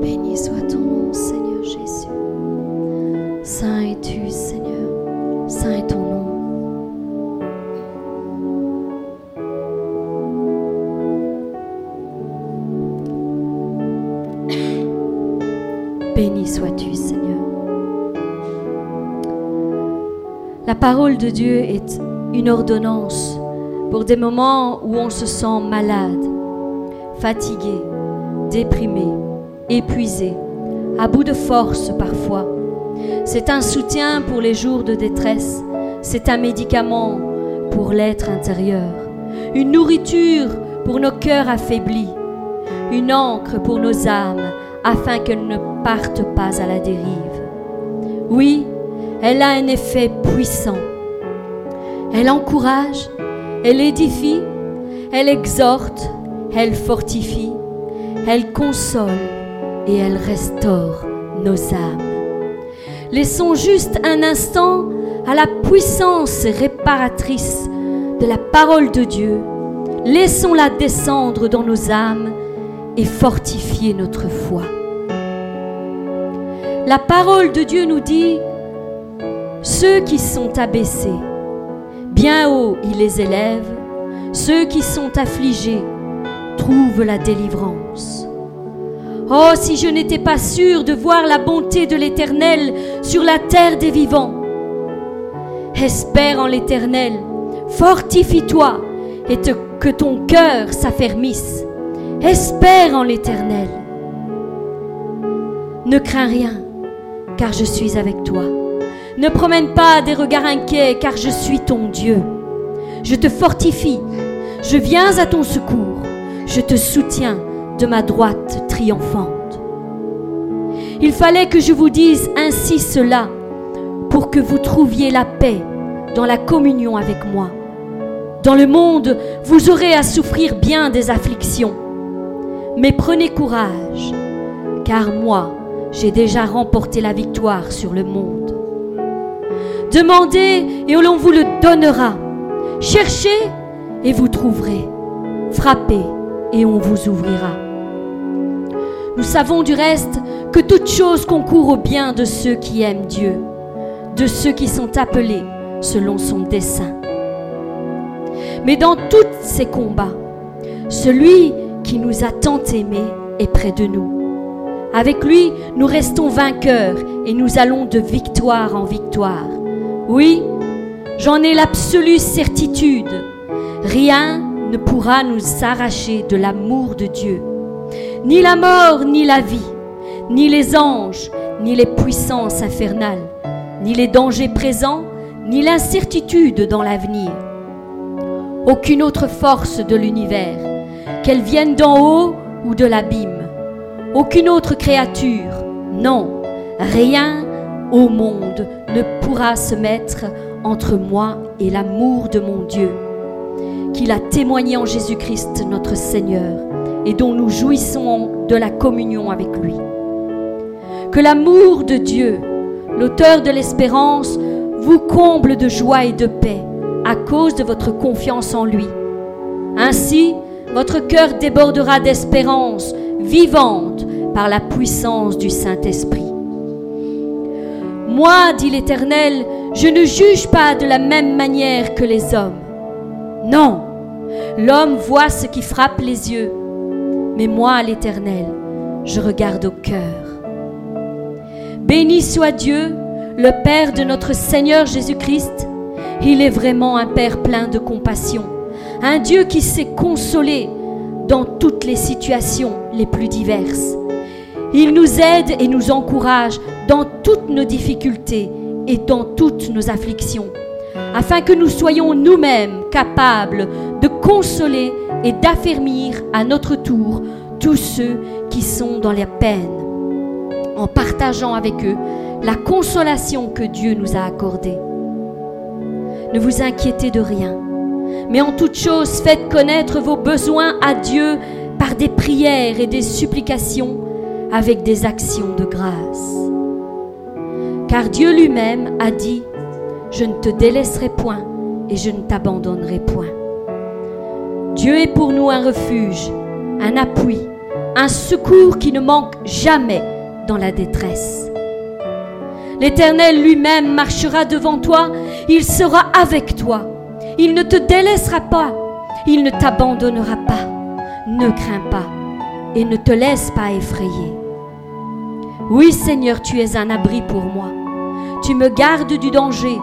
Béni soit ton nom, Seigneur Jésus. Saint es-tu, Seigneur? Saint est ton nom. Béni sois-tu, Seigneur. La parole de Dieu est une ordonnance pour des moments où on se sent malade, fatigué, déprimé, épuisé, à bout de force parfois. C'est un soutien pour les jours de détresse, c'est un médicament pour l'être intérieur, une nourriture pour nos cœurs affaiblis, une encre pour nos âmes afin qu'elles ne partent pas à la dérive. Oui, elle a un effet puissant. Elle encourage, elle édifie, elle exhorte, elle fortifie, elle console et elle restaure nos âmes. Laissons juste un instant à la puissance réparatrice de la parole de Dieu. Laissons-la descendre dans nos âmes et fortifier notre foi. La parole de Dieu nous dit, ceux qui sont abaissés, bien haut il les élève, ceux qui sont affligés trouvent la délivrance. Oh, si je n'étais pas sûr de voir la bonté de l'Éternel sur la terre des vivants. Espère en l'Éternel, fortifie-toi et que ton cœur s'affermisse. Espère en l'Éternel. Ne crains rien, car je suis avec toi. Ne promène pas des regards inquiets, car je suis ton Dieu. Je te fortifie, je viens à ton secours, je te soutiens de ma droite triomphante. Il fallait que je vous dise ainsi cela pour que vous trouviez la paix dans la communion avec moi. Dans le monde, vous aurez à souffrir bien des afflictions. Mais prenez courage, car moi, j'ai déjà remporté la victoire sur le monde. Demandez et l'on vous le donnera. Cherchez et vous trouverez. Frappez et on vous ouvrira. Nous savons du reste que toute chose concourt au bien de ceux qui aiment Dieu, de ceux qui sont appelés selon son dessein. Mais dans tous ces combats, celui qui nous a tant aimés est près de nous. Avec lui, nous restons vainqueurs et nous allons de victoire en victoire. Oui, j'en ai l'absolue certitude. Rien ne pourra nous arracher de l'amour de Dieu. Ni la mort, ni la vie, ni les anges, ni les puissances infernales, ni les dangers présents, ni l'incertitude dans l'avenir. Aucune autre force de l'univers, qu'elle vienne d'en haut ou de l'abîme. Aucune autre créature, non, rien au monde ne pourra se mettre entre moi et l'amour de mon Dieu, qu'il a témoigné en Jésus-Christ notre Seigneur et dont nous jouissons de la communion avec lui. Que l'amour de Dieu, l'auteur de l'espérance, vous comble de joie et de paix à cause de votre confiance en lui. Ainsi, votre cœur débordera d'espérance vivante par la puissance du Saint-Esprit. Moi, dit l'Éternel, je ne juge pas de la même manière que les hommes. Non, l'homme voit ce qui frappe les yeux, mais moi, l'Éternel, je regarde au cœur. Béni soit Dieu, le Père de notre Seigneur Jésus-Christ. Il est vraiment un Père plein de compassion, un Dieu qui sait consoler dans toutes les situations les plus diverses. Il nous aide et nous encourage dans toutes nos difficultés et dans toutes nos afflictions, afin que nous soyons nous-mêmes capables de consoler et d'affermir à notre tour tous ceux qui sont dans la peine, en partageant avec eux la consolation que Dieu nous a accordée. Ne vous inquiétez de rien, mais en toute chose faites connaître vos besoins à Dieu par des prières et des supplications avec des actions de grâce. Car Dieu lui-même a dit, je ne te délaisserai point et je ne t'abandonnerai point. Dieu est pour nous un refuge, un appui, un secours qui ne manque jamais dans la détresse. L'Éternel lui-même marchera devant toi, il sera avec toi, il ne te délaissera pas, il ne t'abandonnera pas. Ne crains pas et ne te laisse pas effrayer. Oui Seigneur, tu es un abri pour moi. Tu me gardes du danger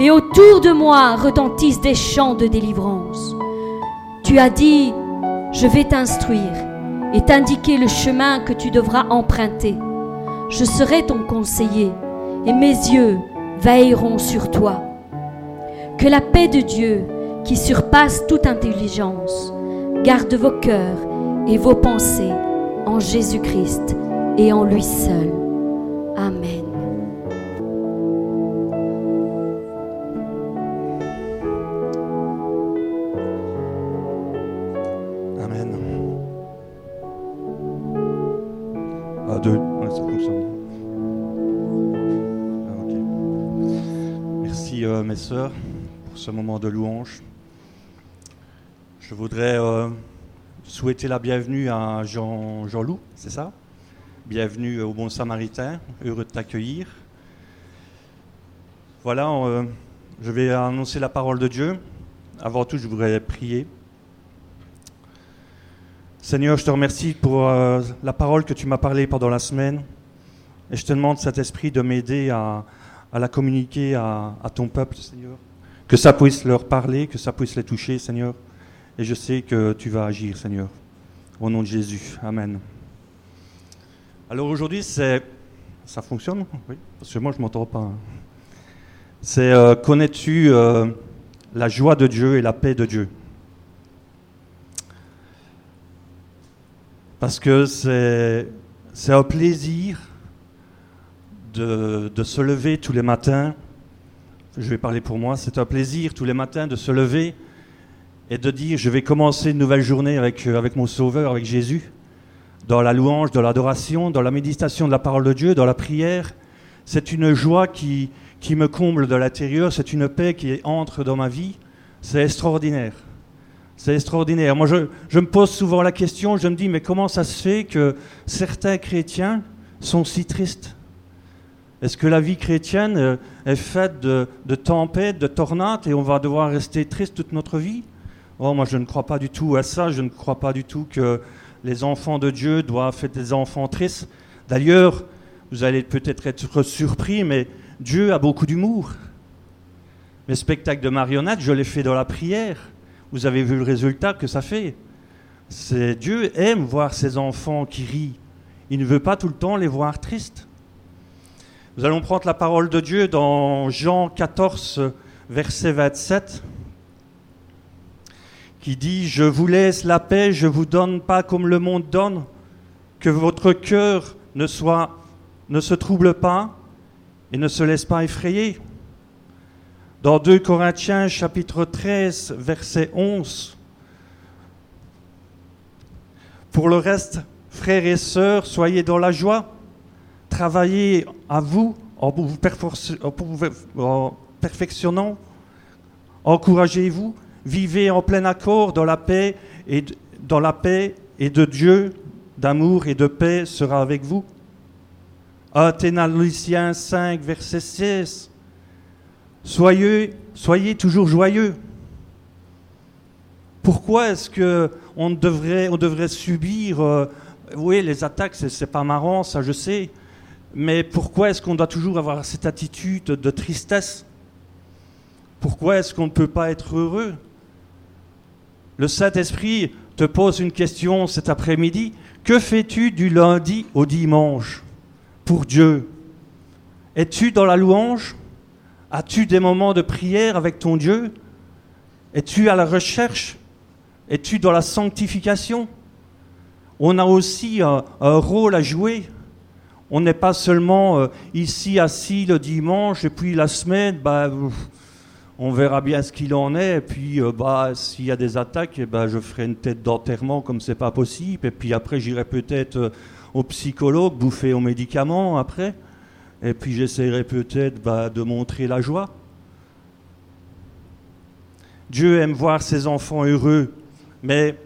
et autour de moi retentissent des chants de délivrance. Tu as dit, je vais t'instruire et t'indiquer le chemin que tu devras emprunter. Je serai ton conseiller et mes yeux veilleront sur toi. Que la paix de Dieu, qui surpasse toute intelligence, garde vos cœurs et vos pensées en Jésus-Christ et en lui seul. Amen. Sœurs, pour ce moment de louange. Je voudrais euh, souhaiter la bienvenue à Jean, Jean-Loup, c'est ça? Bienvenue au Bon Samaritain, heureux de t'accueillir. Voilà, euh, je vais annoncer la parole de Dieu. Avant tout, je voudrais prier. Seigneur, je te remercie pour euh, la parole que tu m'as parlé pendant la semaine. Et je te demande, cet esprit, de m'aider à, à la communiquer à, ton peuple, Seigneur. Que ça puisse leur parler, que ça puisse les toucher, Seigneur. Et je sais que tu vas agir, Seigneur. Au nom de Jésus. Amen. Alors aujourd'hui, c'est. Ça fonctionne? Oui. Parce que moi, je ne m'entends pas. C'est euh, connais-tu euh, la joie de Dieu et la paix de Dieu? Parce que c'est un plaisir de, se lever tous les matins. Je vais parler pour moi. C'est un plaisir tous les matins de se lever et de dire je vais commencer une nouvelle journée avec, euh, mon Sauveur, avec Jésus, dans la louange, dans l'adoration, dans la méditation de la parole de Dieu, dans la prière. C'est une joie qui, me comble de l'intérieur, c'est une paix qui entre dans ma vie. C'est extraordinaire. C'est extraordinaire. Moi, je, me pose souvent la question, je me dis, mais comment ça se fait que certains chrétiens sont si tristes? Est-ce que la vie chrétienne euh, est faite de, tempêtes, de tornades et on va devoir rester triste toute notre vie? Oh, moi je ne crois pas du tout à ça. Je ne crois pas du tout que les enfants de Dieu doivent être des enfants tristes. D'ailleurs, vous allez peut-être être surpris, mais Dieu a beaucoup d'humour. Mes spectacles de marionnettes, je les fais dans la prière. Vous avez vu le résultat que ça fait. C'est Dieu aime voir ses enfants qui rient. Il ne veut pas tout le temps les voir tristes. Nous allons prendre la parole de Dieu dans Jean 14, verset 27, qui dit, Je vous laisse la paix, je vous donne pas comme le monde donne, que votre cœur ne, soit, ne se trouble pas et ne se laisse pas effrayer. Dans 2 Corinthiens chapitre 13, verset 11, Pour le reste, frères et sœurs, soyez dans la joie travaillez à vous en vous perfectionnant, encouragez-vous, vivez en plein accord dans la paix et dans la paix et de Dieu d'amour et de paix sera avec vous. Athénaliciens 5 verset 16. Soyez, soyez toujours joyeux. Pourquoi est-ce que on devrait, on devrait subir, euh, oui, les attaques, c'est pas marrant, ça je sais, mais pourquoi est-ce qu'on doit toujours avoir cette attitude de tristesse? Pourquoi est-ce qu'on ne peut pas être heureux? Le Saint-Esprit te pose une question cet après-midi. Que fais-tu du lundi au dimanche pour Dieu? Es-tu dans la louange? As-tu des moments de prière avec ton Dieu? Es-tu à la recherche? Es-tu dans la sanctification? On a aussi un, rôle à jouer on n'est pas seulement euh, ici assis le dimanche et puis la semaine, bah, on verra bien ce qu'il en est. Et puis, euh, bah, s'il y a des attaques, eh ben, je ferai une tête d'enterrement comme c'est pas possible. Et puis après, j'irai peut-être euh, au psychologue, bouffer aux médicaments après. Et puis j'essaierai peut-être bah, de montrer la joie. Dieu aime voir ses enfants heureux, mais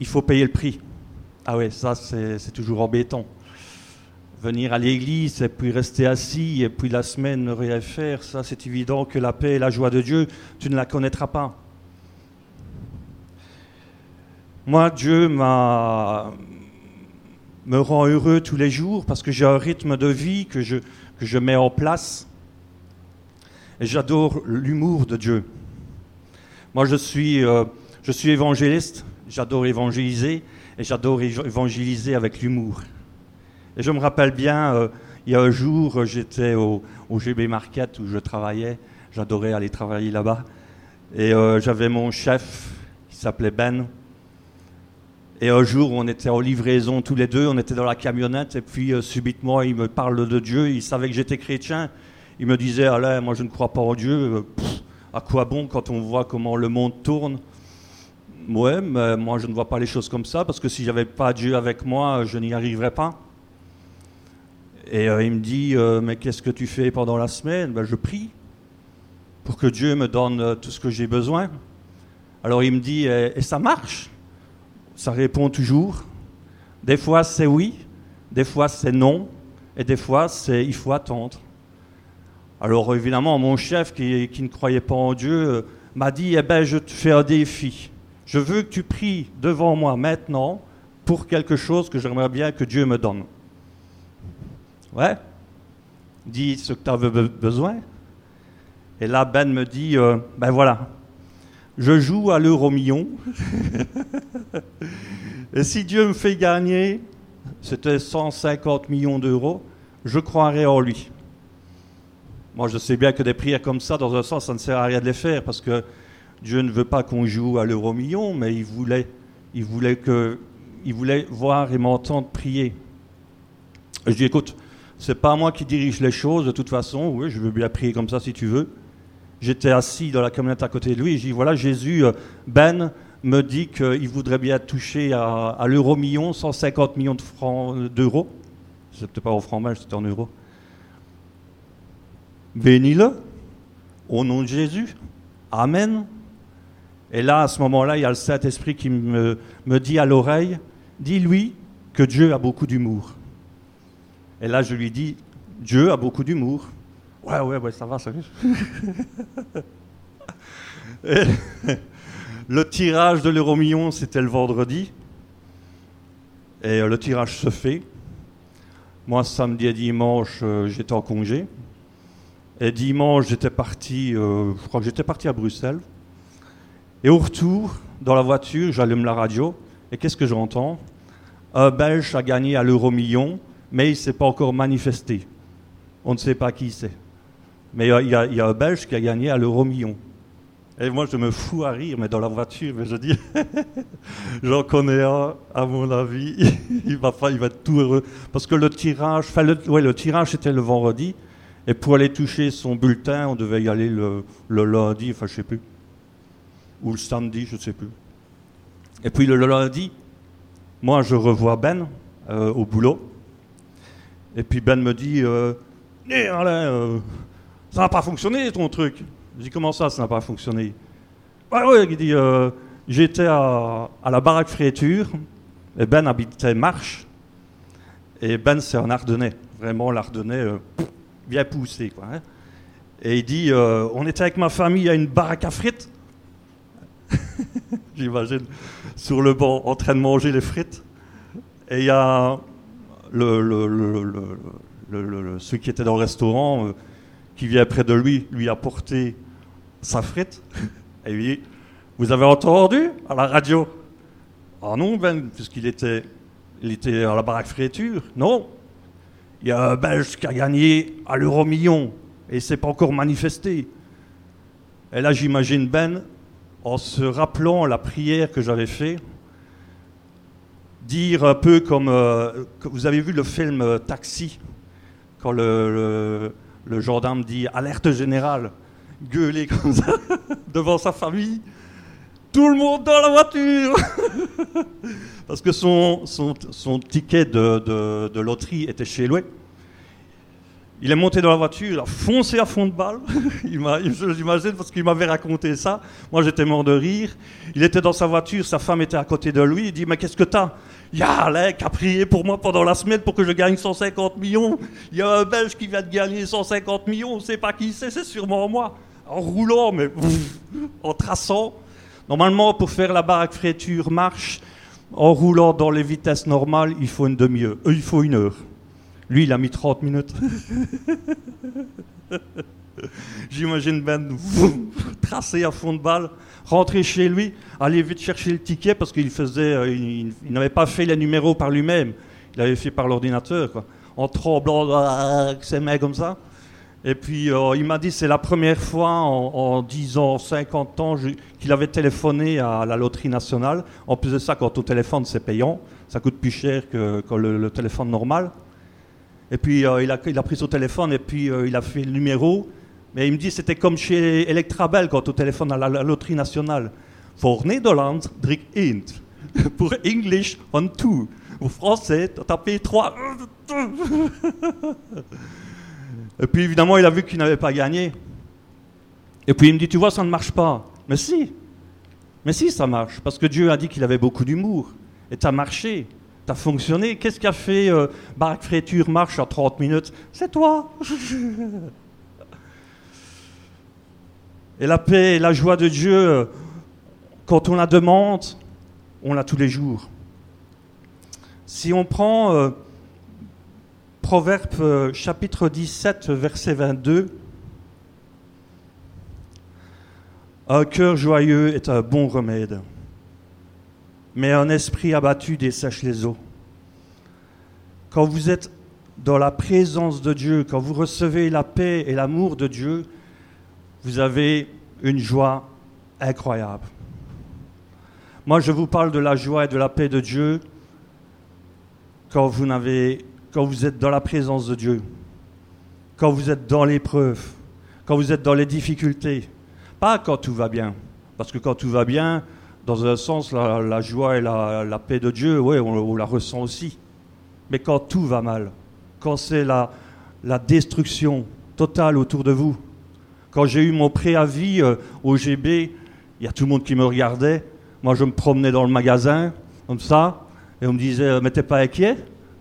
il faut payer le prix. Ah oui, ça c'est toujours embêtant. Venir à l'église et puis rester assis et puis la semaine ne rien faire, ça c'est évident que la paix et la joie de Dieu, tu ne la connaîtras pas. Moi, Dieu m'a me rend heureux tous les jours parce que j'ai un rythme de vie que je, que je mets en place. Et j'adore l'humour de Dieu. Moi, je suis, euh, je suis évangéliste, j'adore évangéliser, et j'adore évangéliser avec l'humour. Et je me rappelle bien, euh, il y a un jour, j'étais au, GB Market où je travaillais, j'adorais aller travailler là-bas, et euh, j'avais mon chef qui s'appelait Ben, et un jour, on était en livraison tous les deux, on était dans la camionnette, et puis euh, subitement, il me parle de Dieu. Il savait que j'étais chrétien. Il me disait Allez, moi je ne crois pas en Dieu. À quoi bon quand on voit comment le monde tourne? Ouais, mais moi je ne vois pas les choses comme ça, parce que si j'avais pas Dieu avec moi, je n'y arriverais pas. Et euh, il me dit Mais qu'est-ce que tu fais pendant la semaine? Ben, Je prie pour que Dieu me donne tout ce que j'ai besoin. Alors il me dit Et ça marche? Ça répond toujours. Des fois, c'est oui, des fois, c'est non, et des fois, c'est il faut attendre. Alors, évidemment, mon chef, qui, qui ne croyait pas en Dieu, euh, m'a dit Eh bien, je te fais un défi. Je veux que tu pries devant moi maintenant pour quelque chose que j'aimerais bien que Dieu me donne. Ouais Dis ce que tu as besoin. Et là, Ben me dit euh, Ben voilà, je joue à l'euro million. Et si Dieu me fait gagner, c'était 150 millions d'euros, je croirais en lui. Moi, je sais bien que des prières comme ça, dans un sens, ça ne sert à rien de les faire, parce que Dieu ne veut pas qu'on joue à l'euro million, mais il voulait, il voulait, que, il voulait voir et m'entendre prier. je dis, écoute, c'est pas moi qui dirige les choses, de toute façon, oui, je veux bien prier comme ça si tu veux. J'étais assis dans la camionnette à côté de lui et je dis voilà, Jésus, euh, Ben me dit qu'il voudrait bien toucher à, l'euro million 150 millions de francs euh, d'euros. C'était pas en francs mais c'était en euros. Bénis-le au nom de Jésus. Amen. Et là, à ce moment-là, il y a le Saint-Esprit qui me, me dit à l'oreille, dis-lui que Dieu a beaucoup d'humour. Et là, je lui dis, Dieu a beaucoup d'humour. Ouais, ouais, ouais, ça va, ça va. le tirage de l'euro million, c'était le vendredi. Et euh, le tirage se fait. Moi, samedi et dimanche, euh, j'étais en congé. Et dimanche, j'étais parti, euh, je crois que j'étais parti à Bruxelles. Et au retour, dans la voiture, j'allume la radio. Et qu'est-ce que j'entends? Un Belge a gagné à l'euro million, mais il ne s'est pas encore manifesté. On ne sait pas qui c'est. Mais il y, a un Belge qui a gagné à l'euro million. Et moi, je me fous à rire, mais dans la voiture, mais je dis, j'en connais un, à mon avis, il va, il va être tout heureux. Parce que le tirage, le, le tirage était le vendredi, et pour aller toucher son bulletin, on devait y aller le, lundi, enfin, je sais plus. Ou le samedi, je ne sais plus. Et puis le, lundi, moi, je revois Ben euh, au boulot. Et puis Ben me dit, euh, eh, euh ça n'a pas fonctionné ton truc. Je dis comment ça, ça n'a pas fonctionné Ouais, ouais, il dit euh, j'étais à, la baraque fréture, et Ben habitait Marche, et Ben c'est un Ardennais, vraiment l'Ardennais bien poussé. Quoi, hein. Et il dit on était avec ma famille à une baraque à frites. J'imagine, sur le banc en train de manger les frites. Et il y a le, le, ceux qui étaient dans le restaurant qui vient près de lui lui apporter sa frite. Et lui dit Vous avez entendu à la radio? Ah non, Ben, puisqu'il était, il était à la baraque friture. Non. Il y a un Belge qui a gagné à l'euro million et il s'est pas encore manifesté. Et là, j'imagine Ben, en se rappelant la prière que j'avais faite, dire un peu comme. Euh, vous avez vu le film euh, Taxi, quand le le gendarme dit alerte générale, gueuler comme ça devant sa famille. Tout le monde dans la voiture Parce que son, son, ticket de, de, loterie était chez lui. Il est monté dans la voiture, il a foncé à fond de balle. J'imagine parce qu'il m'avait raconté ça. Moi, j'étais mort de rire. Il était dans sa voiture, sa femme était à côté de lui. Il dit Mais qu'est-ce que t'as? Il y a Alain qui a prié pour moi pendant la semaine pour que je gagne 150 millions. Il y a un Belge qui vient de gagner 150 millions. On ne sait pas qui c'est, c'est sûrement moi. En roulant, mais en traçant. Normalement, pour faire la baraque fréture marche, en roulant dans les vitesses normales, il faut une demi-heure. Euh, il faut une heure. Lui, il a mis 30 minutes. J'imagine Ben tracer à fond de balle, rentrer chez lui, aller vite chercher le ticket parce qu'il faisait, euh, il, n'avait pas fait les numéros par lui-même, il avait fait par l'ordinateur, en tremblant, euh, ses mains comme ça. Et puis euh, il m'a dit c'est la première fois en, 10 ans, 50 ans qu'il avait téléphoné à la loterie nationale. En plus de ça, quand au téléphone c'est payant, ça coûte plus cher que, le, téléphone normal. Et puis a, il, a, pris son téléphone et puis il a fait le numéro. Mais il me dit c'était comme chez Electrabel quand au téléphone à la, loterie nationale. Pour Nederland, druk 1. Pour English, on 2. Pour français, tapé 3. Et puis évidemment, il a vu qu'il n'avait pas gagné. Et puis il me dit, tu vois, ça ne marche pas. Mais si, mais si, ça marche. Parce que Dieu a dit qu'il avait beaucoup d'humour. Et ça a marché. Ça a fonctionné. Qu'est-ce qui a fait euh, Barack marche à 30 minutes? C'est toi Et la paix et la joie de Dieu, quand on la demande, on l'a tous les jours. Si on prend euh, Proverbe euh, chapitre 17, verset 22, un cœur joyeux est un bon remède, mais un esprit abattu dessèche les eaux. Quand vous êtes dans la présence de Dieu, quand vous recevez la paix et l'amour de Dieu, vous avez une joie incroyable. Moi, je vous parle de la joie et de la paix de Dieu quand vous, êtes dans la présence de Dieu, quand vous êtes dans l'épreuve, quand vous êtes dans les difficultés. Pas quand tout va bien. Parce que quand tout va bien, dans un sens, la, joie et la, paix de Dieu, ouais, on, la ressent aussi. Mais quand tout va mal, quand c'est la destruction totale autour de vous, quand j'ai eu mon préavis euh, au GB, il y a tout le monde qui me regardait. Moi, je me promenais dans le magasin, comme ça, et on me disait euh, Mais t'es pas inquiet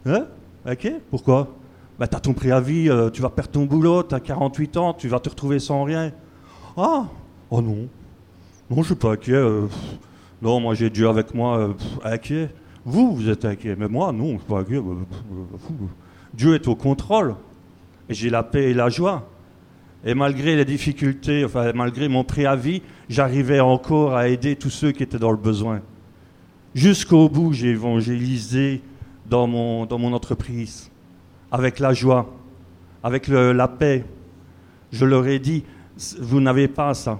Hein? Inquiet? Pourquoi? Ben, T'as ton préavis, euh, tu vas perdre ton boulot, t'as 48 ans, tu vas te retrouver sans rien. Ah Oh non Non, je suis pas inquiet. non, moi, j'ai Dieu avec moi. inquiet Vous, vous êtes inquiet, mais moi, non, je suis pas inquiet. Dieu est au contrôle. Et j'ai la paix et la joie. Et malgré les difficultés, enfin malgré mon préavis, j'arrivais encore à aider tous ceux qui étaient dans le besoin. Jusqu'au bout, j'ai évangélisé dans mon, dans mon entreprise, avec la joie, avec la paix. Je leur ai dit, vous n'avez pas ça.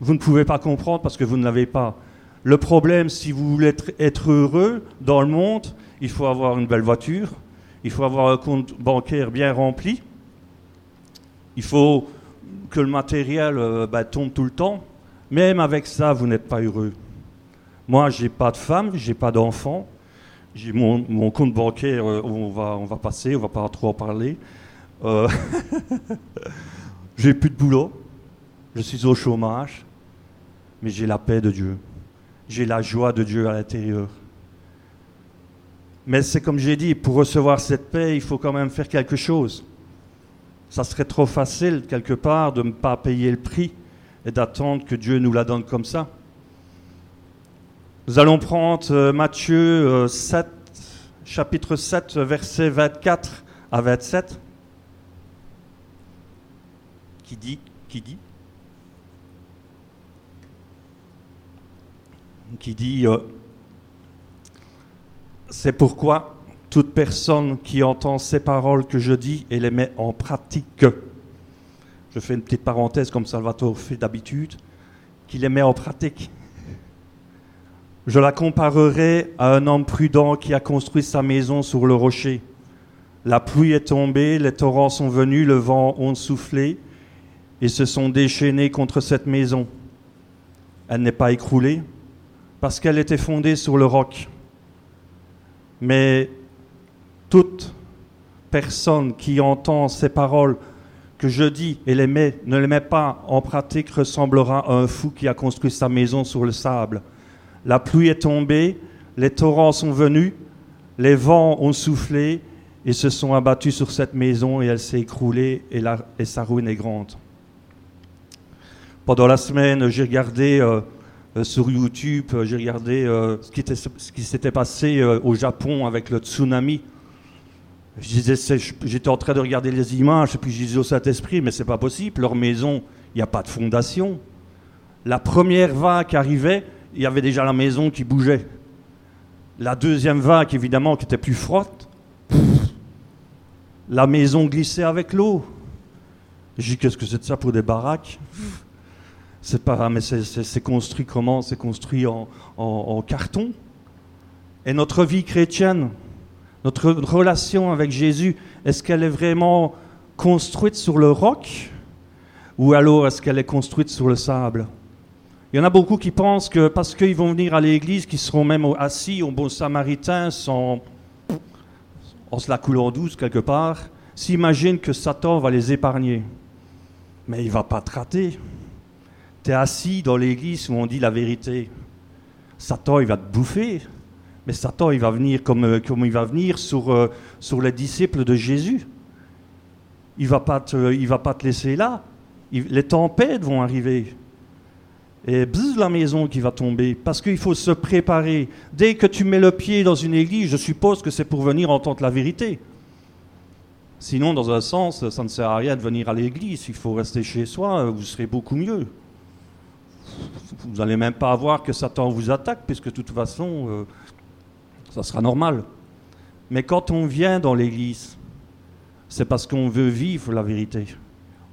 Vous ne pouvez pas comprendre parce que vous ne l'avez pas. Le problème, si vous voulez être, être heureux dans le monde, il faut avoir une belle voiture, il faut avoir un compte bancaire bien rempli, il faut que le matériel euh, bah, tombe tout le temps, même avec ça, vous n'êtes pas heureux. Moi, j'ai pas de femme, j'ai pas d'enfant, j'ai mon, compte bancaire, euh, on, va, on va passer, on va pas trop en parler. Euh, j'ai plus de boulot, je suis au chômage, mais j'ai la paix de Dieu, j'ai la joie de Dieu à l'intérieur. Mais c'est comme j'ai dit, pour recevoir cette paix, il faut quand même faire quelque chose ça serait trop facile, quelque part, de ne pas payer le prix et d'attendre que Dieu nous la donne comme ça. Nous allons prendre euh, Matthieu 7, euh, chapitre 7, versets 24 à 27, qui dit, qui dit, qui dit, euh, c'est pourquoi toute personne qui entend ces paroles que je dis et les met en pratique, je fais une petite parenthèse comme Salvatore fait d'habitude, qui les met en pratique. Je la comparerai à un homme prudent qui a construit sa maison sur le rocher. La pluie est tombée, les torrents sont venus, le vent ont soufflé et se sont déchaînés contre cette maison. Elle n'est pas écroulée parce qu'elle était fondée sur le roc. Mais toute personne qui entend ces paroles que je dis et les met, ne les met pas en pratique ressemblera à un fou qui a construit sa maison sur le sable. La pluie est tombée, les torrents sont venus, Les vents ont soufflé et se sont abattus sur cette maison et elle s'est écroulée et, sa ruine est grande. Pendant la semaine, j'ai regardé euh, euh, sur YouTube, euh, j'ai regardé ce qui s'était passé au Japon avec le tsunami. J'étais en train de regarder les images et puis je disais au Saint-Esprit, mais c'est pas possible, leur maison, il n'y a pas de fondation. La première vague arrivait, il y avait déjà la maison qui bougeait. La deuxième vague, évidemment, qui était plus frotte, la maison glissait avec l'eau. J'ai dit, qu'est-ce que c'est de ça pour des baraques? C'est pas, mais c'est construit comment? C'est construit en, carton. Et notre vie chrétienne, notre relation avec Jésus, est-ce qu'elle est vraiment construite sur le roc ou alors est-ce qu'elle est construite sur le sable? Il y en a beaucoup qui pensent que parce qu'ils vont venir à l'église, qu'ils seront même assis au bon samaritain sans, en se la coulant douce quelque part, s'imaginent que Satan va les épargner. Mais il va pas te rater. Tu es assis dans l'église où on dit la vérité. Satan, il va te bouffer. Mais Satan, il va venir comme, euh, il va venir sur, euh, sur les disciples de Jésus. Il ne va, pas te, va pas te laisser là. les tempêtes vont arriver. Et bzz, la maison qui va tomber. Parce qu'il faut se préparer. Dès que tu mets le pied dans une église, je suppose que c'est pour venir entendre la vérité. Sinon, dans un sens, ça ne sert à rien de venir à l'église. Il faut rester chez soi, vous serez beaucoup mieux. Vous n'allez même pas avoir que Satan vous attaque, puisque de toute façon, euh, ça sera normal. Mais quand on vient dans l'Église, c'est parce qu'on veut vivre la vérité.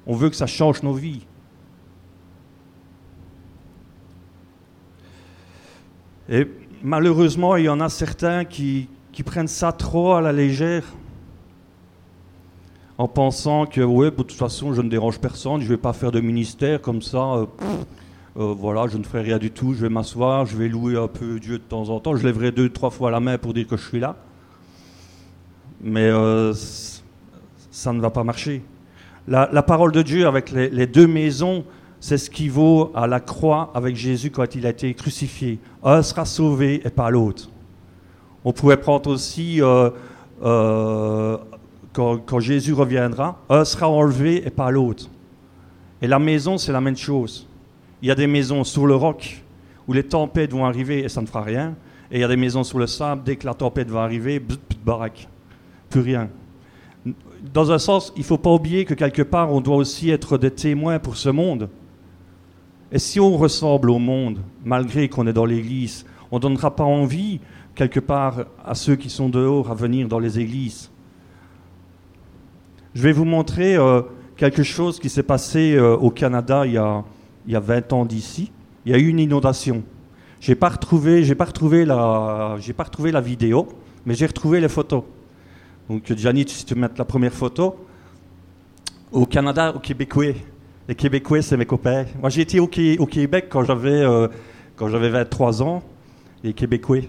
On veut que ça change nos vies. Et malheureusement, il y en a certains qui, prennent ça trop à la légère, en pensant que, ouais, de toute façon, je ne dérange personne, je ne vais pas faire de ministère comme ça. Euh, euh, voilà, je ne ferai rien du tout, je vais m'asseoir, je vais louer un peu Dieu de temps en temps, je lèverai deux, trois fois la main pour dire que je suis là. Mais euh, ça ne va pas marcher. La, parole de Dieu avec les, deux maisons, c'est ce qui vaut à la croix avec Jésus quand il a été crucifié. Un sera sauvé et pas l'autre. On pourrait prendre aussi, euh, quand, quand Jésus reviendra, un sera enlevé et pas l'autre. Et la maison, c'est la même chose. Il y a des maisons sur le roc où les tempêtes vont arriver et ça ne fera rien. Et il y a des maisons sur le sable, dès que la tempête va arriver, baraque, plus rien. Dans un sens, il ne faut pas oublier que quelque part, on doit aussi être des témoins pour ce monde. Et si on ressemble au monde, malgré qu'on est dans l'église, on ne donnera pas envie, quelque part, à ceux qui sont dehors à venir dans les églises. Je vais vous montrer euh, quelque chose qui s'est passé euh, au Canada il y a, il y a 20 ans d'ici, il y a eu une inondation. J'ai pas retrouvé, pas retrouvé la, pas retrouvé la vidéo, mais j'ai retrouvé les photos. Donc, Gianni, si tu mets la première photo, au Canada, au Québécois. Les Québécois, c'est mes copains. Moi, j'ai été au, Québec quand j'avais, euh, quand j'avais 23 ans. Les Québécois.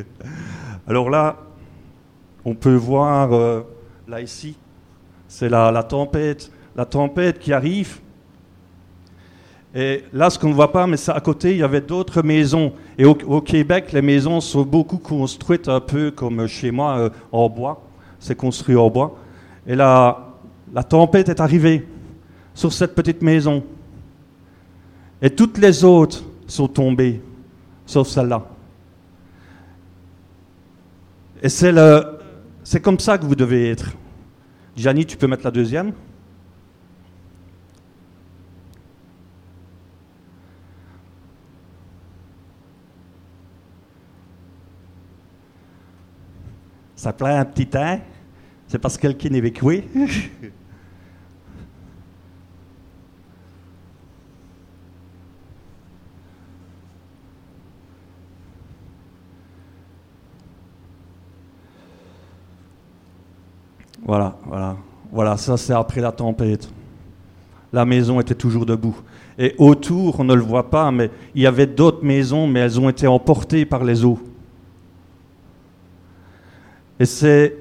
Alors là, on peut voir, euh, là ici, c'est la, la tempête, la tempête qui arrive. Et là, ce qu'on ne voit pas, mais ça, à côté, il y avait d'autres maisons. Et au, Québec, les maisons sont beaucoup construites un peu comme chez moi, euh, en bois. C'est construit en bois. Et là, la tempête est arrivée sur cette petite maison. Et toutes les autres sont tombées, sauf celle-là. Et c'est, comme ça que vous devez être. Gianni, tu peux mettre la deuxième Ça plaît un petit temps. C'est parce que quelqu'un est. Voilà, voilà. Voilà, ça c'est après la tempête. La maison était toujours debout. Et autour, on ne le voit pas, mais il y avait d'autres maisons, mais elles ont été emportées par les eaux. Et c'est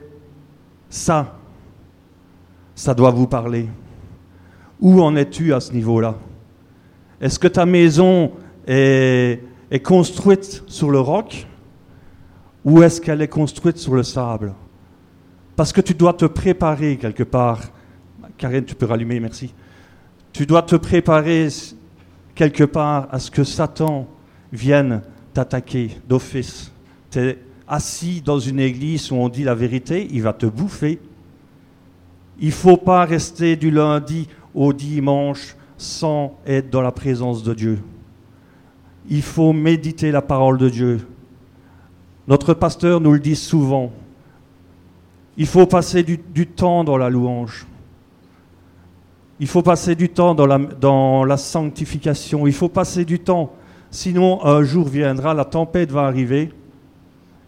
ça, ça doit vous parler. Où en es-tu à ce niveau-là? Est-ce que ta maison est, construite sur le roc? Ou est-ce qu'elle est construite sur le sable? Parce que tu dois te préparer quelque part. Karine, tu peux rallumer, merci. Tu dois te préparer quelque part à ce que Satan vienne t'attaquer d'office. Assis dans une église où on dit la vérité, il va te bouffer. Il ne faut pas rester du lundi au dimanche sans être dans la présence de Dieu. Il faut méditer la parole de Dieu. Notre pasteur nous le dit souvent. Il faut passer du, temps dans la louange. Il faut passer du temps dans la, dans la sanctification. Il faut passer du temps. Sinon, un jour viendra, la tempête va arriver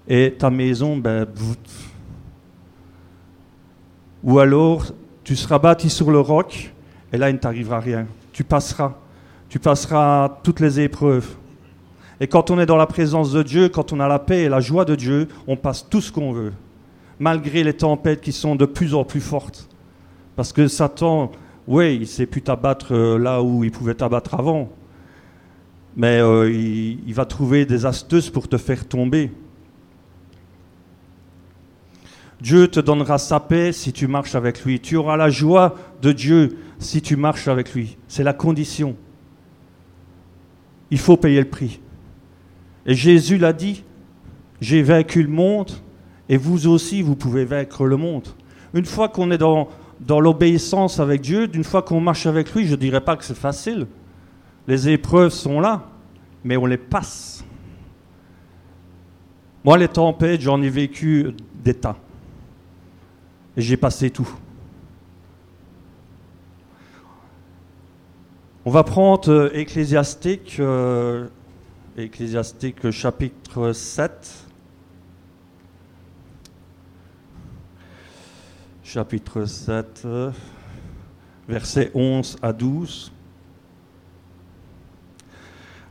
et ta maison, ben, ou alors tu seras bâti sur le roc et là il ne t'arrivera rien. Tu passeras, tu passeras toutes les épreuves. Et quand on est dans la présence de Dieu, quand on a la paix et la joie de Dieu, on passe tout ce qu'on veut, malgré les tempêtes qui sont de plus en plus fortes. Parce que Satan, oui, il sait plus t'abattre euh, là où il pouvait t'abattre avant, mais euh, il, va trouver des astuces pour te faire tomber. Dieu te donnera sa paix si tu marches avec lui. Tu auras la joie de Dieu si tu marches avec lui. C'est la condition. Il faut payer le prix. Et Jésus l'a dit, j'ai vaincu le monde et vous aussi, vous pouvez vaincre le monde. Une fois qu'on est dans, l'obéissance avec Dieu, d'une fois qu'on marche avec lui, je ne dirais pas que c'est facile. Les épreuves sont là, mais on les passe. Moi, les tempêtes, j'en ai vécu des tas. Et j'ai passé tout. On va prendre euh, Ecclésiastique, euh, Ecclésiastique chapitre 7. Chapitre 7, versets 11 à 12.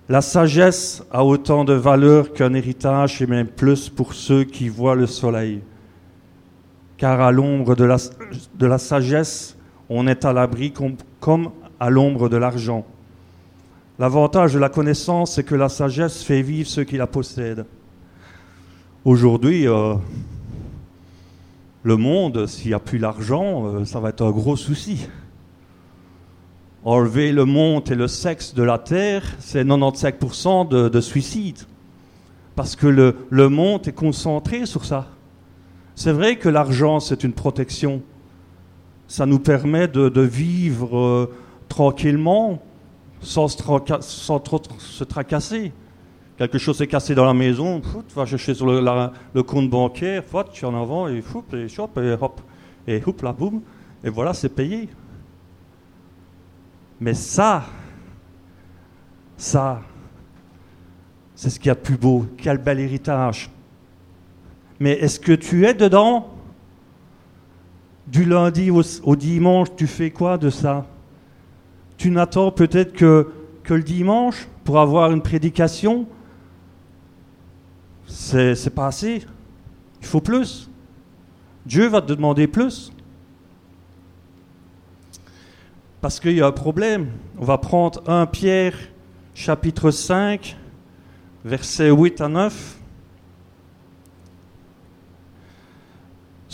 La sagesse a autant de valeur qu'un héritage et même plus pour ceux qui voient le soleil. Car à l'ombre de la, sagesse, on est à l'abri comme, à l'ombre de l'argent. L'avantage de la connaissance, c'est que la sagesse fait vivre ceux qui la possèdent. Aujourd'hui, euh, le monde, s'il n'y a plus l'argent, euh, ça va être un gros souci. Enlever le monde et le sexe de la terre, c'est 95% de, de suicides. Parce que le monde est concentré sur ça. C'est vrai que l'argent, c'est une protection. Ça nous permet de, vivre euh, tranquillement, sans, sans trop se tracasser. Quelque chose s'est cassé dans la maison, tu vas chercher sur le, compte bancaire, tu en avant, et, fou, et, chop, et hop, et hop, là, boum, et voilà, c'est payé. Mais ça, ça, c'est ce qu'il y a de plus beau. Quel bel héritage. Mais est-ce que tu es dedans? Du lundi au dimanche, tu fais quoi de ça? Tu n'attends peut-être que, que le dimanche pour avoir une prédication? C'est, c'est pas assez. Il faut plus. Dieu va te demander plus. Parce qu'il y a un problème. On va prendre 1 Pierre chapitre 5, versets 8 à 9.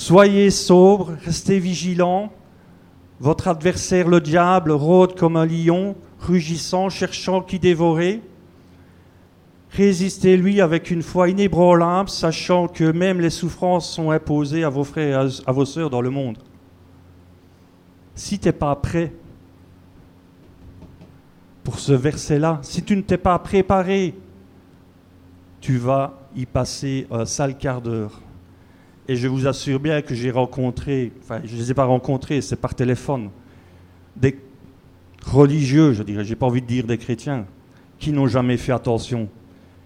Soyez sobres, restez vigilants. Votre adversaire, le diable, rôde comme un lion, rugissant, cherchant qui dévorer. Résistez-lui avec une foi inébranlable, sachant que même les souffrances sont imposées à vos frères et à vos sœurs dans le monde. Si tu n'es pas prêt pour ce verset-là, si tu ne t'es pas préparé, tu vas y passer un sale quart d'heure. Et je vous assure bien que j'ai rencontré, enfin je ne les ai pas rencontrés, c'est par téléphone, des religieux, je dirais, j'ai pas envie de dire des chrétiens, qui n'ont jamais fait attention,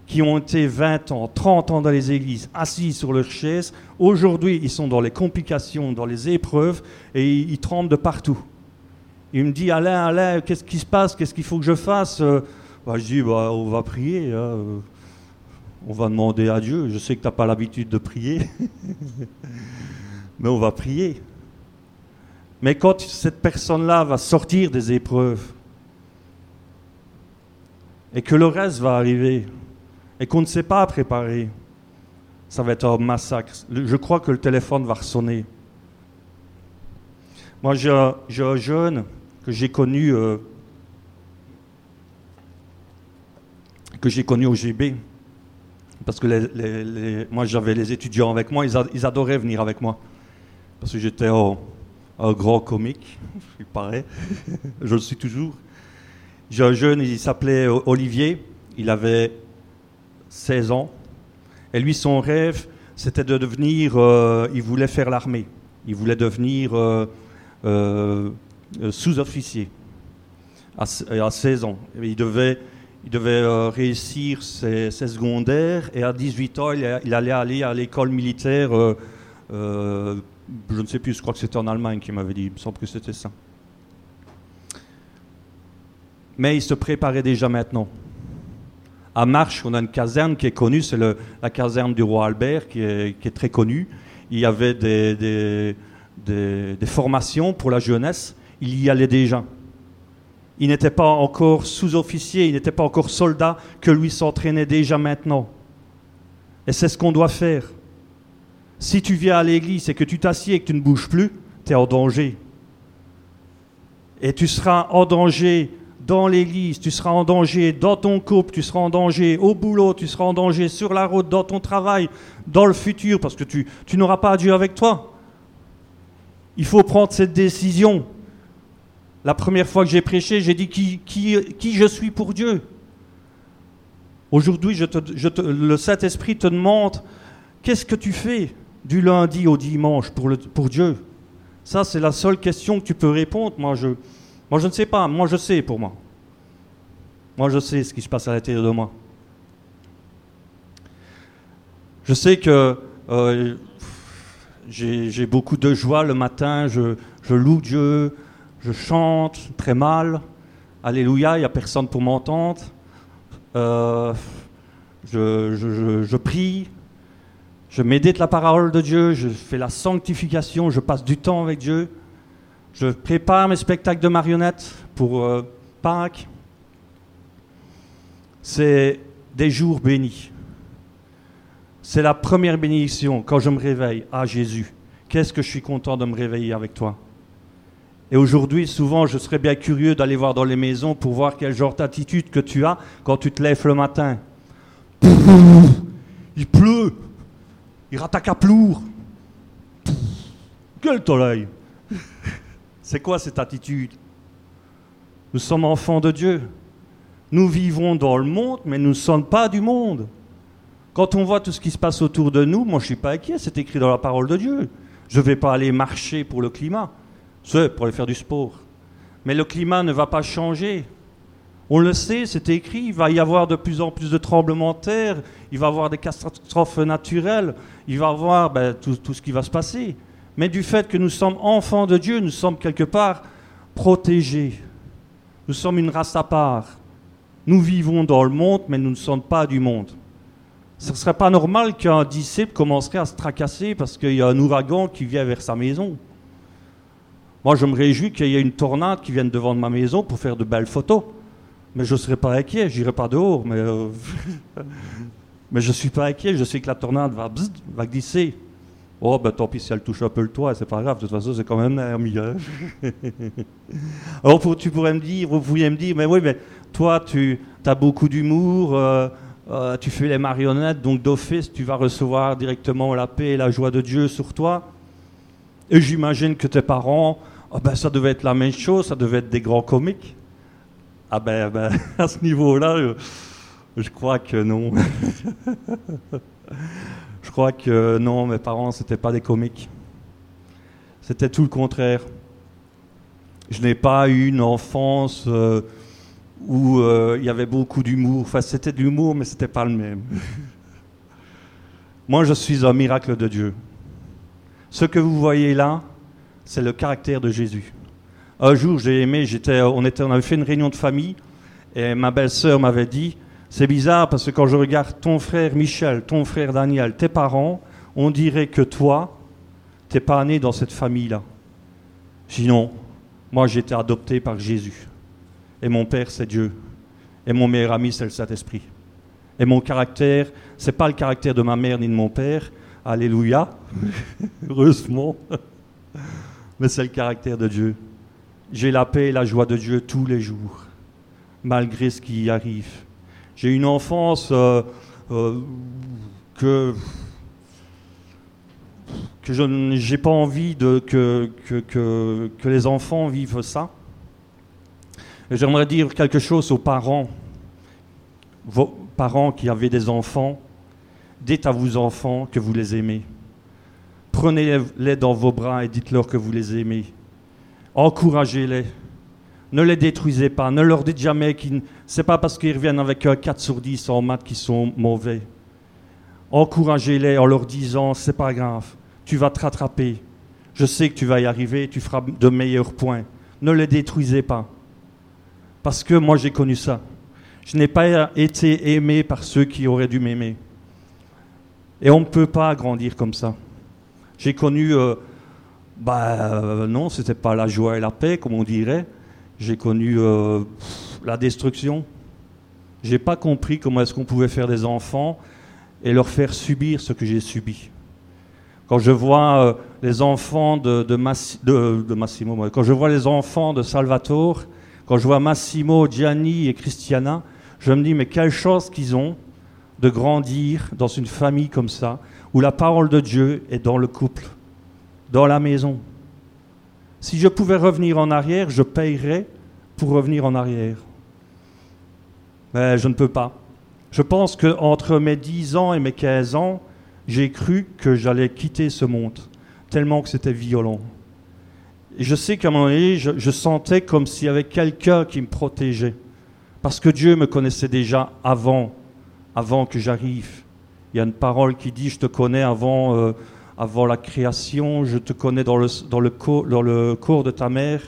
qui ont été 20 ans, 30 ans dans les églises, assis sur leur chaise. Aujourd'hui, ils sont dans les complications, dans les épreuves, et ils, tremblent de partout. Il me dit, Alain, Alain, qu'est-ce qui se passe? Qu'est-ce qu'il faut que je fasse? Bah, Je dis, bah, on va prier. Hein on va demander à Dieu. Je sais que tu n'as pas l'habitude de prier, mais on va prier. Mais quand cette personne-là va sortir des épreuves, et que le reste va arriver, et qu'on ne sait pas préparer, ça va être un massacre. Je crois que le téléphone va ressonner. Moi, j'ai un, jeune que j'ai connu, euh, que j'ai connu au GB. Parce que moi, j'avais les étudiants avec moi, ils, adoraient venir avec moi. Parce que j'étais un, grand comique, il paraît. Je le suis toujours. J'ai un jeune, il s'appelait Olivier. Il avait 16 ans. Et lui, son rêve, c'était de devenir. Euh, il voulait faire l'armée. Il voulait devenir euh, euh, sous-officier à, 16 ans. il devait, il devait réussir ses, secondaires et à 18 ans, il, allait aller à l'école militaire. je ne sais plus, je crois que c'était en Allemagne qu'il m'avait dit. Il me semble que c'était ça. Mais il se préparait déjà maintenant. À Marche, on a une caserne qui est connue, c'est la caserne du roi Albert, qui est, très connue. Il y avait des, formations pour la jeunesse, il y allait déjà. Il n'était pas encore sous-officier, il n'était pas encore soldat, que lui s'entraînait déjà maintenant. Et c'est ce qu'on doit faire. Si tu viens à l'église et que tu t'assieds et que tu ne bouges plus, tu es en danger. Et tu seras en danger dans l'église, tu seras en danger dans ton couple, tu seras en danger au boulot, tu seras en danger sur la route, dans ton travail, dans le futur, parce que tu, tu n'auras pas Dieu avec toi. Il faut prendre cette décision. La première fois que j'ai prêché, j'ai dit qui, je suis pour Dieu? Aujourd'hui, je le Saint-Esprit te demande qu'est-ce que tu fais du lundi au dimanche pour, Dieu? Ça, c'est la seule question que tu peux répondre. Moi, je, je ne sais pas. Moi, je sais pour moi. Moi, je sais ce qui se passe à l'intérieur de moi. Je sais que euh, j'ai beaucoup de joie le matin. Je, loue Dieu. Je chante très mal. Alléluia, il n'y a personne pour m'entendre. Euh, je, prie. Je médite la parole de Dieu. Je fais la sanctification. Je passe du temps avec Dieu. Je prépare mes spectacles de marionnettes pour euh, Pâques. C'est des jours bénis. C'est la première bénédiction quand je me réveille. Ah Jésus, qu'est-ce que je suis content de me réveiller avec toi. Et aujourd'hui, souvent, je serais bien curieux d'aller voir dans les maisons pour voir quel genre d'attitude que tu as quand tu te lèves le matin. Il pleut. Il rattaque à plour. Quel soleil c'est quoi cette attitude? Nous sommes enfants de Dieu. Nous vivons dans le monde, mais nous ne sommes pas du monde. Quand on voit tout ce qui se passe autour de nous, moi je ne suis pas inquiet, c'est écrit dans la parole de Dieu. Je ne vais pas aller marcher pour le climat, c'est pour aller faire du sport. Mais le climat ne va pas changer. On le sait, c'est écrit, il va y avoir de plus en plus de tremblements de terre, il va y avoir des catastrophes naturelles, il va y avoir ben, tout ce qui va se passer mais du fait que nous sommes enfants de Dieu, nous sommes quelque part protégés. Nous sommes une race à part. Nous vivons dans le monde, mais nous ne sommes pas du monde. Ce ne serait pas normal qu'un disciple commencerait à se tracasser parce qu'il y a un ouragan qui vient vers sa maison. Moi, je me réjouis qu'il y ait une tornade qui vienne devant ma maison pour faire de belles photos. Mais je ne serais pas inquiet, je n'irai pas dehors. Mais, euh, mais je ne suis pas inquiet, je sais que la tornade va, va glisser. Oh, ben tant pis si elle touche un peu le toit, c'est pas grave, de toute façon, c'est quand même un meilleur. Alors, tu pourrais me dire, vous pourriez me dire, mais oui, mais toi, tu as beaucoup d'humour, euh, euh, tu fais les marionnettes, donc d'office, tu vas recevoir directement la paix et la joie de Dieu sur toi. Et j'imagine que tes parents, oh, ben, ça devait être la même chose, ça devait être des grands comiques. Ah ben, ben à ce niveau-là, je, crois que non. Je crois que non, mes parents, c'était pas des comiques. C'était tout le contraire. Je n'ai pas eu une enfance euh, où euh, il y avait beaucoup d'humour. Enfin, c'était de l'humour, mais c'était pas le même. Moi, je suis un miracle de Dieu. Ce que vous voyez là, c'est le caractère de Jésus. Un jour, j'ai aimé, j'étais, on, était, on avait fait une réunion de famille, et ma belle-sœur m'avait dit, c'est bizarre parce que quand je regarde ton frère Michel, ton frère Daniel, tes parents, on dirait que toi, tu n'es pas né dans cette famille-là. Je dis non, moi j'ai été adopté par Jésus. Et mon père, c'est Dieu. Et mon meilleur ami, c'est le Saint-Esprit. Et mon caractère, c'est pas le caractère de ma mère ni de mon père. Alléluia. Heureusement. Mais c'est le caractère de Dieu. J'ai la paix et la joie de Dieu tous les jours, malgré ce qui arrive. J'ai une enfance euh, euh, que, que je n'ai pas envie que, que, que, les enfants vivent ça. J'aimerais dire quelque chose aux parents, vos parents qui avaient des enfants. Dites à vos enfants que vous les aimez. Prenez-les dans vos bras et dites-leur que vous les aimez. Encouragez-les. Ne les détruisez pas. Ne leur dites jamais que c'est pas parce qu'ils reviennent avec un 4 sur 10 en maths qu'ils sont mauvais. Encouragez-les en leur disant c'est pas grave, tu vas te rattraper. Je sais que tu vas y arriver, tu feras de meilleurs points. Ne les détruisez pas. Parce que moi j'ai connu ça. Je n'ai pas été aimé par ceux qui auraient dû m'aimer. Et on ne peut pas grandir comme ça. J'ai connu, euh, bah euh, non, pas la joie et la paix, comme on dirait. J'ai connu euh, la destruction. J'ai pas compris comment est-ce qu'on pouvait faire des enfants et leur faire subir ce que j'ai subi. Quand je vois les enfants de, de, Massimo, quand je vois les enfants de Salvatore, quand je vois Massimo, Gianni et Christiana, je me dis mais quelle chance qu'ils ont de grandir dans une famille comme ça, où la parole de Dieu est dans le couple, dans la maison. Si je pouvais revenir en arrière, je payerais pour revenir en arrière. Mais je ne peux pas. Je pense qu'entre mes 10 ans et mes 15 ans, j'ai cru que j'allais quitter ce monde, tellement que c'était violent. Je sais qu'à un moment donné, je sentais comme s'il y avait quelqu'un qui me protégeait. Parce que Dieu me connaissait déjà avant, avant que j'arrive. Il y a une parole qui dit, je te connais avant, euh, avant la création, je te connais dans le, dans, le corps de ta mère,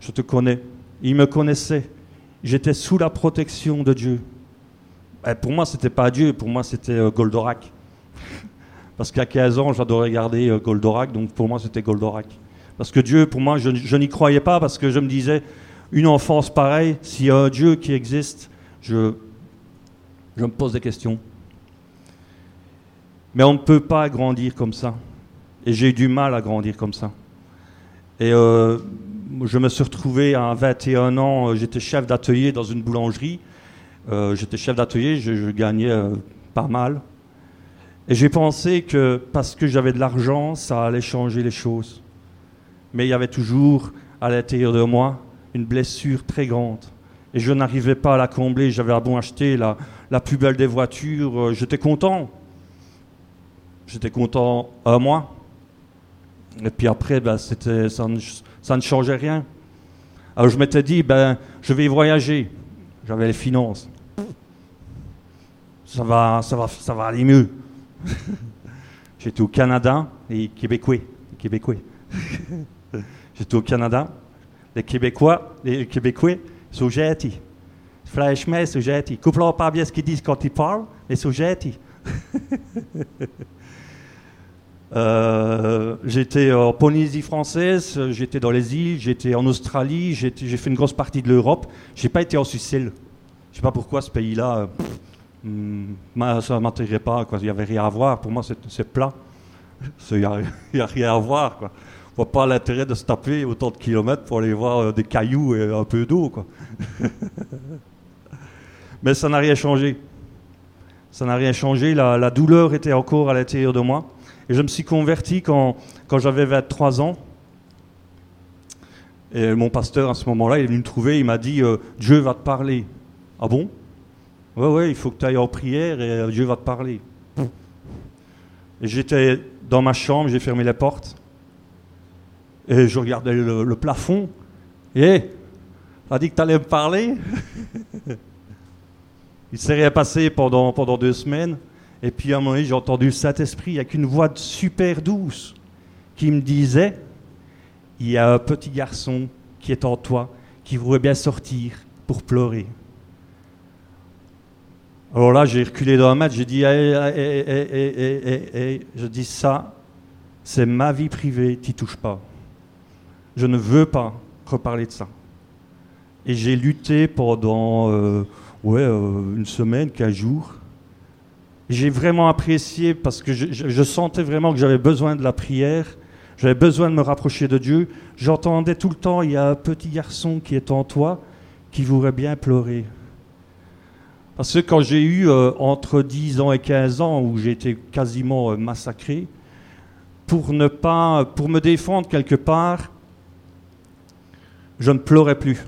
je te connais. Il me connaissait. J'étais sous la protection de Dieu. Et pour moi, c'était pas Dieu, pour moi, c'était euh, Goldorak. Parce qu'à 15 ans, j'adorais regarder euh, Goldorak, donc pour moi, c'était Goldorak. Parce que Dieu, pour moi, je, je n'y croyais pas, parce que je me disais, une enfance pareille, s'il y a un Dieu qui existe, je, je me pose des questions. Mais on ne peut pas grandir comme ça. Et j'ai eu du mal à grandir comme ça. Et euh, je me suis retrouvé à 21 ans, euh, j'étais chef d'atelier dans une boulangerie. Euh, j'étais chef d'atelier, je, gagnais pas mal. Et j'ai pensé que parce que j'avais de l'argent, ça allait changer les choses. Mais il y avait toujours à l'intérieur de moi une blessure très grande. Et je n'arrivais pas à la combler. J'avais à bon acheter la, la plus belle des voitures. J'étais content. J'étais content un mois. Et puis après, ben, ça, ne, changeait rien. Alors je m'étais dit, ben, je vais voyager. J'avais les finances. Ça va, ça va, ça va aller mieux. J'étais au Canada et Québécois. Québécois. J'étais au Canada. Les Québécois, les Québécois sont gentils. Franchement, sont gentils. Coupe pas bien ce qu'ils disent quand ils parlent, mais sont gentils. Euh, j'étais en Polynésie française, j'étais dans les îles, j'étais en Australie, j'ai fait une grosse partie de l'Europe. J'ai pas été en Sicile. Je sais pas pourquoi ce pays-là, euh, ça m'intéressait pas. Il n'y avait rien à voir. Pour moi, c'est plat. Il n'y a, rien à voir. Quoi. ne voit pas l'intérêt de se taper autant de kilomètres pour aller voir euh, des cailloux et un peu d'eau. Mais ça n'a rien changé. Ça n'a rien changé. la douleur était encore à l'intérieur de moi. Et je me suis converti quand, quand j'avais 23 ans. Et mon pasteur, à ce moment-là, il est venu me trouver, il m'a dit euh, Dieu va te parler. Ah bon? Ouais, ouais, il faut que tu ailles en prière et euh, Dieu va te parler. Et j'étais dans ma chambre, j'ai fermé les portes. Et je regardais le, plafond. Et a dit que tu allais me parler? Il s'est rien passé pendant, pendant deux semaines. Et puis à un moment j'ai entendu le Saint-Esprit avec une voix super douce qui me disait Il y a un petit garçon qui est en toi, qui voudrait bien sortir pour pleurer. Alors là, j'ai reculé dans un mètre, j'ai dit Je dis ça, c'est ma vie privée, t'y touches pas. Je ne veux pas reparler de ça. Et j'ai lutté pendant euh, ouais, euh, une semaine, quinze jours J'ai vraiment apprécié parce que je, sentais vraiment que j'avais besoin de la prière, j'avais besoin de me rapprocher de Dieu. J'entendais tout le temps, il y a un petit garçon qui est en toi qui voudrait bien pleurer. Parce que quand j'ai eu euh, entre 10 ans et 15 ans, où j'ai été quasiment euh, massacré, pour ne pas, pour me défendre quelque part, je ne pleurais plus.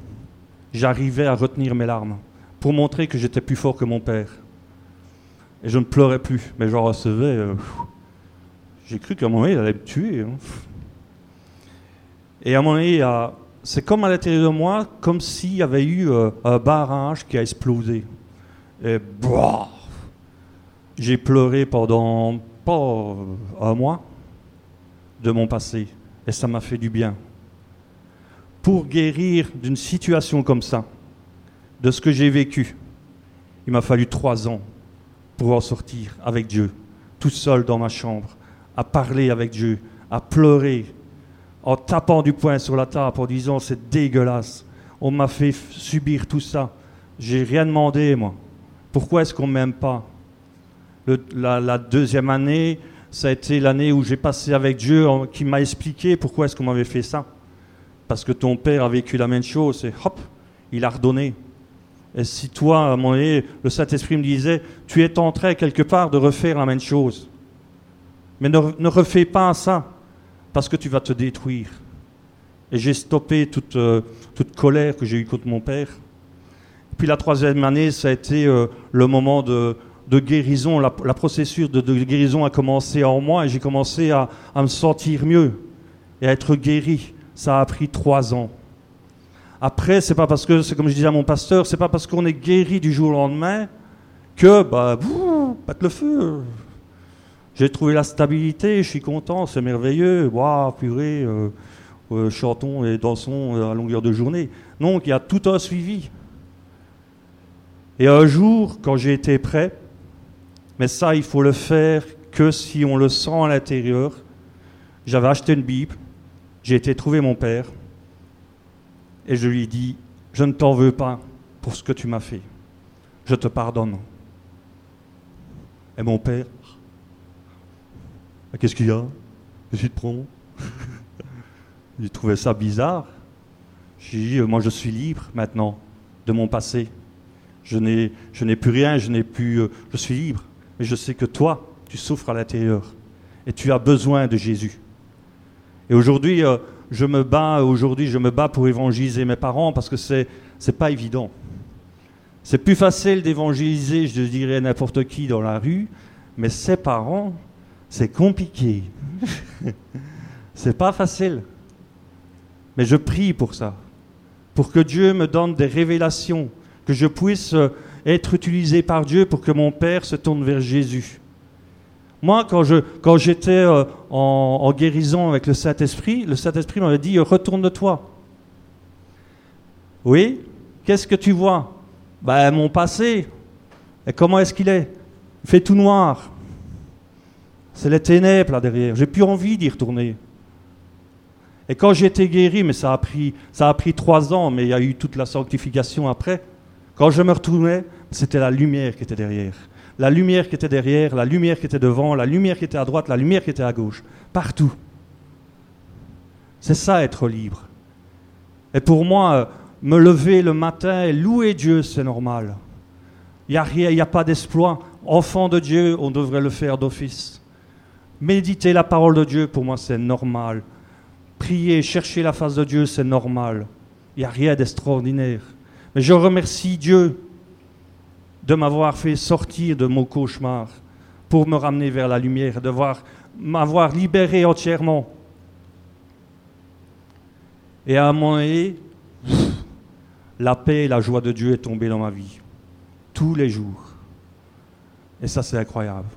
J'arrivais à retenir mes larmes pour montrer que j'étais plus fort que mon père. Et je ne pleurais plus, mais j'en recevais. Euh, j'ai cru qu'à un moment il allait me tuer. Hein. Et à un moment donné, c'est comme à l'intérieur de moi, comme s'il y avait eu euh, un barrage qui a explosé. Et j'ai pleuré pendant pas un mois de mon passé. Et ça m'a fait du bien. Pour guérir d'une situation comme ça, de ce que j'ai vécu, il m'a fallu trois ans pour en sortir avec Dieu, tout seul dans ma chambre, à parler avec Dieu, à pleurer, en tapant du poing sur la table, en disant c'est dégueulasse, on m'a fait subir tout ça, j'ai rien demandé moi. Pourquoi est-ce qu'on ne m'aime pas? La, deuxième année, ça a été l'année où j'ai passé avec Dieu, qui m'a expliqué pourquoi est-ce qu'on m'avait fait ça. Parce que ton père a vécu la même chose, et hop, il a redonné. Et si toi, à un moment donné, le Saint-Esprit me disait, tu es en train quelque part de refaire la même chose, mais ne, refais pas ça, parce que tu vas te détruire. Et j'ai stoppé toute, euh, toute colère que j'ai eue contre mon père. Puis la troisième année, ça a été euh, le moment de, guérison. La, processus de, de, guérison a commencé en moi et j'ai commencé à, à me sentir mieux et à être guéri. Ça a pris trois ans. Après, c'est pas parce que, c'est comme je disais à mon pasteur, c'est pas parce qu'on est guéri du jour au lendemain que, bah, pète le feu. J'ai trouvé la stabilité, je suis content, c'est merveilleux. Waouh, purée, euh, euh, chantons et dansons euh, à longueur de journée. Non, il y a tout un suivi. Et un jour, quand j'ai été prêt, mais ça, il faut le faire que si on le sent à l'intérieur. J'avais acheté une Bible, j'ai été trouver mon père et je lui dis, je ne t'en veux pas pour ce que tu m'as fait. Je te pardonne. Et mon père, ah, qu'est-ce qu'il y a? Qu'est-ce qu'il te prend? J'ai trouvé ça bizarre. J'ai dit, moi je suis libre maintenant de mon passé. Je n'ai, je n'ai plus rien, je n'ai plus, euh, je suis libre. Mais je sais que toi, tu souffres à l'intérieur et tu as besoin de Jésus. Et aujourd'hui, euh, je me bats aujourd'hui, je me bats pour évangéliser mes parents parce que c'est c'est pas évident. C'est plus facile d'évangéliser, je dirais n'importe qui dans la rue, mais ses parents, c'est compliqué. c'est pas facile. Mais je prie pour ça, pour que Dieu me donne des révélations, que je puisse être utilisé par Dieu pour que mon père se tourne vers Jésus. Moi, quand, j'étais euh, en, guérison avec le Saint-Esprit, le Saint-Esprit m'avait dit Retourne-toi. Oui Qu'est-ce que tu vois? Ben, mon passé. Et comment est-ce qu'il est? Il fait tout noir. C'est les ténèbres là derrière. J'ai plus envie d'y retourner. Et quand j'ai été guéri, mais ça a pris trois ans, mais il y a eu toute la sanctification après. Quand je me retournais, c'était la lumière qui était derrière la lumière qui était derrière, la lumière qui était devant, la lumière qui était à droite, la lumière qui était à gauche, partout. C'est ça être libre. Et pour moi, euh, me lever le matin et louer Dieu, c'est normal. Il n'y a rien, il n'y a pas d'exploit. Enfant de Dieu, on devrait le faire d'office. Méditer la parole de Dieu, pour moi, c'est normal. Prier, chercher la face de Dieu, c'est normal. Il n'y a rien d'extraordinaire. Mais je remercie Dieu de m'avoir fait sortir de mon cauchemar pour me ramener vers la lumière, de m'avoir libéré entièrement. Et à un moment la paix et la joie de Dieu est tombée dans ma vie, tous les jours. Et ça, c'est incroyable.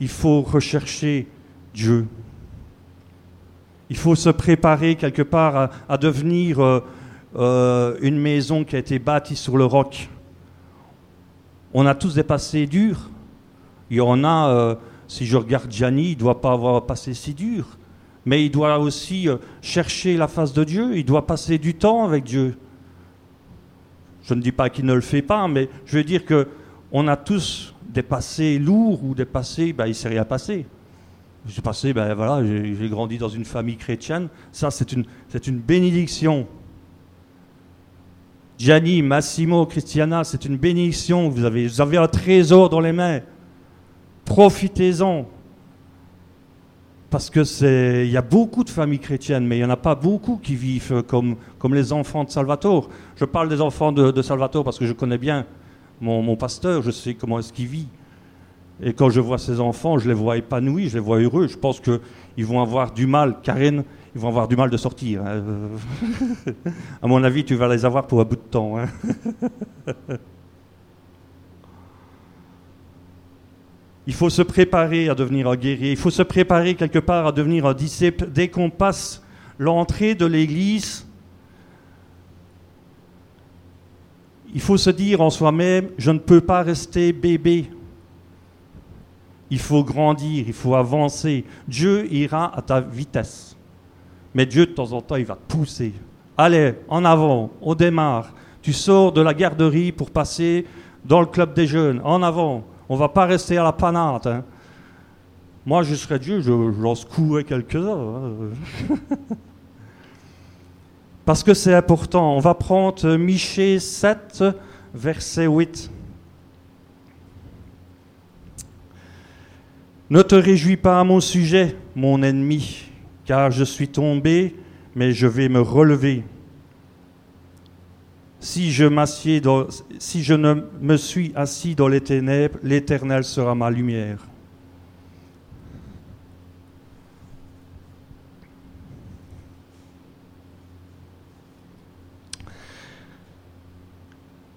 Il faut rechercher Dieu. Il faut se préparer quelque part à, devenir euh, euh, une maison qui a été bâtie sur le roc on a tous des passés durs. Il y en a, euh, si je regarde Gianni, il ne doit pas avoir passé si dur. Mais il doit aussi euh, chercher la face de Dieu, il doit passer du temps avec Dieu. Je ne dis pas qu'il ne le fait pas, mais je veux dire que on a tous des passés lourds ou des passés, ben, il ne s'est rien passé. J'ai passé, ben voilà, j'ai grandi dans une famille chrétienne. Ça, c'est une bénédiction. Gianni, Massimo, Christiana, c'est une bénédiction. Vous avez, un trésor dans les mains. Profitez-en. Parce que il y a beaucoup de familles chrétiennes, mais il n'y en a pas beaucoup qui vivent comme, les enfants de Salvatore. Je parle des enfants de, Salvatore parce que je connais bien mon, mon pasteur, je sais comment est-ce qu'il vit. Et quand je vois ces enfants, je les vois épanouis, je les vois heureux. Je pense qu'ils vont avoir du mal, Karen, ils vont avoir du mal de sortir. Hein. à mon avis, tu vas les avoir pour un bout de temps. Hein. Il faut se préparer à devenir un guerrier. Il faut se préparer quelque part à devenir un disciple. Dès qu'on passe l'entrée de l'Église, il faut se dire en soi-même, je ne peux pas rester bébé. Il faut grandir, il faut avancer. Dieu ira à ta vitesse. Mais Dieu, de temps en temps, il va te pousser. Allez, en avant, on démarre. Tu sors de la garderie pour passer dans le club des jeunes. En avant. On ne va pas rester à la panate. Hein. Moi, je serais Dieu, je, j'en secouerais quelques-uns. Hein. Parce que c'est important. On va prendre Michée 7, verset 8. Ne te réjouis pas à mon sujet, mon ennemi, car je suis tombé, mais je vais me relever. Si je, dans, si je ne me suis assis dans les ténèbres, l'Éternel sera ma lumière.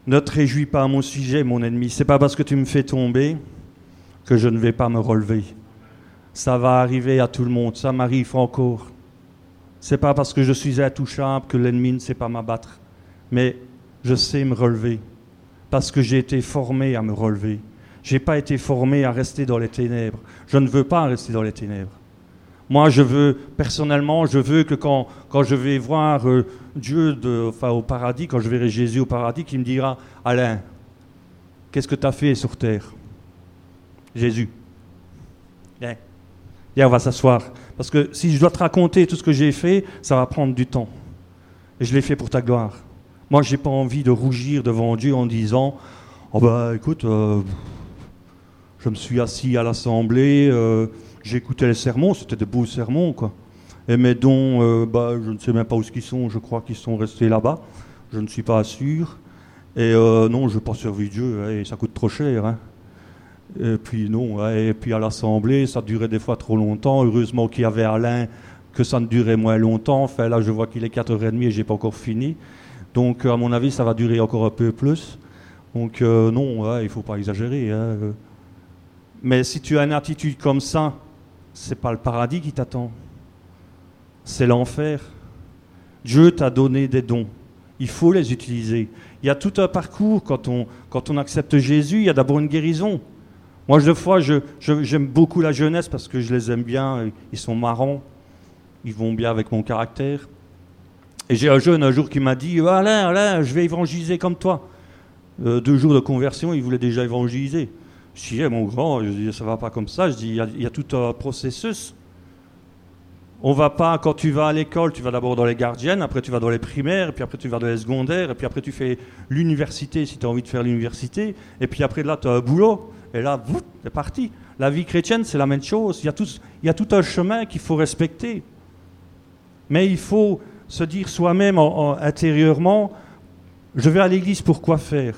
Ne te réjouis pas à mon sujet, mon ennemi. C'est pas parce que tu me fais tomber que je ne vais pas me relever. Ça va arriver à tout le monde. Ça m'arrive encore. C'est pas parce que je suis intouchable que l'ennemi ne sait pas m'abattre. Mais je sais me relever parce que j'ai été formé à me relever. Je n'ai pas été formé à rester dans les ténèbres. Je ne veux pas rester dans les ténèbres. Moi, je veux, personnellement, je veux que quand, quand je vais voir euh, Dieu de, enfin, au paradis, quand je verrai Jésus au paradis, qu'il me dira, Alain, qu'est-ce que tu as fait sur terre? Jésus. Viens. On va s'asseoir. Parce que si je dois te raconter tout ce que j'ai fait, ça va prendre du temps. Et je l'ai fait pour ta gloire. Moi, je n'ai pas envie de rougir devant Dieu en disant Oh, bah écoute, euh, je me suis assis à l'assemblée, euh, j'ai écouté les sermons, c'était de beaux sermons, quoi. Et mes dons, euh, bah, je ne sais même pas où ils sont, je crois qu'ils sont restés là-bas, je ne suis pas sûr. Et non, je n'ai pas servi Dieu, hein, et ça coûte trop cher. Hein. Et puis non, et puis à l'assemblée, ça durait des fois trop longtemps. Heureusement qu'il y avait Alain, que ça ne durait moins longtemps. Enfin là, je vois qu'il est 4h30 et j'ai pas encore fini. Donc, à mon avis, ça va durer encore un peu plus. Donc, euh, non, il ne faut pas exagérer. Hein. Mais si tu as une attitude comme ça, c'est pas le paradis qui t'attend. C'est l'enfer. Dieu t'a donné des dons. Il faut les utiliser. Il y a tout un parcours quand on, quand on accepte Jésus. Il y a d'abord une guérison. Moi, de fois, j'aime je, beaucoup la jeunesse parce que je les aime bien. Ils sont marrants. Ils vont bien avec mon caractère. Et j'ai un jeune un jour qui m'a dit Alain, Alain, je vais évangéliser comme toi. Euh, deux jours de conversion, il voulait déjà évangéliser. Je dis, eh, mon grand, je dis, ça va pas comme ça. Je dis, il y, a, tout un processus. On va pas, quand tu vas à l'école, tu vas d'abord dans les gardiennes, après tu vas dans les primaires, puis après tu vas dans les secondaires, et puis après tu fais l'université si tu as envie de faire l'université, et puis après là tu as un boulot, et là, c'est parti. La vie chrétienne, c'est la même chose. Il y a tout, un chemin qu'il faut respecter. Mais il faut se dire soi-même intérieurement, je vais à l'église pour quoi faire?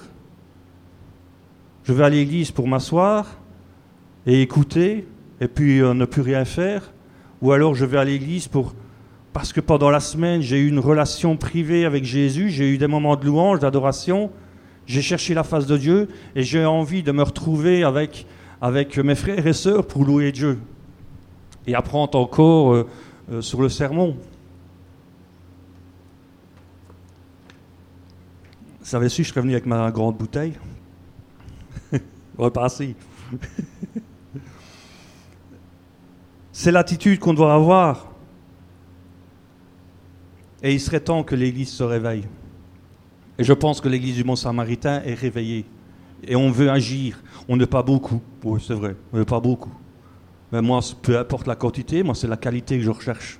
Je vais à l'église pour m'asseoir et écouter et puis euh, ne plus rien faire? Ou alors je vais à l'église pour parce que pendant la semaine j'ai eu une relation privée avec Jésus, j'ai eu des moments de louange, d'adoration, j'ai cherché la face de Dieu et j'ai envie de me retrouver avec, avec mes frères et sœurs pour louer Dieu et apprendre encore euh, euh, sur le sermon. Su, je serais venu avec ma grande bouteille? Repasser. C'est l'attitude qu'on doit avoir. Et il serait temps que l'Église se réveille. Et je pense que l'Église du Mont Samaritain est réveillée. et on veut agir. On n'est pas beaucoup, oui c'est vrai, on n'est pas beaucoup. Mais moi, peu importe la quantité, moi c'est la qualité que je recherche.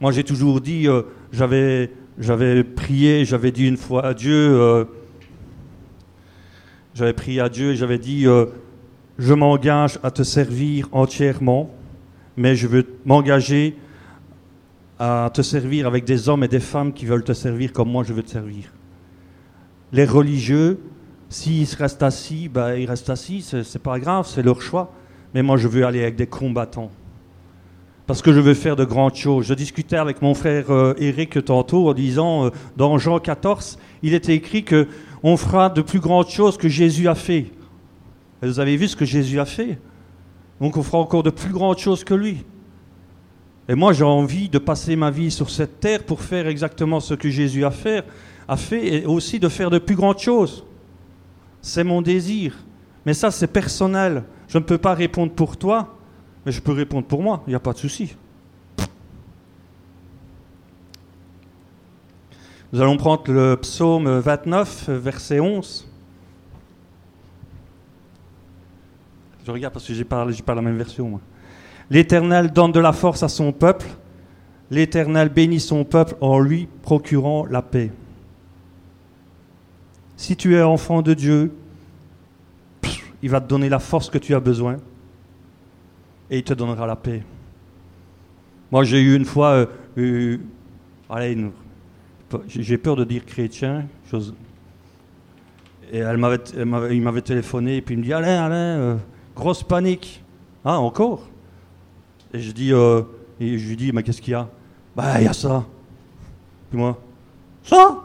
Moi j'ai toujours dit, euh, j'avais, j'avais prié, j'avais dit une fois à Dieu, euh, j'avais prié à Dieu et j'avais dit, euh, je m'engage à te servir entièrement, mais je veux m'engager à te servir avec des hommes et des femmes qui veulent te servir comme moi je veux te servir. Les religieux, s'ils restent assis, ben, ils restent assis, c'est pas grave, c'est leur choix. Mais moi je veux aller avec des combattants. Parce que je veux faire de grandes choses. Je discutais avec mon frère euh, Eric tantôt en disant, euh, dans Jean 14, il était écrit que on fera de plus grandes choses que Jésus a fait. vous avez vu ce que Jésus a fait? Donc on fera encore de plus grandes choses que lui. Et moi, j'ai envie de passer ma vie sur cette terre pour faire exactement ce que Jésus a fait, a fait et aussi de faire de plus grandes choses. C'est mon désir. Mais ça, c'est personnel. Je ne peux pas répondre pour toi, mais je peux répondre pour moi. Il n'y a pas de souci. Nous allons prendre le psaume 29, verset 11. Je regarde parce que je n'ai pas, pas la même version, moi. L'Éternel donne de la force à son peuple. L'Éternel bénit son peuple en lui procurant la paix. Si tu es enfant de Dieu, il va te donner la force que tu as besoin et il te donnera la paix. Moi, j'ai eu une fois, euh, allez, j'ai peur de dire chrétien, chose, et il m'avait téléphoné et puis il me dit Alain, Alain, euh, grosse panique. Ah, encore? Et je dis, euh, et je lui dis, mais qu'est-ce qu'il y a? Bah, il y a ça. Puis moi, ça?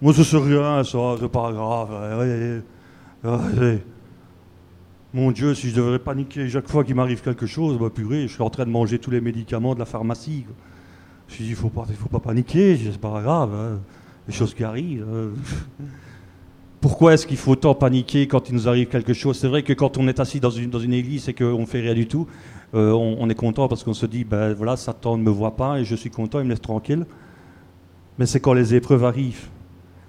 Moi, ce c'est rien, ça, c'est pas grave. Mon Dieu, si je devrais paniquer chaque fois qu'il m'arrive quelque chose, bah purée, je suis en train de manger tous les médicaments de la pharmacie. Je dis, il faut pas, faut pas paniquer, c'est pas grave, hein. les choses qui arrivent. Pourquoi est-ce qu'il faut tant paniquer quand il nous arrive quelque chose? C'est vrai que quand on est assis dans une, église et qu'on ne fait rien du tout, euh, on, est content parce qu'on se dit, ben voilà, Satan ne me voit pas et je suis content, il me laisse tranquille. Mais c'est quand les épreuves arrivent,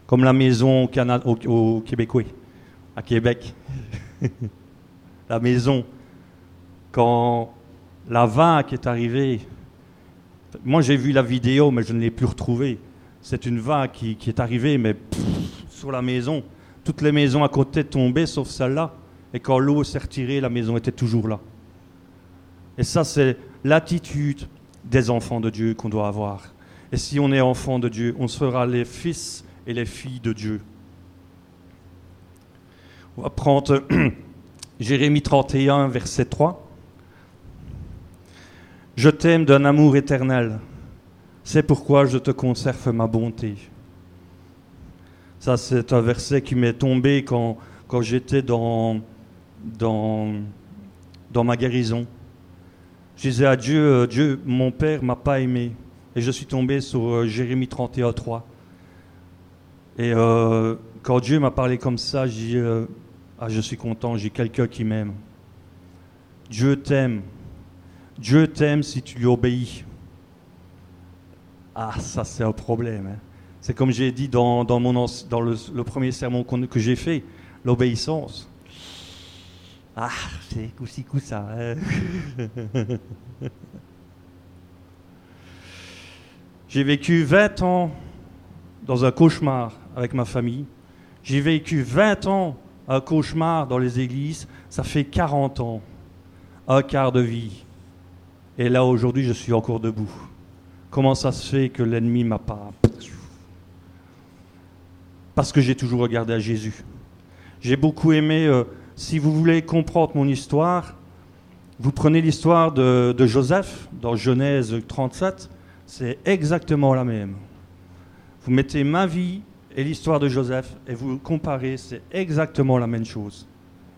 comme la maison au, Canada, au, Québécois, à Québec. la maison, quand la vague est arrivée, moi j'ai vu la vidéo, mais je ne l'ai plus retrouvée. C'est une vague qui, est arrivée, mais sur la maison. Toutes les maisons à côté tombaient, sauf celle-là. Et quand l'eau s'est retirée, la maison était toujours là. Et ça, c'est l'attitude des enfants de Dieu qu'on doit avoir. Et si on est enfant de Dieu, on sera les fils et les filles de Dieu. On va prendre Jérémie 31, verset 3. Je t'aime d'un amour éternel. C'est pourquoi je te conserve ma bonté. Ça, c'est un verset qui m'est tombé quand, quand j'étais dans, dans, ma guérison. Je disais à Dieu, euh, Dieu, mon Père m'a pas aimé. Et je suis tombé sur euh, Jérémie 31, 3. Et euh, quand Dieu m'a parlé comme ça, j'ai ah, je suis content, j'ai quelqu'un qui m'aime. Dieu t'aime. Dieu t'aime si tu lui obéis. Ah, ça c'est un problème. Hein. C'est comme j'ai dit dans, mon, dans le, premier sermon que j'ai fait, l'obéissance. Ah, c'est coup-ci, coup ça. Hein. J'ai vécu 20 ans dans un cauchemar avec ma famille. J'ai vécu 20 ans un cauchemar dans les églises. Ça fait 40 ans, un quart de vie. Et là, aujourd'hui, je suis encore debout. Comment ça se fait que l'ennemi m'a pas... Parce que j'ai toujours regardé à Jésus. J'ai beaucoup aimé... Euh, si vous voulez comprendre mon histoire, vous prenez l'histoire de, Joseph dans Genèse 37, c'est exactement la même. Vous mettez ma vie et l'histoire de Joseph et vous comparez, c'est exactement la même chose.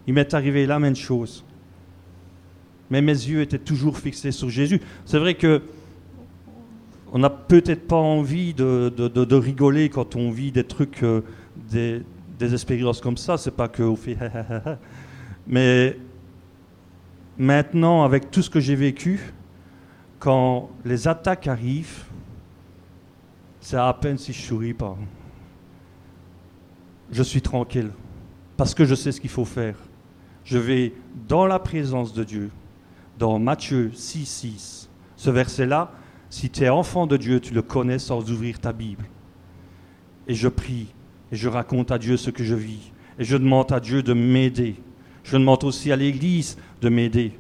Il m'est arrivé la même chose. Mais mes yeux étaient toujours fixés sur Jésus. C'est vrai que on n'a peut-être pas envie de, rigoler quand on vit des trucs, euh, des, des expériences comme ça, c'est pas qu'on fait mais maintenant avec tout ce que j'ai vécu, quand les attaques arrivent, c'est à peine si je souris pas. Je suis tranquille. parce que je sais ce qu'il faut faire. Je vais dans la présence de Dieu, dans Matthieu 6, 6. Ce verset-là, si tu es enfant de Dieu, tu le connais sans ouvrir ta Bible. Et je prie, et je raconte à Dieu ce que je vis, et je demande à Dieu de m'aider. Je demande aussi à l'Église de m'aider.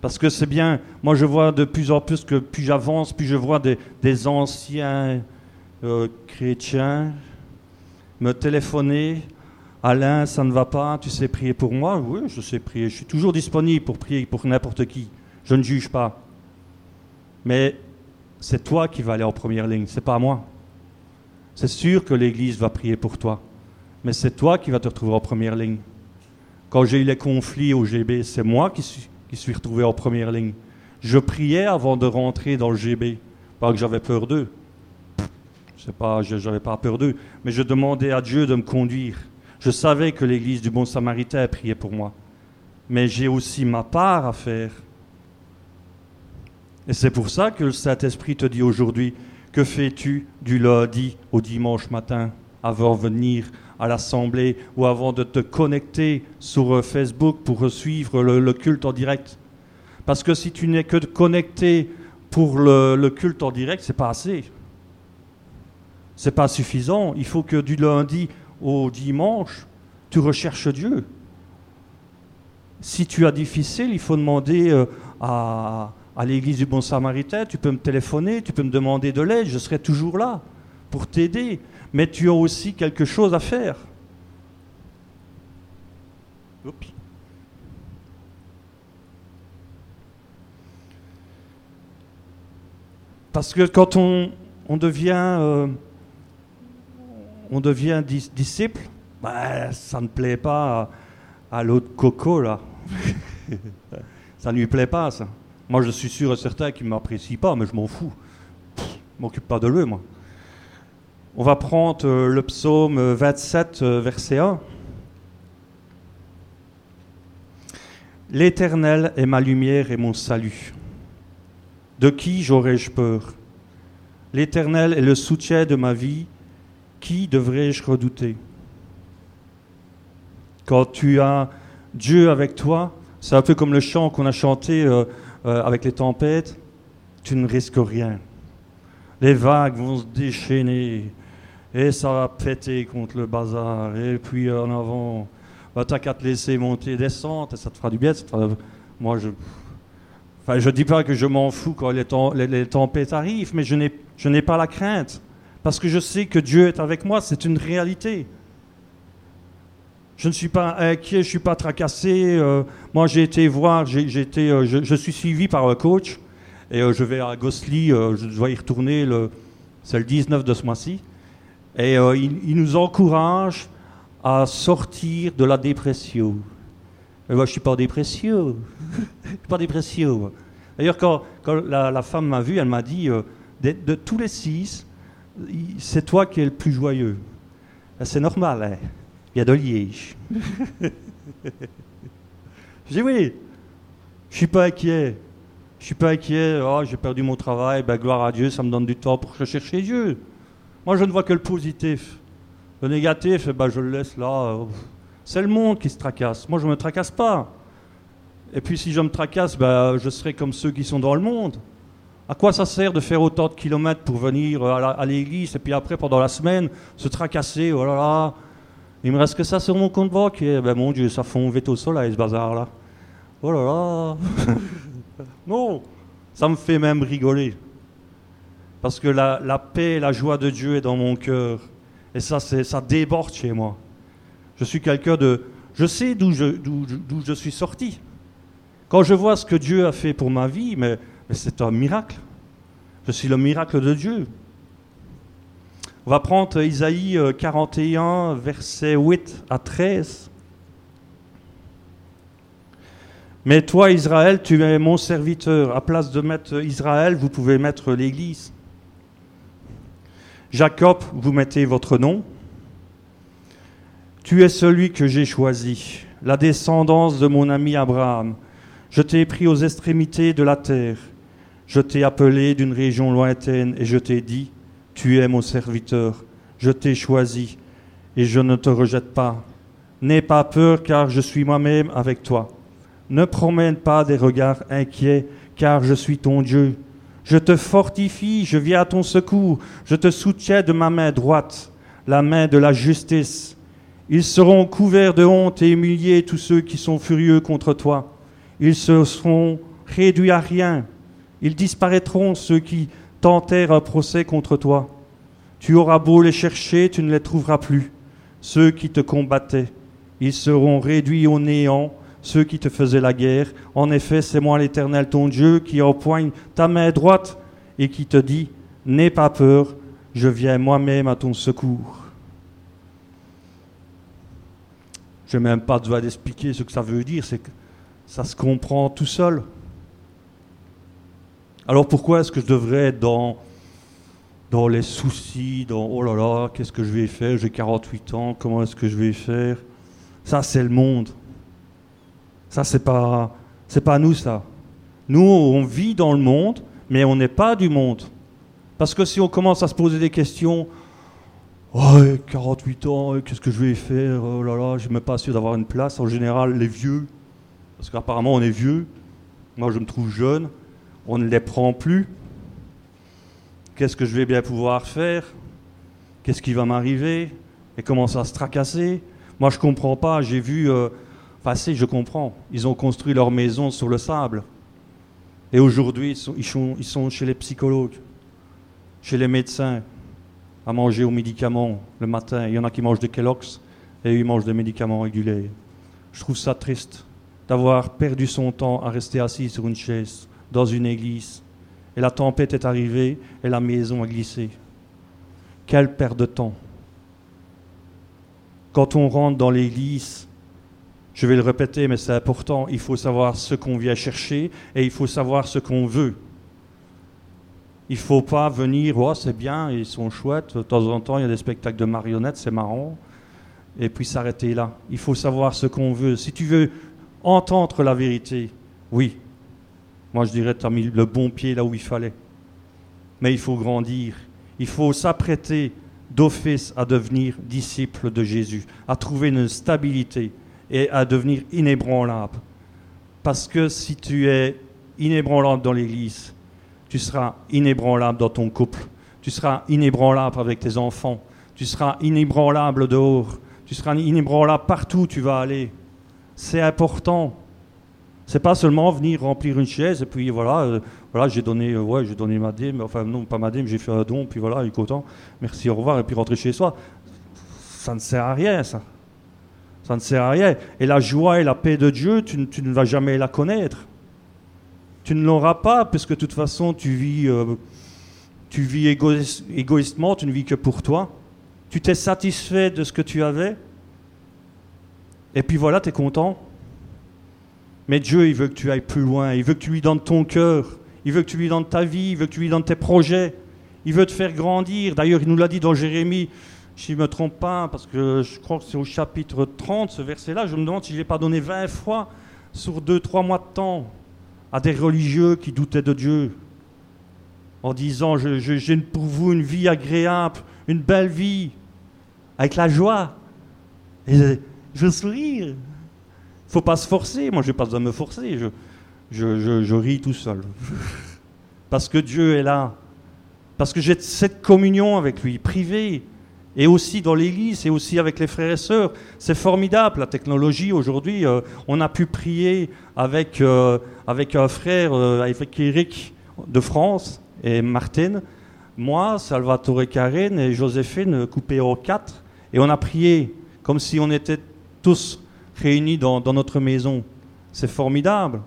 Parce que c'est bien, moi je vois de plus en plus que plus j'avance, plus je vois des, anciens euh, chrétiens me téléphoner. Alain, ça ne va pas, tu sais prier pour moi? Oui, je sais prier. Je suis toujours disponible pour prier pour n'importe qui. Je ne juge pas. Mais c'est toi qui vas aller en première ligne, c'est pas moi. C'est sûr que l'Église va prier pour toi, mais c'est toi qui vas te retrouver en première ligne. Quand j'ai eu les conflits au GB, c'est moi qui suis, retrouvé en première ligne. Je priais avant de rentrer dans le GB, pas que j'avais peur d'eux. Je j'avais pas peur d'eux, mais je demandais à Dieu de me conduire. Je savais que l'Église du Bon Samaritain priait pour moi, mais j'ai aussi ma part à faire. Et c'est pour ça que le Saint-Esprit te dit aujourd'hui, que fais-tu du lundi au dimanche matin avant de venir à l'Assemblée ou avant de te connecter sur euh, Facebook pour suivre le, culte en direct? Parce que si tu n'es que connecté pour le, culte en direct, c'est pas assez. C'est pas suffisant. Il faut que du lundi au dimanche, tu recherches Dieu. Si tu as difficile, il faut demander euh, à, à l'église du Bon Samaritain, tu peux me téléphoner, tu peux me demander de l'aide, je serai toujours là pour t'aider mais tu as aussi quelque chose à faire. Parce que quand on, devient, euh, on devient disciple, bah, ça ne plaît pas à, l'autre coco, là. ça ne lui plaît pas, ça. Moi, je suis sûr et certain qu'il ne m'apprécie pas, mais je m'en fous. Je m'occupe pas de lui, moi. On va prendre euh, le psaume 27, euh, verset 1. L'Éternel est ma lumière et mon salut. De qui j'aurais-je peur? L'Éternel est le soutien de ma vie. Qui devrais-je redouter? Quand tu as Dieu avec toi, c'est un peu comme le chant qu'on a chanté euh, avec les tempêtes, tu ne risques rien. Les vagues vont se déchaîner, et ça va péter contre le bazar. Et puis en avant, bah, t'as qu'à te laisser monter, descendre, et ça te fera du bien. Moi, je. Enfin, je dis pas que je m'en fous quand les, les, tempêtes arrivent, mais je n'ai pas la crainte. Parce que je sais que Dieu est avec moi, c'est une réalité. Je ne suis pas inquiet, je ne suis pas tracassé. Euh, moi, j'ai été voir, j'ai, été, euh, je, suis suivi par un coach et euh, je vais à Gosli, je dois y retourner, c'est le 19 de ce mois-ci. Et il, nous encourage à sortir de la dépression. moi, je ne suis pas dépression. je suis pas dépression. D'ailleurs, quand, la, femme m'a vu, elle m'a dit euh, de, tous les six, c'est toi qui es le plus joyeux. Ben, c'est normal, hein. Il y a de Liège. J'ai dit oui, je ne suis pas inquiet. Je ne suis pas inquiet, oh, j'ai perdu mon travail, ben, gloire à Dieu, ça me donne du temps pour chercher Dieu. Moi, je ne vois que le positif. Le négatif, eh ben, je le laisse là. C'est le monde qui se tracasse. Moi, je ne me tracasse pas. Et puis, si je me tracasse, ben, je serai comme ceux qui sont dans le monde. À quoi ça sert de faire autant de kilomètres pour venir à l'église et puis après, pendant la semaine, se tracasser? Oh là là, il me reste que ça sur mon compte bancaire. Ben, mon Dieu, ça fond vite au soleil, ce bazar-là. Oh là là Non, ça me fait même rigoler. Parce que la, paix, la joie de Dieu est dans mon cœur. Et ça, ça déborde chez moi. Je suis quelqu'un de... Je sais d'où je, je, suis sorti. Quand je vois ce que Dieu a fait pour ma vie, mais, c'est un miracle. Je suis le miracle de Dieu. On va prendre Isaïe 41, euh, versets 8 à 13. Mais toi, Israël, tu es mon serviteur. À place de mettre Israël, vous pouvez mettre l'Église. Jacob, vous mettez votre nom. Tu es celui que j'ai choisi, la descendance de mon ami Abraham. Je t'ai pris aux extrémités de la terre. Je t'ai appelé d'une région lointaine et je t'ai dit, tu es mon serviteur. Je t'ai choisi et je ne te rejette pas. N'aie pas peur car je suis moi-même avec toi. Ne promène pas des regards inquiets car je suis ton Dieu. Je te fortifie, je viens à ton secours, je te soutiens de ma main droite, la main de la justice. Ils seront couverts de honte et humiliés tous ceux qui sont furieux contre toi. Ils se seront réduits à rien. Ils disparaîtront ceux qui tentèrent un procès contre toi. Tu auras beau les chercher, tu ne les trouveras plus. Ceux qui te combattaient, ils seront réduits au néant, ceux qui te faisaient la guerre. En effet, c'est moi l'Éternel, ton Dieu, qui empoigne ta main droite et qui te dit, N'aie pas peur, je viens moi-même à ton secours. Je n'ai même pas besoin d'expliquer ce que ça veut dire, c'est que ça se comprend tout seul. Alors pourquoi est-ce que je devrais être dans dans les soucis, dans oh là là, qu'est-ce que je vais faire J'ai 48 ans, comment est-ce que je vais faire? Ça, c'est le monde. Ça, c'est pas, c'est pas nous, ça. Nous, on vit dans le monde, mais on n'est pas du monde. Parce que si on commence à se poser des questions, oh, 48 ans, qu'est-ce que je vais faire? Oh là là, je ne suis pas sûr d'avoir une place. En général, les vieux, parce qu'apparemment on est vieux, moi je me trouve jeune, on ne les prend plus. Qu'est-ce que je vais bien pouvoir faire? Qu'est-ce qui va m'arriver? Et comment ça se tracasser? Moi, je ne comprends pas. J'ai vu euh, passer, je comprends. Ils ont construit leur maison sur le sable. Et aujourd'hui, ils sont, chez les psychologues, chez les médecins, à manger aux médicaments le matin. Il y en a qui mangent des Kellogg's et ils mangent des médicaments réguliers. Je trouve ça triste d'avoir perdu son temps à rester assis sur une chaise dans une église et la tempête est arrivée et la maison a glissé. Quelle perte de temps. Quand on rentre dans l'église, je vais le répéter, mais c'est important, il faut savoir ce qu'on vient chercher et il faut savoir ce qu'on veut. Il ne faut pas venir, oh, c'est bien, ils sont chouettes, de temps en temps il y a des spectacles de marionnettes, c'est marrant, et puis s'arrêter là. Il faut savoir ce qu'on veut. Si tu veux entendre la vérité, oui, moi, je dirais, tu as mis le bon pied là où il fallait. Mais il faut grandir. Il faut s'apprêter d'office à devenir disciple de Jésus, à trouver une stabilité et à devenir inébranlable. Parce que si tu es inébranlable dans l'Église, tu seras inébranlable dans ton couple, tu seras inébranlable avec tes enfants, tu seras inébranlable dehors, tu seras inébranlable partout où tu vas aller. C'est important. C'est pas seulement venir remplir une chaise et puis voilà, euh, voilà j'ai donné, euh, ouais, donné ma dîme, enfin non, pas ma dîme, j'ai fait un don, puis voilà, il est content, merci, au revoir, et puis rentrer chez soi. Ça ne sert à rien, ça. Ça ne sert à rien. Et la joie et la paix de Dieu, tu, ne vas jamais la connaître. Tu ne l'auras pas, puisque de toute façon, tu vis, euh, tu vis égoïstement, tu ne vis que pour toi. Tu t'es satisfait de ce que tu avais, et puis voilà, tu es content. Mais Dieu, il veut que tu ailles plus loin. Il veut que tu lui donnes ton cœur. Il veut que tu lui donnes ta vie. Il veut que tu lui donnes tes projets. Il veut te faire grandir. D'ailleurs, il nous l'a dit dans Jérémie, si je ne me trompe pas, parce que je crois que c'est au chapitre 30, ce verset-là. Je me demande si je n'ai pas donné 20 fois sur 2-3 mois de temps à des religieux qui doutaient de Dieu. En disant, j'ai pour vous une vie agréable, une belle vie, avec la joie. Et je veux sourire faut pas se forcer. Moi, je n'ai pas besoin de me forcer. Je, je, je, ris tout seul. Parce que Dieu est là. Parce que j'ai cette communion avec lui, privée. Et aussi dans l'église, et aussi avec les frères et sœurs. C'est formidable, la technologie aujourd'hui. Euh, on a pu prier avec, euh, avec un frère, euh, avec Eric de France et Martine. Moi, Salvatore Karen et Joséphine coupé en quatre. Et on a prié comme si on était tous réunis dans, notre maison. C'est formidable.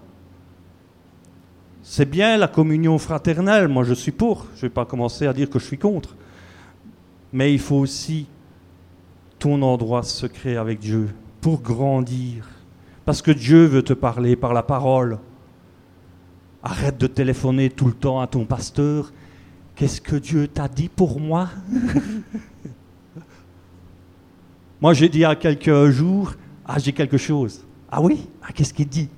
C'est bien la communion fraternelle, moi je suis pour, je ne vais pas commencer à dire que je suis contre. Mais il faut aussi ton endroit secret avec Dieu pour grandir. Parce que Dieu veut te parler par la parole. Arrête de téléphoner tout le temps à ton pasteur. Qu'est-ce que Dieu t'a dit pour moi? Moi j'ai dit à quelques jours, ah, j'ai quelque chose. Ah oui? Ah, qu'est-ce qu'il dit?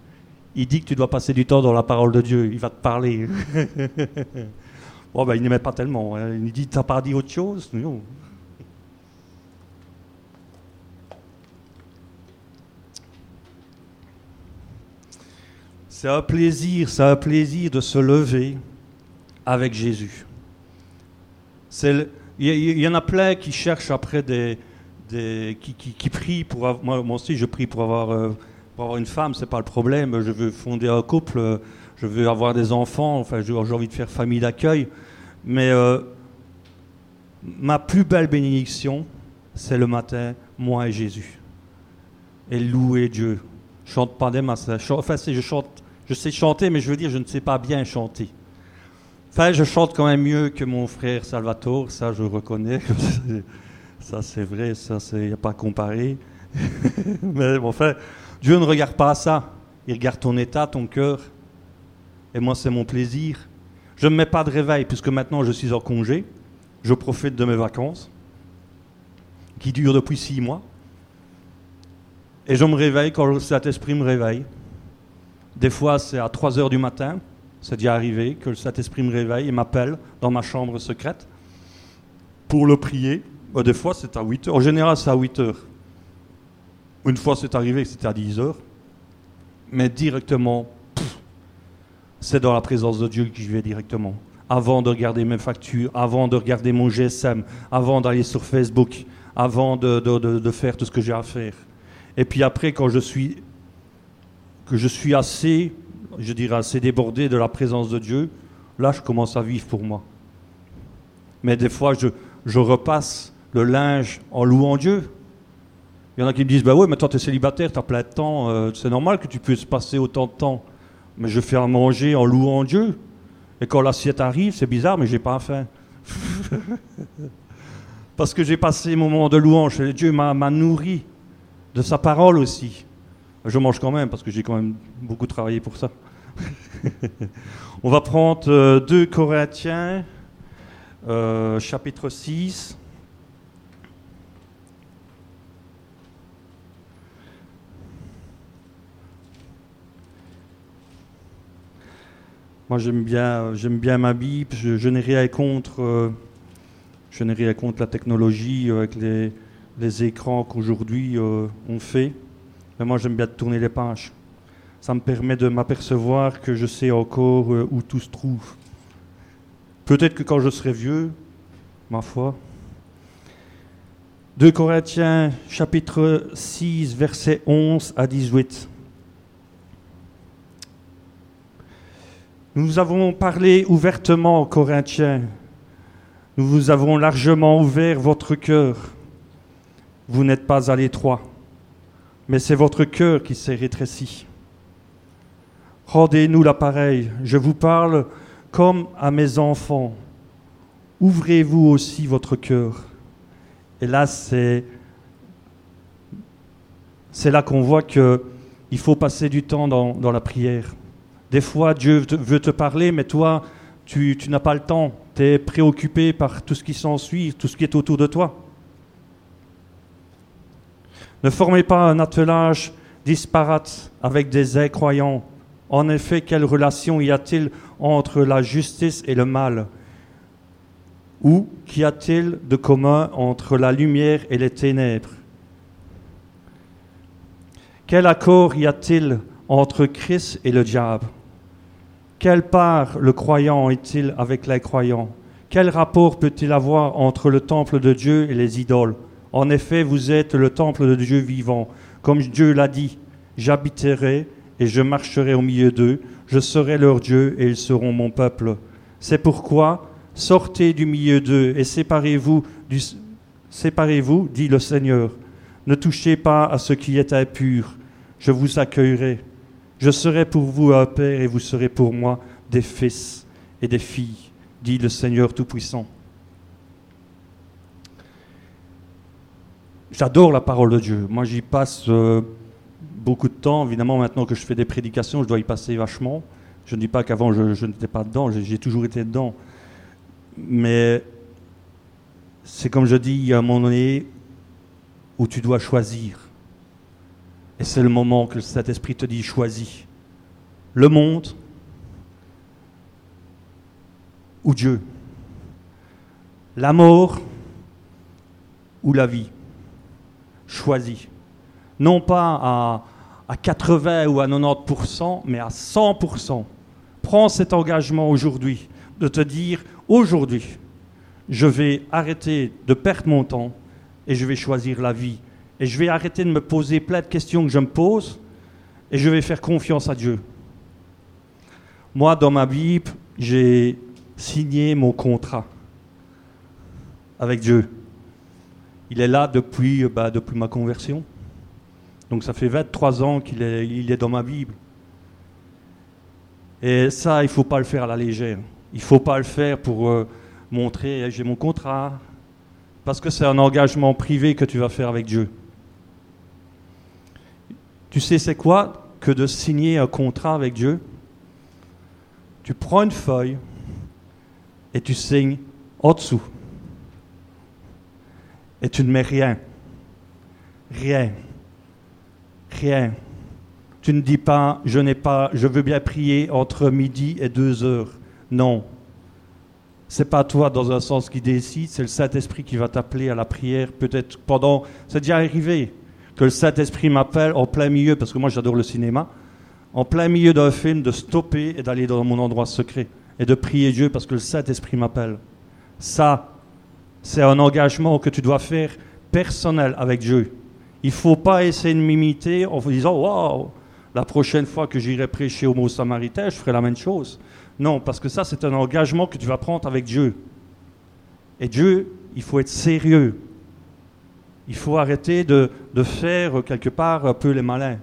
Il dit que tu dois passer du temps dans la parole de Dieu. Il va te parler. bon, oh, ben, il n'aimait pas tellement. Hein. Il dit T'as pas dit autre chose? Non. C'est un plaisir, c'est un plaisir de se lever avec Jésus. Il y, en a plein qui cherchent après des, qui, qui, prient pour avoir, moi, aussi je prie pour avoir, euh, pour avoir une femme, c'est pas le problème. Je veux fonder un couple, je veux avoir des enfants, enfin j'ai envie de faire famille d'accueil. Mais euh, ma plus belle bénédiction, c'est le matin, moi et Jésus. Et louer Dieu. Je chante pas des masses. Enfin, je chante, je sais chanter, mais je veux dire, je ne sais pas bien chanter. Enfin, je chante quand même mieux que mon frère Salvatore, ça je reconnais. ça c'est vrai, ça il n'y a pas à comparer. mais enfin, Dieu ne regarde pas ça. Il regarde ton état, ton cœur. Et moi, c'est mon plaisir. Je ne mets pas de réveil, puisque maintenant je suis en congé. Je profite de mes vacances, qui durent depuis six mois. Et je me réveille quand le Saint-Esprit me réveille. Des fois, c'est à 3 heures du matin. C'est déjà arrivé que le Saint-Esprit me réveille et m'appelle dans ma chambre secrète pour le prier. Bah, des fois, c'est à 8 heures. En général, c'est à 8 heures. Une fois, c'est arrivé que c'était à 10 heures. Mais directement, c'est dans la présence de Dieu que je vais directement. Avant de regarder mes factures, avant de regarder mon GSM, avant d'aller sur Facebook, avant de, faire tout ce que j'ai à faire. Et puis après, quand je suis, que je suis assez, je dirais assez débordé de la présence de Dieu, là, je commence à vivre pour moi. Mais des fois, je repasse le linge en louant Dieu. Il y en a qui me disent, bah ouais, toi, tu es célibataire, tu as plein de temps, euh, c'est normal que tu puisses passer autant de temps. Mais je fais à manger en louant Dieu. Et quand l'assiette arrive, c'est bizarre, mais j'ai pas faim. Parce que j'ai passé un moment de louange, et Dieu m'a nourri de sa parole aussi. Je mange quand même parce que j'ai quand même beaucoup travaillé pour ça. On va prendre 2 euh, Corinthiens, euh, chapitre 6. Moi, j'aime bien, j'aime bien ma Bible. Je, n'ai rien contre, euh, je n'ai rien contre la technologie avec les, écrans qu'aujourd'hui euh, on fait. Mais moi, j'aime bien tourner les pages. Ça me permet de m'apercevoir que je sais encore euh, où tout se trouve. Peut-être que quand je serai vieux, ma foi. 2 Corinthiens chapitre 6 versets 11 à 18. Nous avons parlé ouvertement aux Corinthiens. Nous vous avons largement ouvert votre cœur vous n'êtes pas à l'étroit, mais c'est votre cœur qui s'est rétréci. Rendez-nous l'appareil, je vous parle comme à mes enfants. Ouvrez-vous aussi votre cœur. Et là, c'est, là qu'on voit qu'il faut passer du temps dans, la prière. Des fois, Dieu veut te parler, mais toi, tu, n'as pas le temps. Tu es préoccupé par tout ce qui s'ensuit, tout ce qui est autour de toi. Ne formez pas un attelage disparate avec des incroyants. En effet, quelle relation y a-t-il entre la justice et le mal? Ou qu'y a-t-il de commun entre la lumière et les ténèbres? Quel accord y a-t-il entre Christ et le diable? Quelle part le croyant est-il avec l'incroyant Quel rapport peut-il avoir entre le temple de Dieu et les idoles? En effet, vous êtes le temple de Dieu vivant. Comme Dieu l'a dit, j'habiterai et je marcherai au milieu d'eux, je serai leur Dieu et ils seront mon peuple. C'est pourquoi sortez du milieu d'eux et séparez-vous, séparez-vous, dit le Seigneur. Ne touchez pas à ce qui est impur, je vous accueillerai. Je serai pour vous un père et vous serez pour moi des fils et des filles, dit le Seigneur Tout-Puissant. J'adore la parole de Dieu. Moi, j'y passe euh, beaucoup de temps. Évidemment, maintenant que je fais des prédications, je dois y passer vachement. Je ne dis pas qu'avant, je, n'étais pas dedans. J'ai toujours été dedans. Mais c'est comme je dis, il y a un moment donné où tu dois choisir. Et c'est le moment que cet esprit te dit choisis. Le monde ou Dieu. La mort ou la vie choisi. Non pas à 80 ou à 90%, mais à 100%. Prends cet engagement aujourd'hui de te dire, aujourd'hui, je vais arrêter de perdre mon temps et je vais choisir la vie. Et je vais arrêter de me poser plein de questions que je me pose et je vais faire confiance à Dieu. Moi, dans ma Bible, j'ai signé mon contrat avec Dieu. Il est là depuis, bah, depuis ma conversion. Donc ça fait 23 ans qu'il est, dans ma Bible. Et ça, il ne faut pas le faire à la légère. Il ne faut pas le faire pour euh, montrer eh, j'ai mon contrat. Parce que c'est un engagement privé que tu vas faire avec Dieu. Tu sais, c'est quoi que de signer un contrat avec Dieu? Tu prends une feuille et tu signes en dessous. Et tu ne mets rien. Rien. Rien. Tu ne dis pas, je n'ai pas, je veux bien prier entre midi et deux heures. Non. C'est pas toi dans un sens qui décide, c'est le Saint-Esprit qui va t'appeler à la prière. Peut-être pendant, c'est déjà arrivé que le Saint-Esprit m'appelle en plein milieu, parce que moi j'adore le cinéma, en plein milieu d'un film, de stopper et d'aller dans mon endroit secret et de prier Dieu parce que le Saint-Esprit m'appelle. Ça, c'est un engagement que tu dois faire personnel avec Dieu. Il ne faut pas essayer de m'imiter en vous disant Waouh, la prochaine fois que j'irai prêcher au mot samaritain, je ferai la même chose. Non, parce que ça, c'est un engagement que tu vas prendre avec Dieu. Et Dieu, il faut être sérieux. Il faut arrêter de, faire quelque part un peu les malins.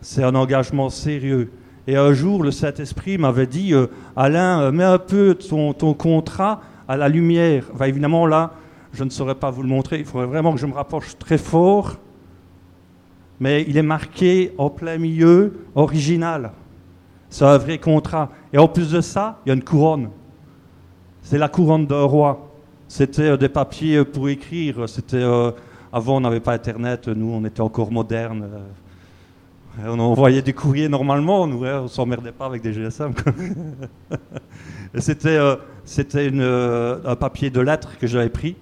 C'est un engagement sérieux. Et un jour, le Saint-Esprit m'avait dit euh, Alain, euh, mets un peu ton, ton contrat à la lumière. évidemment, là, je ne saurais pas vous le montrer. Il faudrait vraiment que je me rapproche très fort. Mais il est marqué en plein milieu, original. C'est un vrai contrat. Et en plus de ça, il y a une couronne. C'est la couronne d'un roi. C'était euh, des papiers pour écrire. C'était euh, avant, on n'avait pas Internet. Nous, on était encore modernes. Euh, on envoyait des courriers normalement. Nous, on s'emmerdait pas avec des GSM. c'était un papier de lettres que j'avais pris.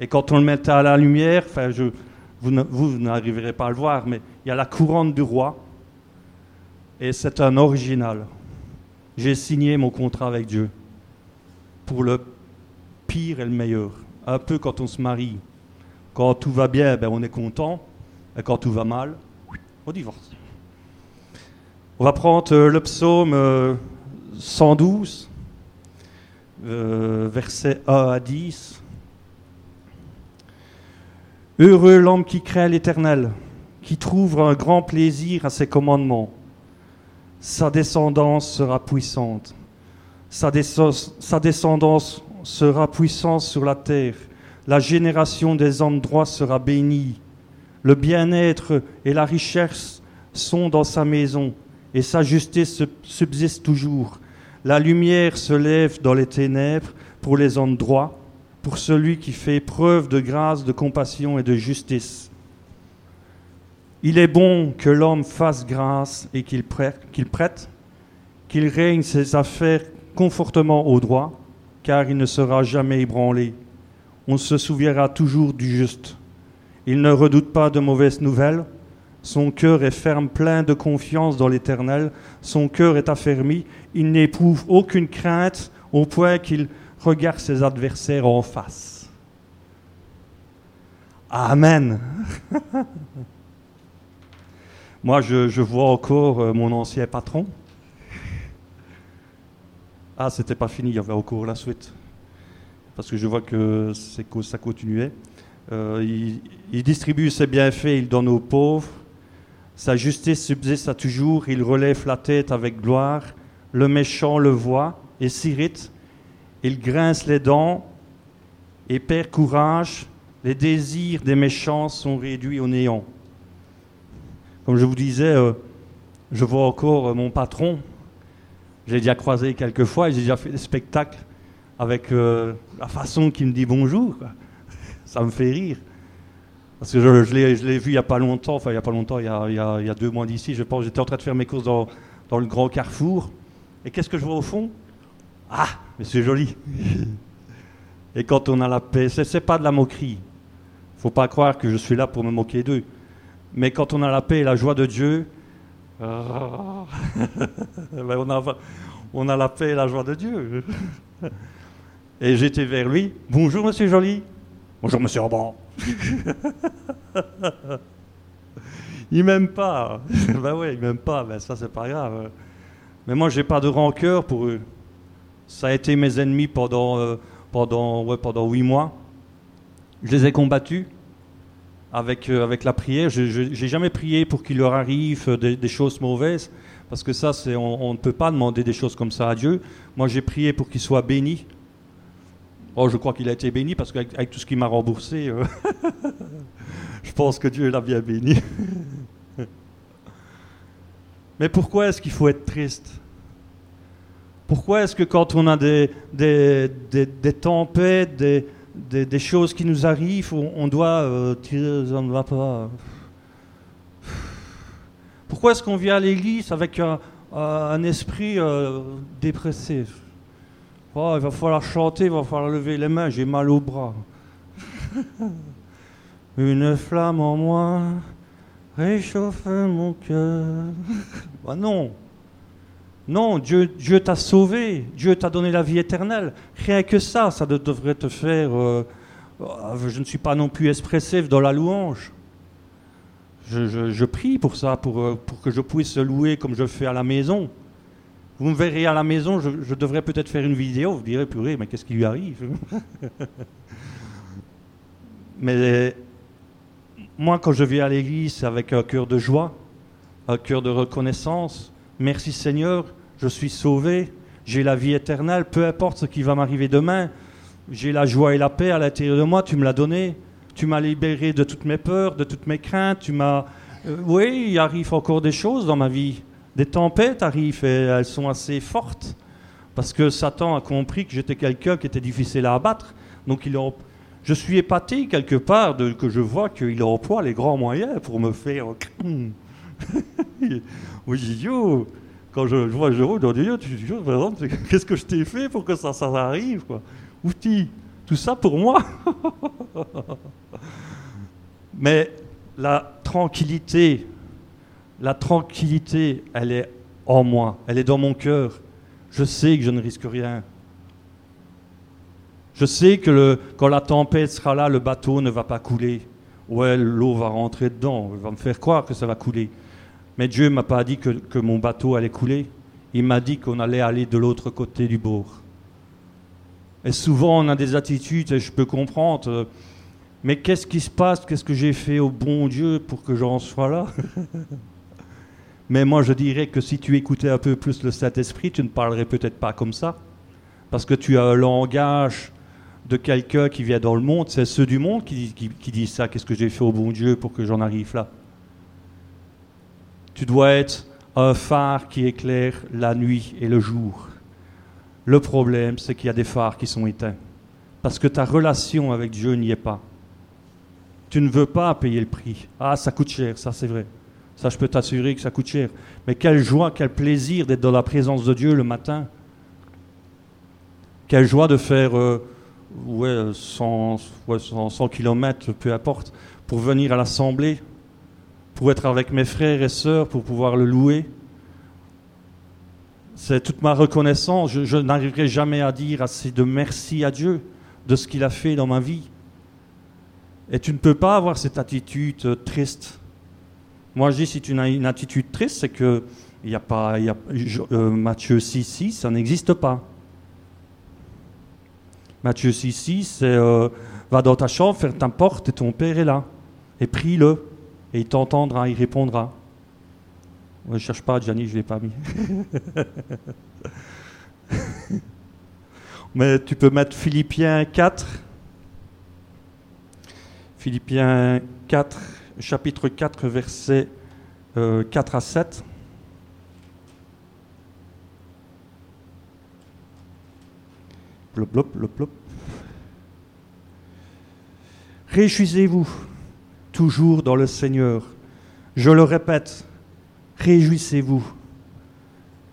Et quand on le mettait à la lumière, vous n'arriverez pas à le voir, mais il y a la couronne du roi. Et c'est un original. J'ai signé mon contrat avec Dieu pour le pire et le meilleur. Un peu quand on se marie. Quand tout va bien, ben on est content. Et quand tout va mal, on divorce. On va prendre euh, le psaume 112, euh, versets 1 à 10. Heureux l'homme qui crée l'Éternel, qui trouve un grand plaisir à ses commandements. Sa descendance sera puissante. Sa, sa descendance sera puissante sur la terre. La génération des hommes droits sera bénie. Le bien-être et la richesse sont dans sa maison, et sa justice subsiste toujours. La lumière se lève dans les ténèbres pour les hommes droits pour celui qui fait preuve de grâce, de compassion et de justice. Il est bon que l'homme fasse grâce et qu'il prête, qu'il règne ses affaires confortement au droit, car il ne sera jamais ébranlé. On se souviendra toujours du juste. Il ne redoute pas de mauvaises nouvelles. Son cœur est ferme, plein de confiance dans l'Éternel. Son cœur est affermi. Il n'éprouve aucune crainte au point qu'il regarde ses adversaires en face. Amen. Moi, je, vois encore euh, mon ancien patron. Ah, c'était pas fini, il y avait encore la suite. Parce que je vois que ça continuait. Euh, il, distribue ses bienfaits, il donne aux pauvres. Sa justice subsiste à toujours, il relève la tête avec gloire. Le méchant le voit et s'irrite il grince les dents et perd courage. Les désirs des méchants sont réduits au néant. Comme je vous disais, euh, je vois encore euh, mon patron. J'ai déjà croisé quelques fois j'ai déjà fait des spectacles avec euh, la façon qu'il me dit bonjour. Ça me fait rire. Parce que je, je l'ai vu il n'y a pas longtemps, enfin il n'y a pas longtemps, il y a, deux mois d'ici, je pense, j'étais en train de faire mes courses dans, dans le grand carrefour. Et qu'est-ce que je vois au fond? Ah mais c'est joli. Et quand on a la paix, ce n'est pas de la moquerie. Il ne faut pas croire que je suis là pour me moquer d'eux. Mais quand on a la paix et la joie de Dieu, ben, on, a, la paix et la joie de Dieu. Et j'étais vers lui. Bonjour, monsieur Joly. Bonjour, monsieur Robin. il m'aime pas. ben ouais, il m'aime pas. Ben ça, c'est pas grave. Mais moi, j'ai pas de rancœur pour eux. Ça a été mes ennemis pendant, euh, pendant, ouais, pendant huit mois. Je les ai combattus avec, euh, avec la prière. Je n'ai jamais prié pour qu'il leur arrive euh, des, choses mauvaises, parce que ça, c'est, on, ne peut pas demander des choses comme ça à Dieu. Moi, j'ai prié pour qu'il soit béni. Oh, je crois qu'il a été béni, parce qu'avec tout ce qu'il m'a remboursé, je pense que Dieu l'a bien béni. Mais pourquoi est-ce qu'il faut être triste? Pourquoi est-ce que quand on a des, des, des, tempêtes, des, des, choses qui nous arrivent, on, doit ne va pas Pourquoi est-ce qu'on vient à l'église avec un, un esprit euh, dépressif oh, Il va falloir chanter, il va falloir lever les mains, j'ai mal au bras. Une flamme en moi réchauffe mon cœur. bah non. Non, Dieu, t'a sauvé, Dieu t'a donné la vie éternelle. Rien que ça, ça devrait te faire... Euh, euh, je ne suis pas non plus expressif dans la louange. Je, prie pour ça, pour, euh, que je puisse louer comme je fais à la maison. Vous me verrez à la maison, je, devrais peut-être faire une vidéo, vous direz, purée, mais qu'est-ce qui lui arrive Mais moi, quand je viens à l'église, avec un cœur de joie, un cœur de reconnaissance. Merci Seigneur, je suis sauvé, j'ai la vie éternelle, peu importe ce qui va m'arriver demain. J'ai la joie et la paix à l'intérieur de moi, tu me l'as donné. Tu m'as libéré de toutes mes peurs, de toutes mes craintes. Tu m'as. Euh, oui, il arrive encore des choses dans ma vie. Des tempêtes arrivent et elles sont assez fortes. Parce que Satan a compris que j'étais quelqu'un qui était difficile à abattre. Donc il je suis épaté quelque part de, que je vois qu'il emploie les grands moyens pour me faire. oui, quand je, vois je dans Dieu, tu dis, exemple, qu'est-ce que je t'ai fait pour que ça, ça arrive quoi? Outil, tout ça pour moi. Mais la tranquillité, la tranquillité, elle est en moi, elle est dans mon cœur. Je sais que je ne risque rien. Je sais que quand la tempête sera là, le bateau ne va pas couler. Ouais, l'eau va rentrer dedans, il va me faire croire que ça va couler. Mais Dieu m'a pas dit que, que, mon bateau allait couler. Il m'a dit qu'on allait aller de l'autre côté du bord. Et souvent, on a des attitudes, et je peux comprendre, euh, mais qu'est-ce qui se passe? Qu'est-ce que j'ai fait au bon Dieu pour que j'en sois là? Mais moi, je dirais que si tu écoutais un peu plus le Saint-Esprit, tu ne parlerais peut-être pas comme ça. Parce que tu as un langage de quelqu'un qui vient dans le monde, c'est ceux du monde qui, disent ça. Qu'est-ce que j'ai fait au bon Dieu pour que j'en arrive là? Tu dois être un phare qui éclaire la nuit et le jour. Le problème, c'est qu'il y a des phares qui sont éteints. Parce que ta relation avec Dieu n'y est pas. Tu ne veux pas payer le prix. Ah, ça coûte cher, ça c'est vrai. Ça, je peux t'assurer que ça coûte cher. Mais quelle joie, quel plaisir d'être dans la présence de Dieu le matin. Quelle joie de faire euh, ouais, 100, 100, km, peu importe, pour venir à l'assemblée, pour être avec mes frères et sœurs, pour pouvoir le louer. C'est toute ma reconnaissance. Je, n'arriverai jamais à dire assez de merci à Dieu de ce qu'il a fait dans ma vie. Et tu ne peux pas avoir cette attitude euh, triste. Moi, je dis, si tu as une attitude triste, c'est que n'y a pas, y a, euh, Matthieu 6, 6, ça n'existe pas. Matthieu 6, 6, c'est euh, va dans ta chambre, ferme ta porte et ton Père est là. Et prie-le. Et il t'entendra, il répondra. Je ne cherche pas, Gianni, je ne l'ai pas mis. Mais tu peux mettre Philippiens 4. Philippiens 4, chapitre 4, versets 4 euh, à 7. Réjouissez-vous toujours dans le Seigneur. Je le répète, réjouissez-vous.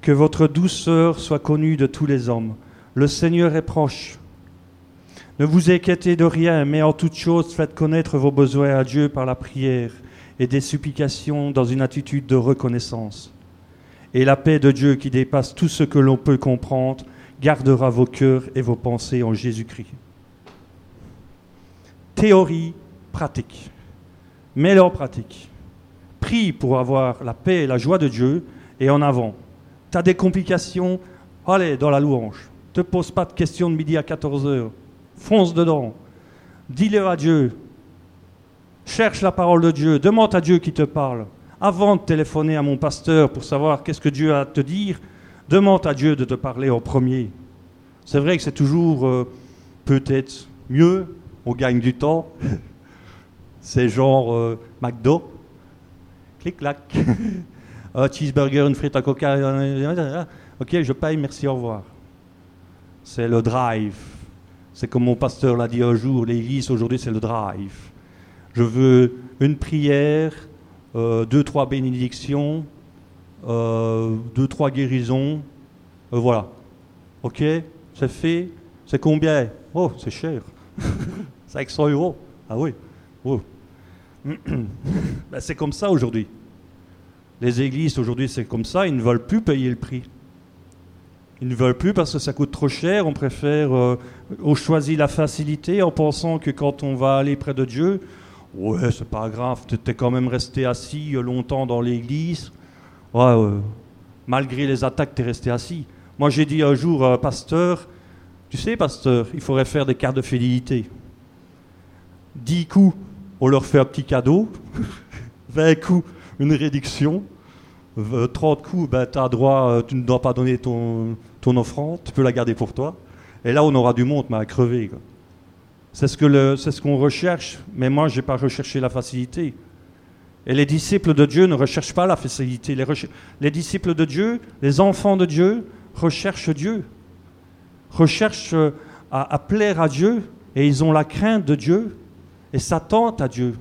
Que votre douceur soit connue de tous les hommes. Le Seigneur est proche. Ne vous inquiétez de rien, mais en toute chose faites connaître vos besoins à Dieu par la prière et des supplications dans une attitude de reconnaissance. Et la paix de Dieu qui dépasse tout ce que l'on peut comprendre gardera vos cœurs et vos pensées en Jésus-Christ. Théorie, pratique. Mets-le en pratique. Prie pour avoir la paix et la joie de Dieu et en avant. Tu as des complications, allez dans la louange. Te pose pas de questions de midi à 14h. Fonce dedans. Dis-le à Dieu. Cherche la parole de Dieu. Demande à Dieu qui te parle. Avant de téléphoner à mon pasteur pour savoir qu'est-ce que Dieu a à te dire, demande à Dieu de te parler en premier. C'est vrai que c'est toujours euh, peut-être mieux, on gagne du temps. c'est genre euh, McDo. Clic-clac. cheeseburger, une frite à coca. Ok, je paye, merci, au revoir. C'est le drive. C'est comme mon pasteur l'a dit un jour, l'église aujourd'hui c'est le drive. Je veux une prière, euh, deux, trois bénédictions, euh, deux, trois guérisons. Euh, voilà. Ok C'est fait C'est combien? Oh, c'est cher. 500 euros. Ah oui. Oh. Ben, c'est comme ça aujourd'hui. Les églises aujourd'hui, c'est comme ça. Ils ne veulent plus payer le prix. Ils ne veulent plus parce que ça coûte trop cher. On préfère, on choisit la facilité en pensant que quand on va aller près de Dieu, Ouais, c'est pas grave, tu étais quand même resté assis euh, longtemps dans l'église. Malgré les attaques, tu es resté assis. Moi, j'ai dit un jour, euh, pasteur, tu sais, pasteur, il faudrait faire des cartes de fidélité. 10 coups, on leur fait un petit cadeau. 20 coups, une réduction. 30 coups, ben, as droit, euh, tu ne dois pas donner ton, ton offrande, tu peux la garder pour toi. Et là, on aura du monde, mais à crever. C'est ce qu'on ce qu'on recherche, mais moi, je n'ai pas recherché la facilité. Et les disciples de Dieu ne recherchent pas la facilité. Les, les, disciples de Dieu, les enfants de Dieu, recherchent Dieu, recherchent euh, à, plaire à Dieu, et ils ont la crainte de Dieu, et s'attendent à Dieu.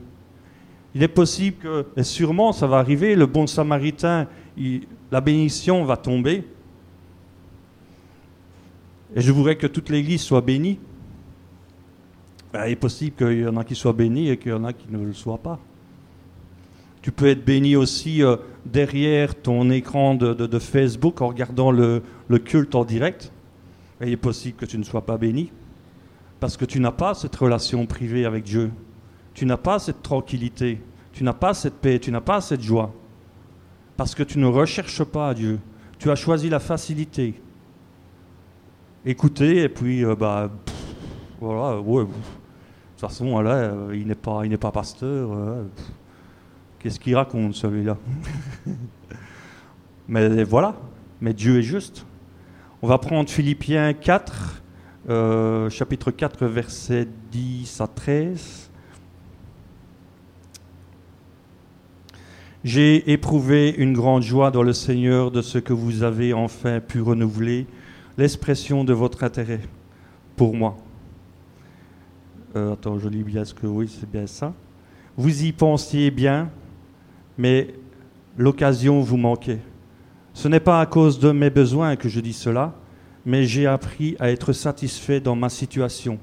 Il est possible que, et sûrement ça va arriver, le bon samaritain, la bénédiction va tomber. Et je voudrais que toute l'Église soit bénie. Ben, il est possible qu'il y en a qui soient bénis et qu'il y en a qui ne le soient pas. Tu peux être béni aussi euh, derrière ton écran de, Facebook en regardant le, culte en direct. il est possible que tu ne sois pas béni parce que tu n'as pas cette relation privée avec Dieu. Tu n'as pas cette tranquillité. Tu n'as pas cette paix. Tu n'as pas cette joie. Parce que tu ne recherches pas Dieu. Tu as choisi la facilité. Écouter et puis, euh, bah, voilà, de toute façon, là, euh, il n'est pas, il n'est pas pasteur. Euh, qu'est-ce qu'il raconte celui-là? Mais voilà, mais Dieu est juste. On va prendre Philippiens 4, euh, chapitre 4, versets 10 à 13. J'ai éprouvé une grande joie dans le Seigneur de ce que vous avez enfin pu renouveler l'expression de votre intérêt pour moi. Euh, attends, je lis bien ce que oui, c'est bien ça. Vous y pensiez bien, mais l'occasion vous manquait. Ce n'est pas à cause de mes besoins que je dis cela, mais j'ai appris à être satisfait dans ma situation.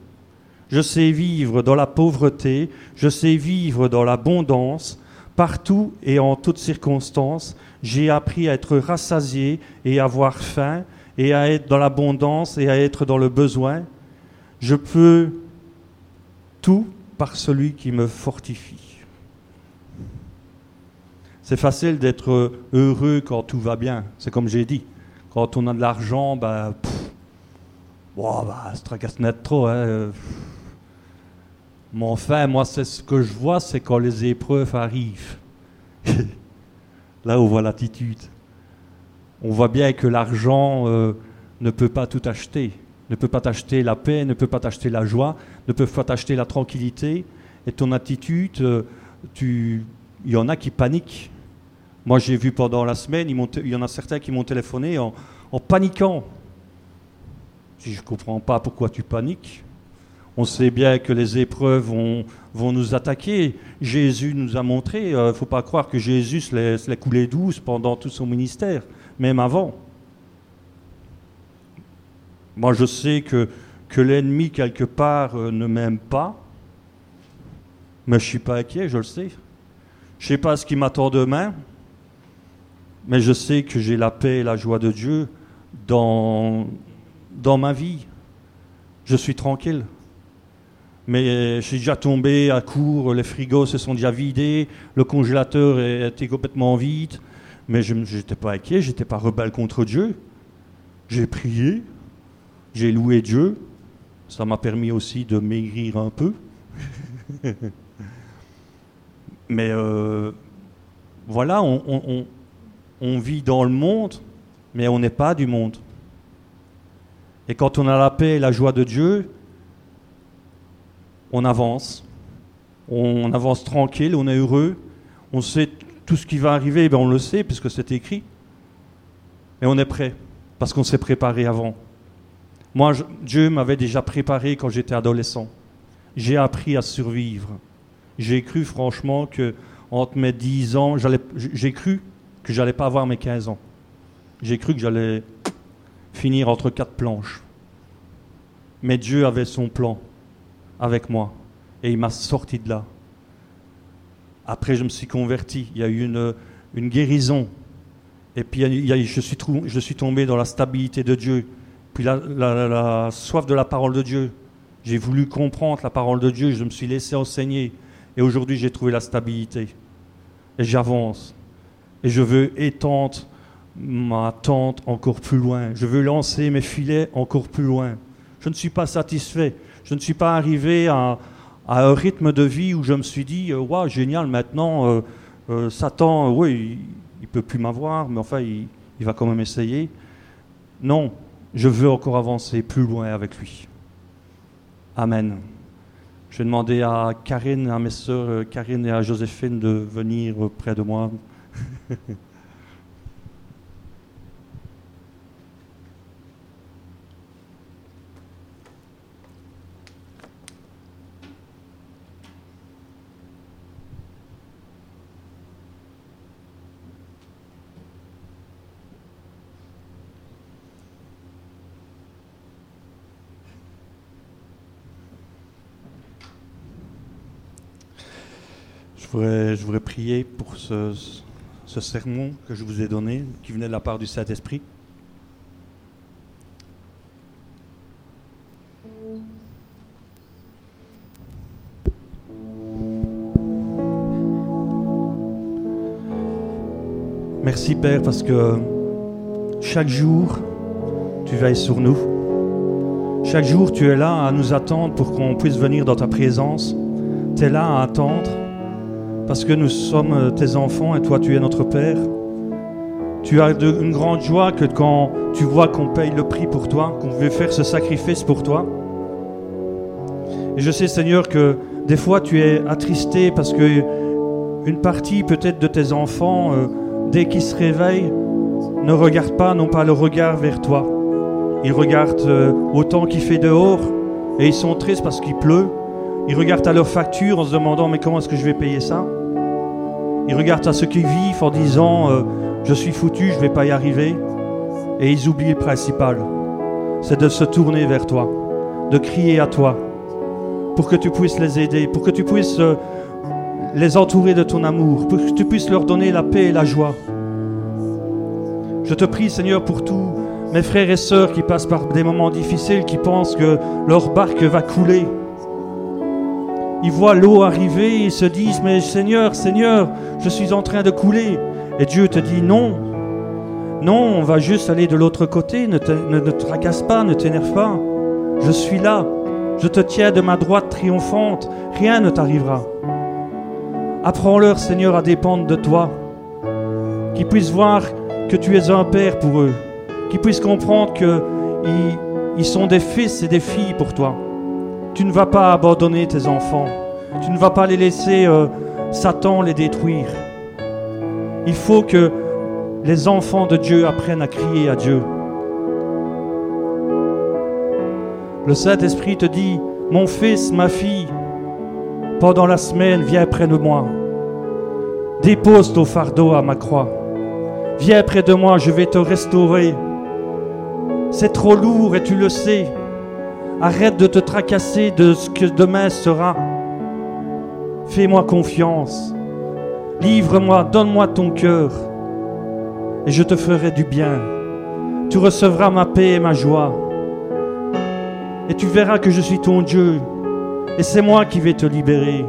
Je sais vivre dans la pauvreté, je sais vivre dans l'abondance, partout et en toutes circonstances. J'ai appris à être rassasié et avoir faim, et à être dans l'abondance et à être dans le besoin. Je peux tout par celui qui me fortifie. C'est facile d'être heureux quand tout va bien, c'est comme j'ai dit. Quand on a de l'argent, ben, bon, bah, ça tracasse net trop. Hein. Mais enfin, moi, c'est ce que je vois, c'est quand les épreuves arrivent. Là, on voit l'attitude. On voit bien que l'argent euh, ne peut pas tout acheter ne peut pas t'acheter la paix, ne peut pas t'acheter la joie, ne peut pas t'acheter la tranquillité. Et ton attitude, euh, il y en a qui paniquent. Moi, j'ai vu pendant la semaine, il y en a certains qui m'ont téléphoné en, paniquant. Je ne comprends pas pourquoi tu paniques. On sait bien que les épreuves vont, nous attaquer. Jésus nous a montré, il euh, ne faut pas croire que Jésus se laisse couler douce pendant tout son ministère, même avant. Moi, je sais que, que l'ennemi, quelque part, euh, ne m'aime pas, mais je ne suis pas inquiet, je le sais. Je ne sais pas ce qui m'attend demain, mais je sais que j'ai la paix et la joie de Dieu dans, dans ma vie. Je suis tranquille. Mais je suis déjà tombé à court, les frigos se sont déjà vidés, le congélateur était complètement vide. Mais je n'étais pas inquiet, je n'étais pas rebelle contre Dieu. J'ai prié, j'ai loué Dieu. Ça m'a permis aussi de maigrir un peu. Mais euh, voilà, on vit dans le monde, mais on n'est pas du monde. Et quand on a la paix et la joie de Dieu, on avance. On avance tranquille, on est heureux. On sait tout ce qui va arriver, ben on le sait puisque c'est écrit. Et on est prêt parce qu'on s'est préparé avant. Moi, Dieu m'avait déjà préparé quand j'étais adolescent. J'ai appris à survivre. J'ai cru franchement que entre mes 10 ans, j'ai cru que j'allais pas avoir mes 15 ans. J'ai cru que j'allais finir entre quatre planches. Mais Dieu avait son plan avec moi et il m'a sorti de là. Après, je me suis converti. Il y a eu une, guérison. Et puis, je, suis tombé dans la stabilité de Dieu. Puis la, la soif de la parole de Dieu. J'ai voulu comprendre la parole de Dieu. Je me suis laissé enseigner. Et aujourd'hui, j'ai trouvé la stabilité. Et j'avance. Et je veux étendre ma tente encore plus loin. Je veux lancer mes filets encore plus loin. Je ne suis pas satisfait. Je ne suis pas arrivé à, un rythme de vie où je me suis dit, euh, waouh, génial, maintenant, euh, euh, Satan, oui, il ne peut plus m'avoir, mais enfin, il, il, va quand même essayer. Non, je veux encore avancer plus loin avec lui. Amen. Je vais demander à Karine, à mes sœurs Karine et à Joséphine de venir près de moi. Je voudrais, je voudrais prier pour ce, ce sermon que je vous ai donné, qui venait de la part du Saint-Esprit. Merci Père parce que chaque jour, tu veilles sur nous. Chaque jour, tu es là à nous attendre pour qu'on puisse venir dans ta présence. Tu es là à attendre parce que nous sommes tes enfants et toi tu es notre Père. Tu as une grande joie que quand tu vois qu'on paye le prix pour toi, qu'on veut faire ce sacrifice pour toi. Et je sais Seigneur que des fois tu es attristé parce que une partie peut-être de tes enfants, euh, dès qu'ils se réveillent, ne regardent pas, n'ont pas le regard vers toi. Ils regardent euh, au temps qu'il fait dehors et ils sont tristes parce qu'il pleut. Ils regardent à leur facture en se demandant mais comment est-ce que je vais payer ça? Ils regardent à ceux qui vivent en disant euh, je suis foutu, je ne vais pas y arriver. Et ils oublient le principal. C'est de se tourner vers toi, de crier à toi, pour que tu puisses les aider, pour que tu puisses euh, les entourer de ton amour, pour que tu puisses leur donner la paix et la joie. Je te prie Seigneur pour tous mes frères et sœurs qui passent par des moments difficiles, qui pensent que leur barque va couler ils voient l'eau arriver, ils se disent, mais Seigneur, Seigneur, je suis en train de couler. Et Dieu te dit, non, non, on va juste aller de l'autre côté, ne te, ne, tracasse pas, ne t'énerve pas. Je suis là, je te tiens de ma droite triomphante, rien ne t'arrivera. Apprends-leur, Seigneur, à dépendre de toi, qu'ils puissent voir que tu es un père pour eux, qu'ils puissent comprendre qu'ils ils sont des fils et des filles pour toi. Tu ne vas pas abandonner tes enfants. Tu ne vas pas les laisser euh, Satan les détruire. Il faut que les enfants de Dieu apprennent à crier à Dieu. Le Saint-Esprit te dit, mon fils, ma fille, pendant la semaine, viens près de moi. Dépose ton fardeau à ma croix. Viens près de moi, je vais te restaurer. C'est trop lourd et tu le sais. Arrête de te tracasser de ce que demain sera. Fais-moi confiance. Livre-moi, donne-moi ton cœur, et je te ferai du bien. Tu recevras ma paix et ma joie, et tu verras que je suis ton Dieu, et c'est moi qui vais te libérer.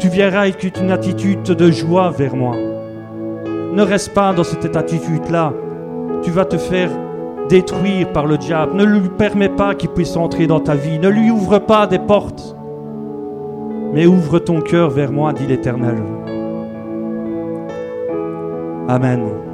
Tu verras avec une attitude de joie vers moi. Ne reste pas dans cette attitude-là. Tu vas te faire détruire par le diable. Ne lui permets pas qu'il puisse entrer dans ta vie. Ne lui ouvre pas des portes. Mais ouvre ton cœur vers moi, dit l'Éternel. Amen.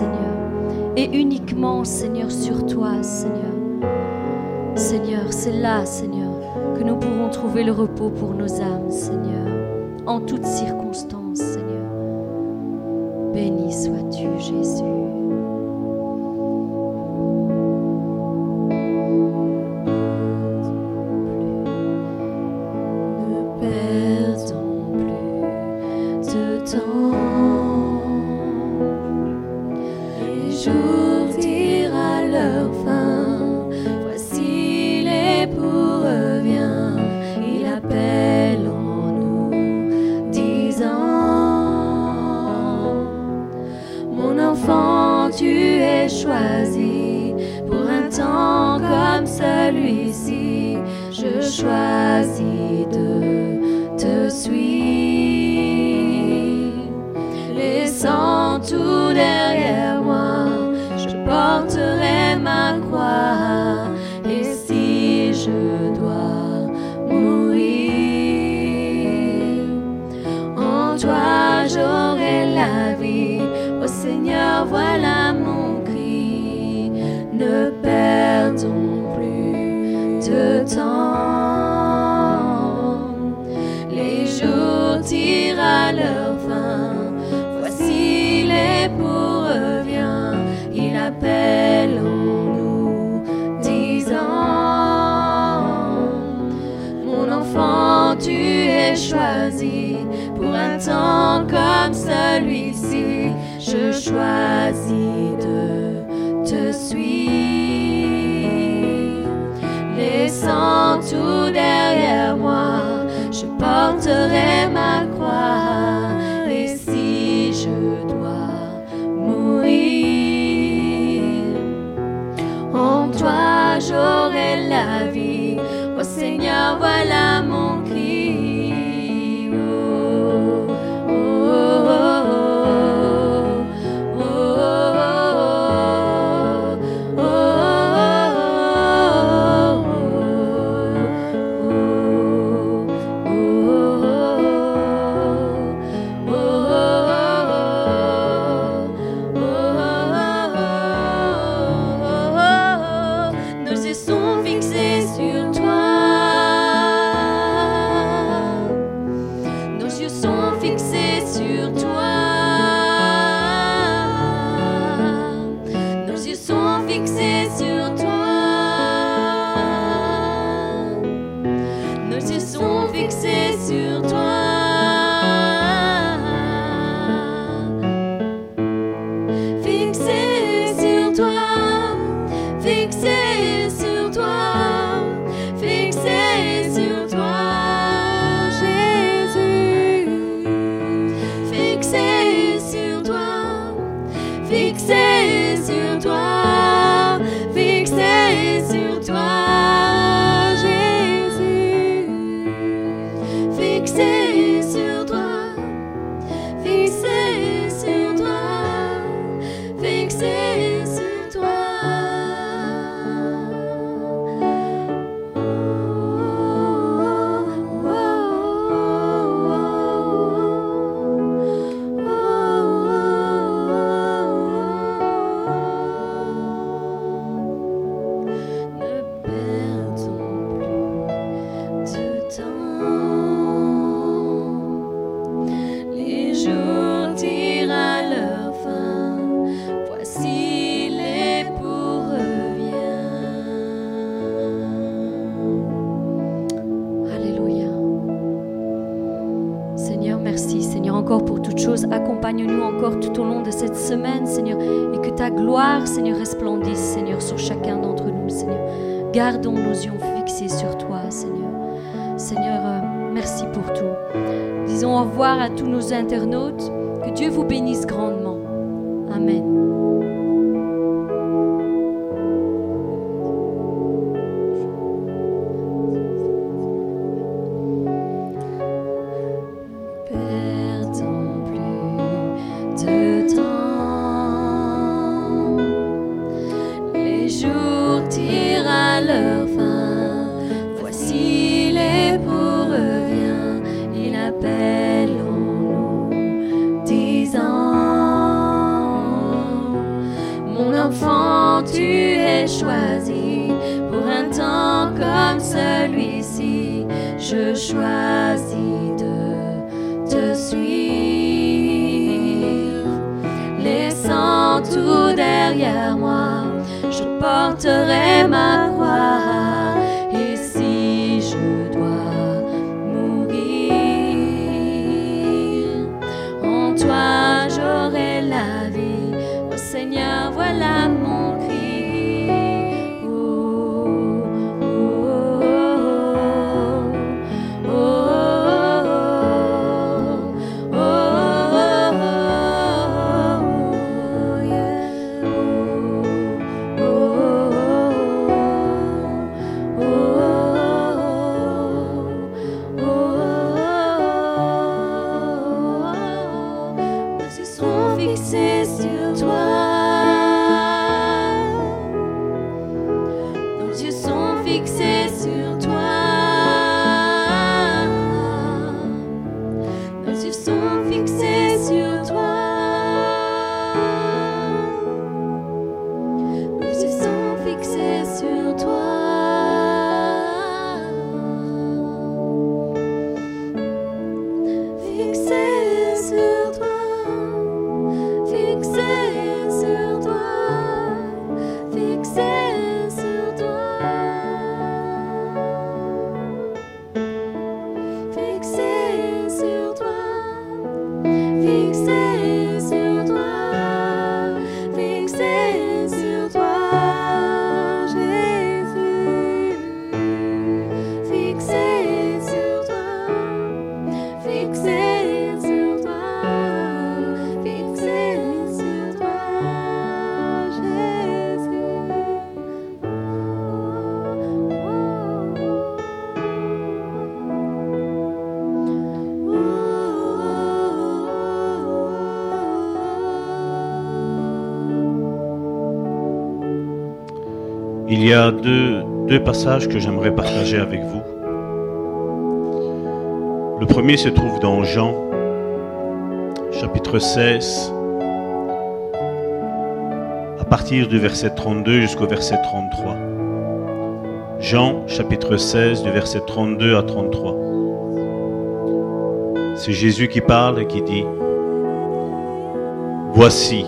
Seigneur. Et uniquement, Seigneur, sur toi, Seigneur. Seigneur, c'est là, Seigneur, que nous pourrons trouver le repos pour nos âmes, Seigneur, en toutes circonstances, internautes. Il y a deux, passages que j'aimerais partager avec vous. Le premier se trouve dans Jean, chapitre 16, à partir du verset 32 jusqu'au verset 33. Jean, chapitre 16, du verset 32 à 33. C'est Jésus qui parle et qui dit, Voici,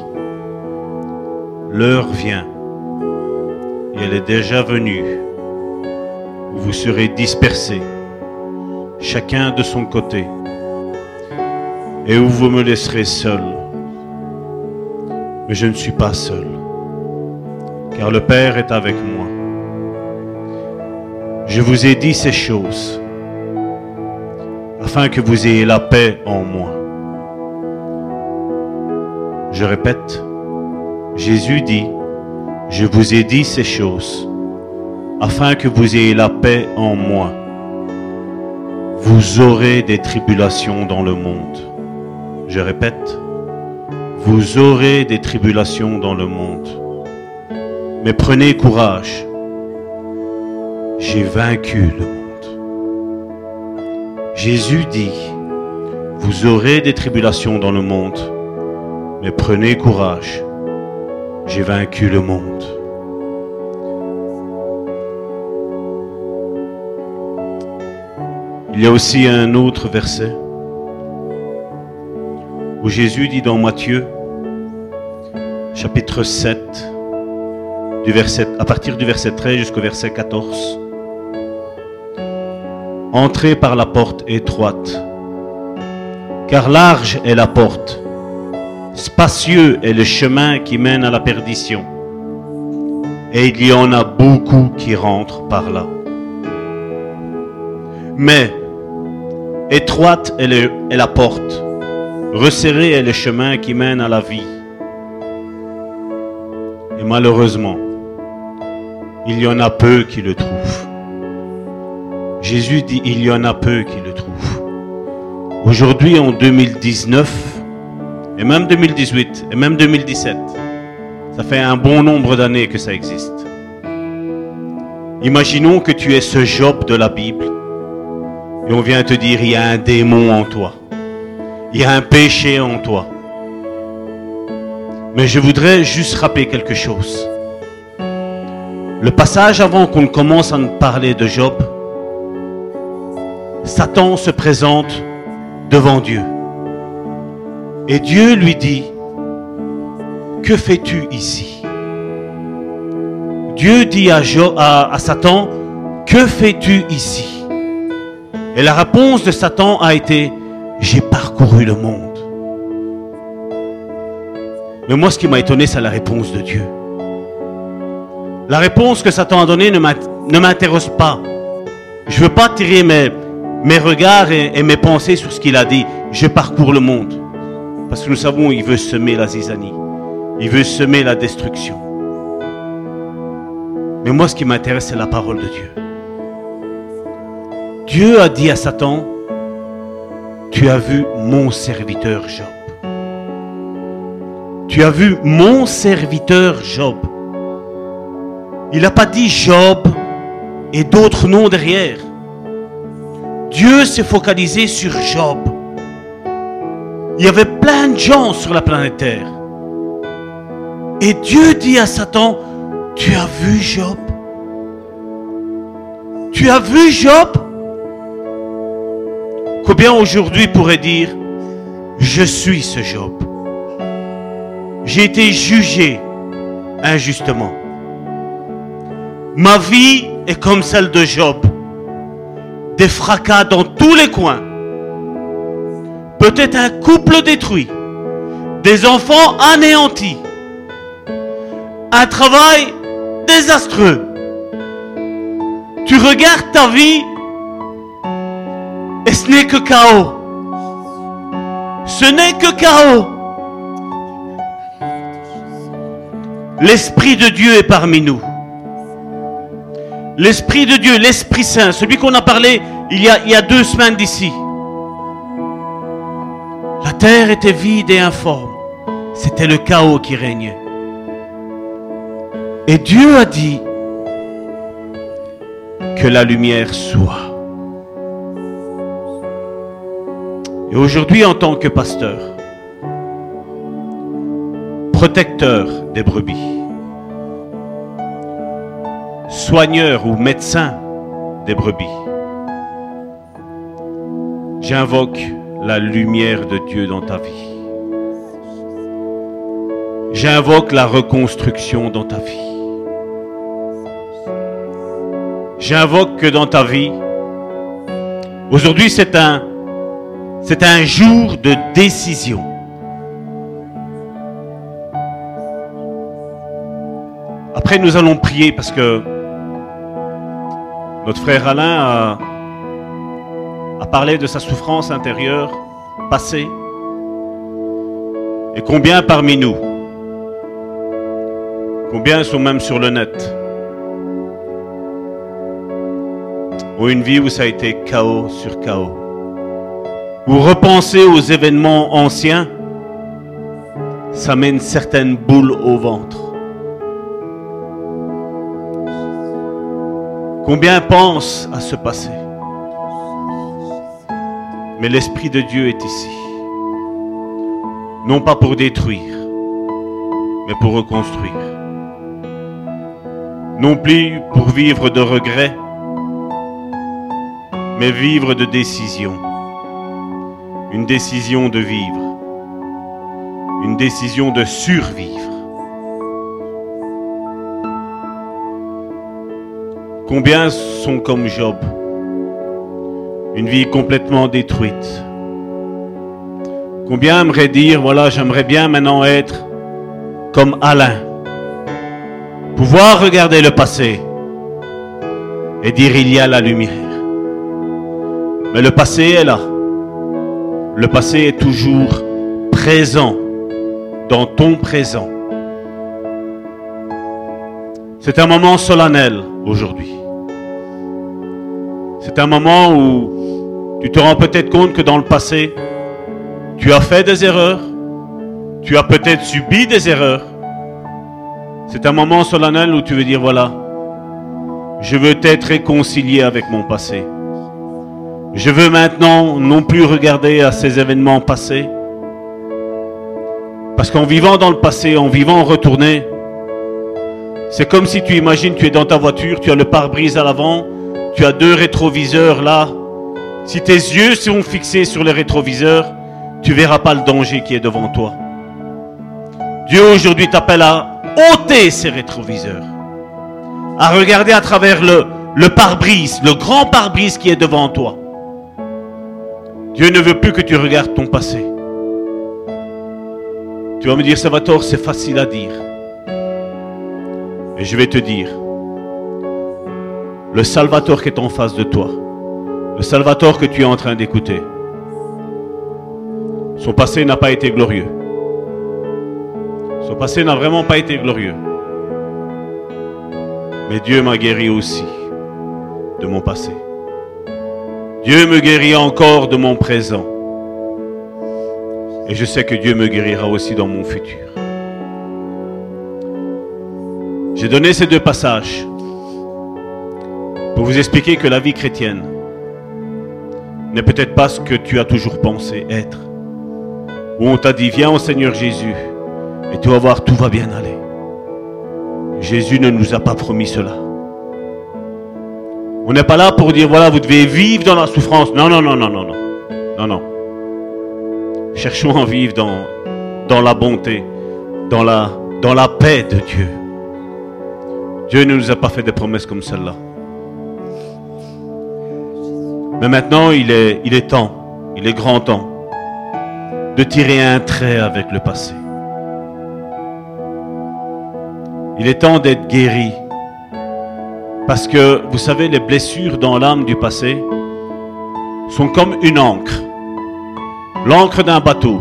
l'heure vient elle est déjà venue, vous serez dispersés, chacun de son côté, et où vous me laisserez seul. Mais je ne suis pas seul, car le Père est avec moi. Je vous ai dit ces choses, afin que vous ayez la paix en moi. Je répète, Jésus dit, je vous ai dit ces choses, afin que vous ayez la paix en moi. Vous aurez des tribulations dans le monde. Je répète, vous aurez des tribulations dans le monde. Mais prenez courage. J'ai vaincu le monde. Jésus dit, vous aurez des tribulations dans le monde, mais prenez courage j'ai vaincu le monde. Il y a aussi un autre verset où Jésus dit dans Matthieu, chapitre 7, du verset, à partir du verset 13 jusqu'au verset 14, Entrez par la porte étroite, Car large est la porte, spacieux est le chemin qui mène à la perdition. Et il y en a beaucoup qui rentrent par là. Mais étroite est, la porte, resserré est le chemin qui mène à la vie. Et malheureusement, il y en a peu qui le trouvent. Jésus dit, il y en a peu qui le trouvent. Aujourd'hui, en 2019, et même 2018, et même 2017, ça fait un bon nombre d'années que ça existe. Imaginons que tu es ce Job de la Bible, et on vient te dire, il y a un démon en toi. Il y a un péché en toi. Mais je voudrais juste rappeler quelque chose. Le passage avant qu'on commence à nous parler de Job, Satan se présente devant Dieu. Et Dieu lui dit, que fais-tu ici? Dieu dit à, Satan, que fais-tu ici? Et la réponse de Satan a été, j'ai parcouru le monde. Mais moi, ce qui m'a étonné, c'est la réponse de Dieu. La réponse que Satan a donnée ne m'int- ne m'intéresse pas. Je ne veux pas tirer mes, regards et mes pensées sur ce qu'il a dit. Je parcours le monde. Parce que nous savons, il veut semer la zizanie. Il veut semer la destruction. Mais moi, ce qui m'intéresse, c'est la parole de Dieu. Dieu a dit à Satan, tu as vu mon serviteur Job. Tu as vu mon serviteur Job. Il n'a pas dit Job et d'autres noms derrière. Dieu s'est focalisé sur Job. Il y avait plein de gens sur la planète Terre. Et Dieu dit à Satan, tu as vu Job? Tu as vu Job? Combien aujourd'hui pourrait dire, je suis ce Job? J'ai été jugé injustement. Ma vie est comme celle de Job. Des fracas dans tous les coins. Peut-être un couple détruit. Des enfants anéantis. Un travail désastreux. Tu regardes ta vie et ce n'est que chaos. Ce n'est que chaos. L'Esprit de Dieu est parmi nous. L'Esprit de Dieu, l'Esprit Saint, celui qu'on a parlé il y a, il y a deux semaines d'ici. Terre était vide et informe. C'était le chaos qui régnait. Et Dieu a dit que la lumière soit. Et aujourd'hui, en tant que pasteur, protecteur des brebis, soigneur ou médecin des brebis, j'invoque la lumière de Dieu dans ta vie. J'invoque la reconstruction dans ta vie. J'invoque que dans ta vie, aujourd'hui c'est un, c'est un jour de décision. Après, nous allons prier parce que notre frère Alain a, a parlé de sa souffrance intérieure passée. Et combien parmi nous, combien sont même sur le net, ont une vie où ça a été chaos sur chaos, ou repenser aux événements anciens, ça met une certaine boule au ventre. Combien pensent à ce passé Mais l'Esprit de Dieu est ici. Non pas pour détruire, mais pour reconstruire. Non plus pour vivre de regrets, mais vivre de décision. Une décision de vivre. Une décision de survivre. Combien sont comme Job? Une vie complètement détruite. Combien aimerait dire, voilà, j'aimerais bien maintenant être comme Alain. Pouvoir regarder le passé et dire, il y a la lumière. Mais le passé est là. Le passé est toujours présent dans ton présent. C'est un moment solennel aujourd'hui. C'est un moment où tu te rends peut-être compte que dans le passé, tu as fait des erreurs, tu as peut-être subi des erreurs. C'est un moment solennel où tu veux dire, voilà, je veux être réconcilié avec mon passé. Je veux maintenant non plus regarder à ces événements passés. Parce qu'en vivant dans le passé, en vivant en retourné, c'est comme si tu imagines, tu es dans ta voiture, tu as le pare-brise à l'avant, tu as deux rétroviseurs là. Si tes yeux sont fixés sur les rétroviseurs, tu verras pas le danger qui est devant toi. Dieu aujourd'hui t'appelle à ôter ces rétroviseurs, à regarder à travers le, le pare-brise, le grand pare-brise qui est devant toi. Dieu ne veut plus que tu regardes ton passé. Tu vas me dire, Salvatore, c'est facile à dire. Et je vais te dire, le Salvatore qui est en face de toi, le Salvatore que tu es en train d'écouter, son passé n'a pas été glorieux. Son passé n'a vraiment pas été glorieux. Mais Dieu m'a guéri aussi de mon passé. Dieu me guérit encore de mon présent. Et je sais que Dieu me guérira aussi dans mon futur. J'ai donné ces deux passages pour vous expliquer que la vie chrétienne n'est peut-être pas ce que tu as toujours pensé être. Où on t'a dit, viens au Seigneur Jésus et tu vas voir, tout va bien aller. Jésus ne nous a pas promis cela. On n'est pas là pour dire, voilà, vous devez vivre dans la souffrance. Non, non, non, non, non, non. Non, non. Cherchons à vivre dans, dans la bonté, dans la, dans la paix de Dieu. Dieu ne nous a pas fait des promesses comme celle-là. Mais maintenant, il est, temps, il est grand temps de tirer un trait avec le passé. Il est temps d'être guéri parce que, vous savez, les blessures dans l'âme du passé sont comme une encre. L'encre d'un bateau.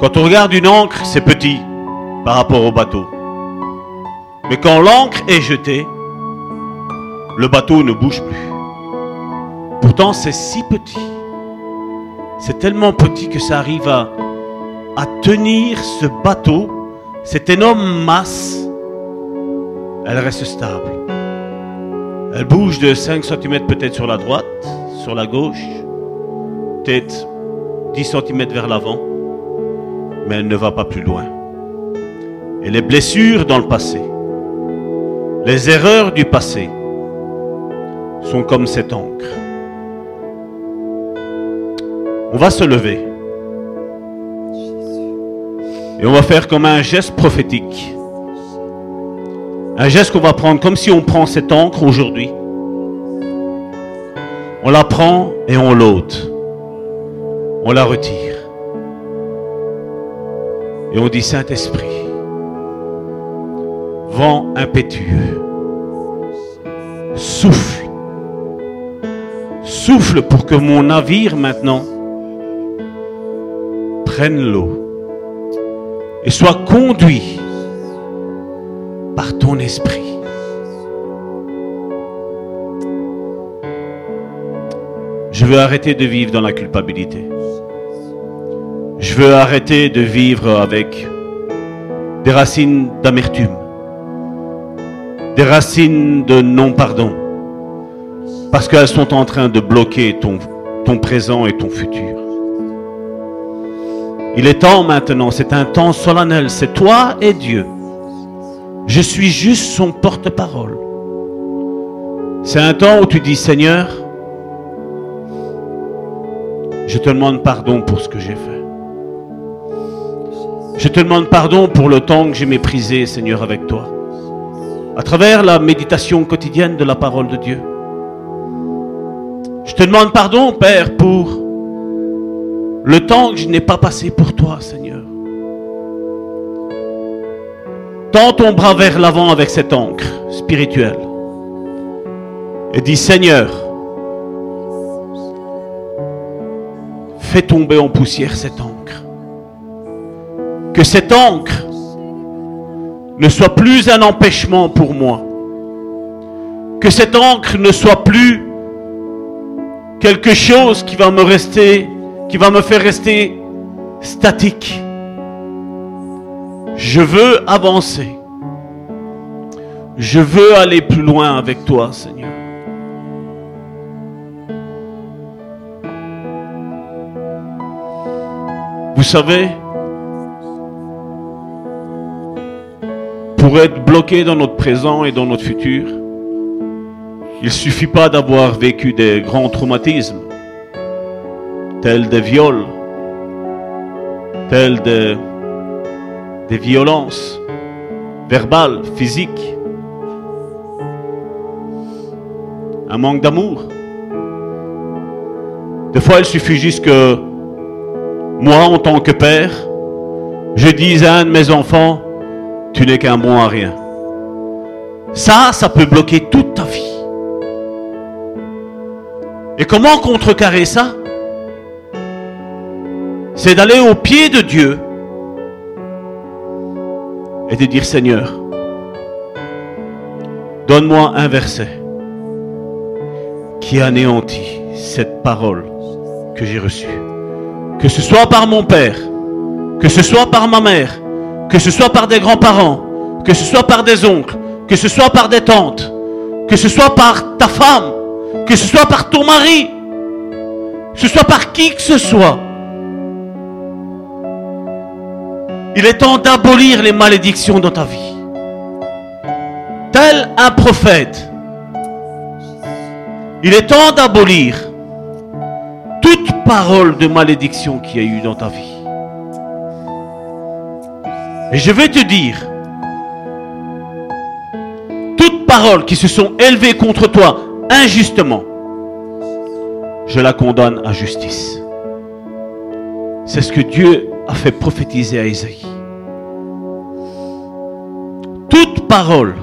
Quand on regarde une encre, c'est petit par rapport au bateau. Mais quand l'encre est jetée, le bateau ne bouge plus. Pourtant, c'est si petit. C'est tellement petit que ça arrive à, tenir ce bateau, cette énorme masse. Elle reste stable. Elle bouge de 5 cm peut-être sur la droite, sur la gauche, peut-être 10 cm vers l'avant, mais elle ne va pas plus loin. Et les blessures dans le passé, les erreurs du passé sont comme cette encre. On va se lever. Et on va faire comme un geste prophétique. Un geste qu'on va prendre comme si on prend cette encre aujourd'hui. On la prend et on l'ôte. On la retire. Et on dit Saint-Esprit, vent impétueux, souffle. Souffle pour que mon navire maintenant l'eau et soit conduit par ton esprit. Je veux arrêter de vivre dans la culpabilité. Je veux arrêter de vivre avec des racines d'amertume, des racines de non-pardon, parce qu'elles sont en train de bloquer ton présent et ton futur. Il est temps maintenant, c'est un temps solennel, c'est toi et Dieu. Je suis juste son porte-parole. C'est un temps où tu dis, Seigneur, je te demande pardon pour ce que j'ai fait. Je te demande pardon pour le temps que j'ai méprisé, Seigneur, avec toi. À travers la méditation quotidienne de la parole de Dieu. Je te demande pardon, Père, pour le temps que je n'ai pas passé pour toi, Seigneur. Tends ton bras vers l'avant avec cette encre spirituelle. Et dis, Seigneur, fais tomber en poussière cette encre. Que cette encre ne soit plus un empêchement pour moi. Que cette encre ne soit plus quelque chose qui va me rester, qui va me faire rester statique. Je veux avancer. Je veux aller plus loin avec toi, Seigneur. Vous savez, pour être bloqué dans notre présent et dans notre futur, il ne suffit pas d'avoir vécu des grands traumatismes, tels des viols, tels des, des violences verbales, physiques, un manque d'amour. Des fois, il suffit juste que moi, en tant que père, je dise à un de mes enfants, tu n'es qu'un bon à rien. Ça, ça peut bloquer toute ta vie. Et comment contrecarrer ça? C'est d'aller au pied de Dieu et de dire Seigneur, donne-moi un verset qui anéantit cette parole que j'ai reçue. Que ce soit par mon père, que ce soit par ma mère, que ce soit par des grands-parents, que ce soit par des oncles, que ce soit par des tantes, que ce soit par ta femme, que ce soit par ton mari, que ce soit par qui que ce soit. Il est temps d'abolir les malédictions dans ta vie. Tel un prophète, il est temps d'abolir toute parole de malédiction qu'il y a eu dans ta vie. Et je vais te dire, toute parole qui se sont élevées contre toi injustement, je la condamne à justice. C'est ce que Dieu a fait prophétiser à Isaïe. Toute parole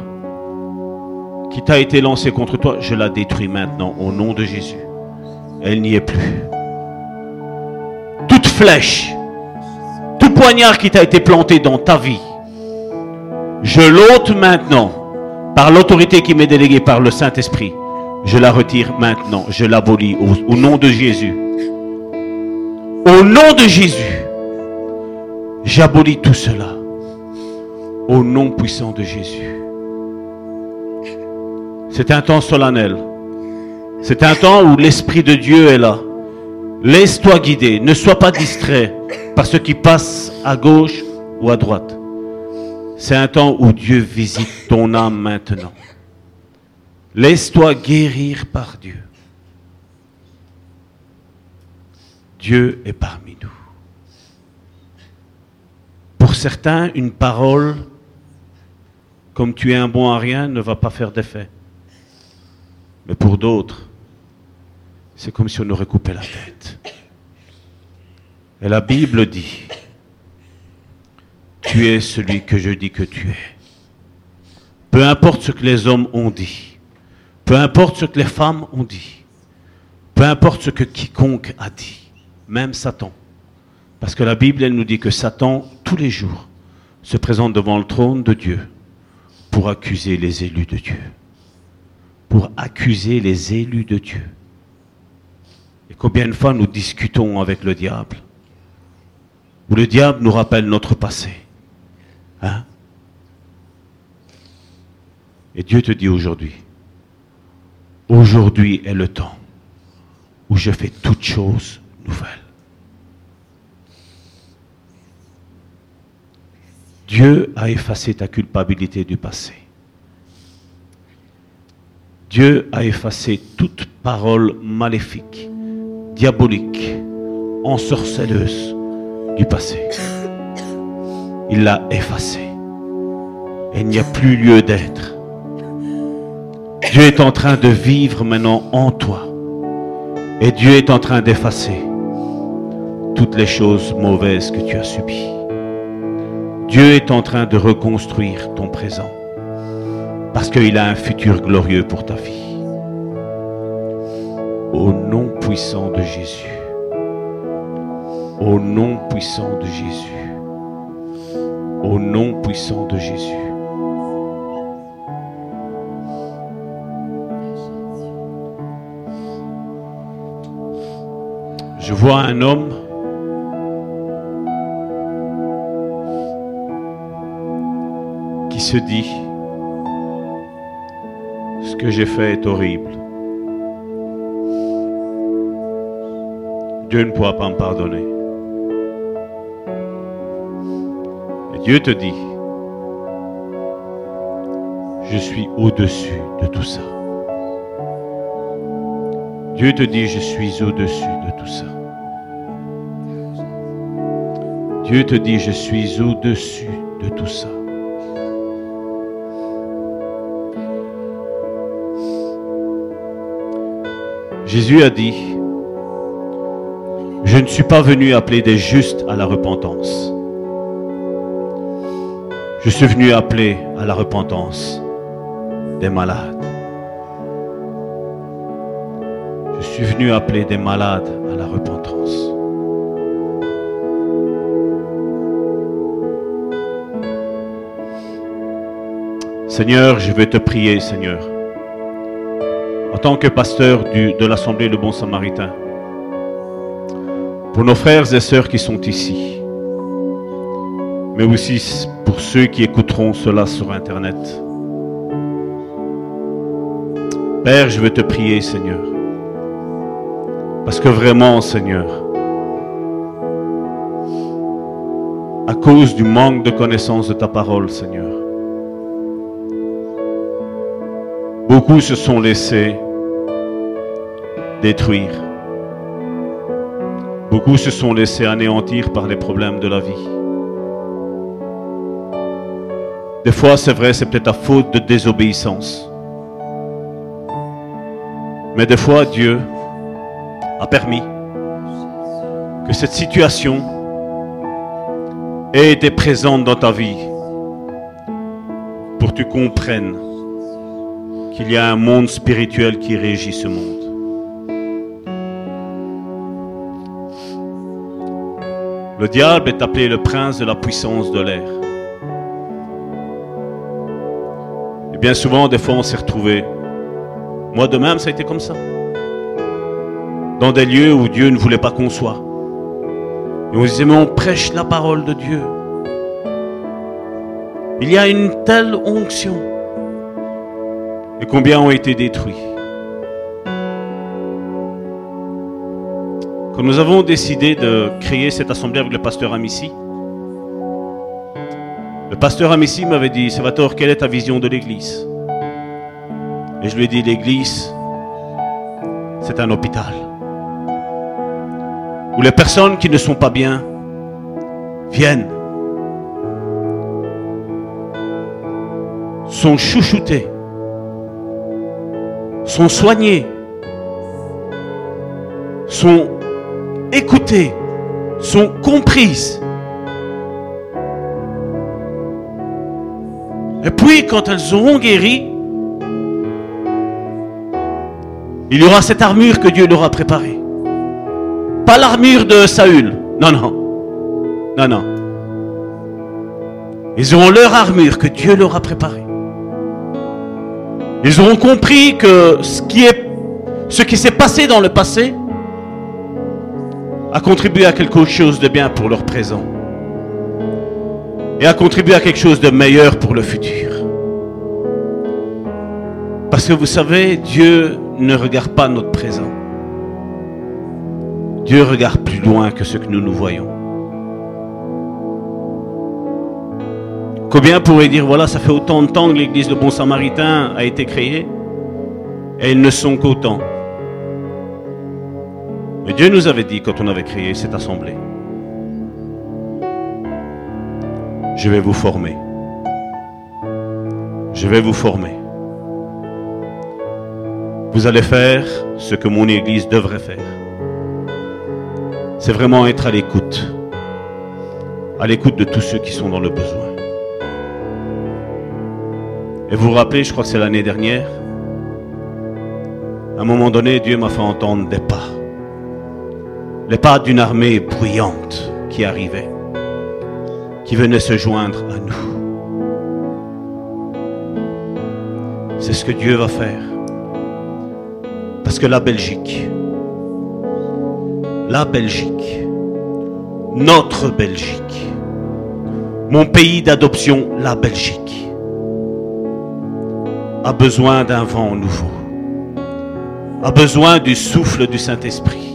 qui t'a été lancée contre toi, je la détruis maintenant au nom de Jésus. Elle n'y est plus. Toute flèche, tout poignard qui t'a été planté dans ta vie, je l'ôte maintenant par l'autorité qui m'est déléguée par le Saint-Esprit. Je la retire maintenant, je l'abolis au, au nom de Jésus. Au nom de Jésus, j'abolis tout cela. Au nom puissant de Jésus. C'est un temps solennel. C'est un temps où l'Esprit de Dieu est là. Laisse-toi guider. Ne sois pas distrait par ce qui passe à gauche ou à droite. C'est un temps où Dieu visite ton âme maintenant. Laisse-toi guérir par Dieu. Dieu est parmi nous. Certains, une parole, comme tu es un bon à rien, ne va pas faire d'effet. Mais pour d'autres, c'est comme si on aurait coupé la tête. Et la Bible dit, tu es celui que je dis que tu es. Peu importe ce que les hommes ont dit, peu importe ce que les femmes ont dit, peu importe ce que quiconque a dit, même Satan. Parce que la Bible, elle nous dit que Satan, tous les jours, se présente devant le trône de Dieu pour accuser les élus de Dieu. Pour accuser les élus de Dieu. Et combien de fois nous discutons avec le diable? Où le diable nous rappelle notre passé. Hein? Et Dieu te dit aujourd'hui, aujourd'hui est le temps où je fais toutes choses nouvelles. Dieu a effacé ta culpabilité du passé. Dieu a effacé toute parole maléfique, diabolique, ensorceleuse du passé. Il l'a effacé. Et il n'y a plus lieu d'être. Dieu est en train de vivre maintenant en toi. Et Dieu est en train d'effacer toutes les choses mauvaises que tu as subies. Dieu est en train de reconstruire ton présent parce qu'il a un futur glorieux pour ta vie. Au nom puissant de Jésus. Au nom puissant de Jésus. Au nom puissant de Jésus. Je vois un homme qui se dit, ce que j'ai fait est horrible. Dieu ne pourra pas me pardonner. Dieu te dit, je suis au-dessus de tout ça. Dieu te dit, je suis au-dessus de tout ça. Dieu te dit, je suis au-dessus de tout ça. Jésus a dit, je ne suis pas venu appeler des justes à la repentance. Je suis venu appeler à la repentance des malades. Je suis venu appeler des malades à la repentance. Seigneur, je vais te prier, Seigneur, en tant que pasteur de l'Assemblée Le Bon Samaritain, pour nos frères et sœurs qui sont ici, mais aussi pour ceux qui écouteront cela sur Internet. Père, je veux te prier, Seigneur, parce que vraiment, Seigneur, à cause du manque de connaissance de ta parole, Seigneur, Beaucoup se sont laissés détruire. Beaucoup se sont laissés anéantir par les problèmes de la vie. Des fois, c'est vrai, c'est peut-être à faute de désobéissance. Mais des fois, Dieu a permis que cette situation ait été présente dans ta vie pour que tu comprennes qu'il y a un monde spirituel qui régit ce monde. Le diable est appelé le prince de la puissance de l'air. Et bien souvent, des fois, on s'est retrouvé. Moi de même, ça a été comme ça. Dans des lieux où Dieu ne voulait pas qu'on soit. Et on disait, mais on prêche la parole de Dieu. Il y a une telle onction. Et combien ont été détruits Quand nous avons décidé de créer cette assemblée avec le pasteur Amici, le pasteur Amici m'avait dit, Salvatore, quelle est ta vision de l'Église? Et je lui ai dit, l'Église, c'est un hôpital. Où les personnes qui ne sont pas bien viennent, sont chouchoutées, sont soignées, sont écoutées, sont comprises. Et puis, quand elles auront guéri, il y aura cette armure que Dieu leur a préparée. Pas l'armure de Saül. Non, non. Non, non. Ils auront leur armure que Dieu leur a préparée. Ils auront compris que ce qui est, ce qui s'est passé dans le passé a contribué à quelque chose de bien pour leur présent et a contribué à quelque chose de meilleur pour le futur. Parce que vous savez, Dieu ne regarde pas notre présent. Dieu regarde plus loin que ce que nous nous voyons. Combien pourraient dire, voilà, ça fait autant de temps que l'église de Bon Samaritain a été créée, et ils ne sont qu'autant. Mais Dieu nous avait dit quand on avait créé cette assemblée, je vais vous former. Je vais vous former. Vous allez faire ce que mon église devrait faire. c'est vraiment être à l'écoute. À l'écoute de tous ceux qui sont dans le besoin. Et vous vous rappelez, je crois que c'est l'année dernière, à un moment donné, Dieu m'a fait entendre des pas. Les pas d'une armée bruyante qui arrivait, qui venait se joindre à nous. C'est ce que Dieu va faire. Parce que la Belgique, la Belgique, notre Belgique, mon pays d'adoption, la Belgique, a besoin d'un vent nouveau, a besoin du souffle du Saint-Esprit.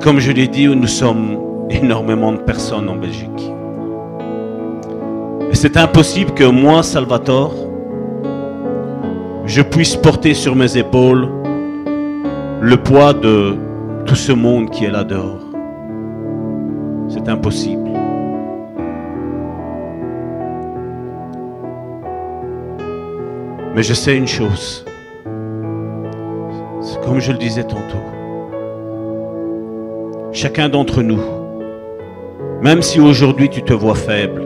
Comme je l'ai dit, nous sommes énormément de personnes en Belgique. Et c'est impossible que moi, Salvatore, je puisse porter sur mes épaules le poids de tout ce monde qui est là dehors. C'est impossible. Mais je sais une chose. C'est comme je le disais tantôt. Chacun d'entre nous, même si aujourd'hui tu te vois faible,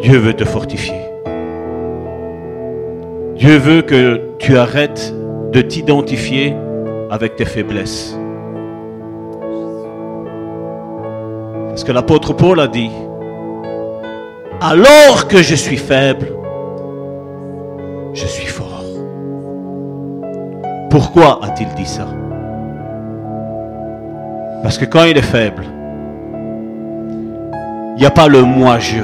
Dieu veut te fortifier. Dieu veut que tu arrêtes de t'identifier avec tes faiblesses. Parce que l'apôtre Paul a dit, alors que je suis faible, je suis fort. Pourquoi a-t-il dit ça? Parce que quand il est faible, il n'y a pas le moi-je.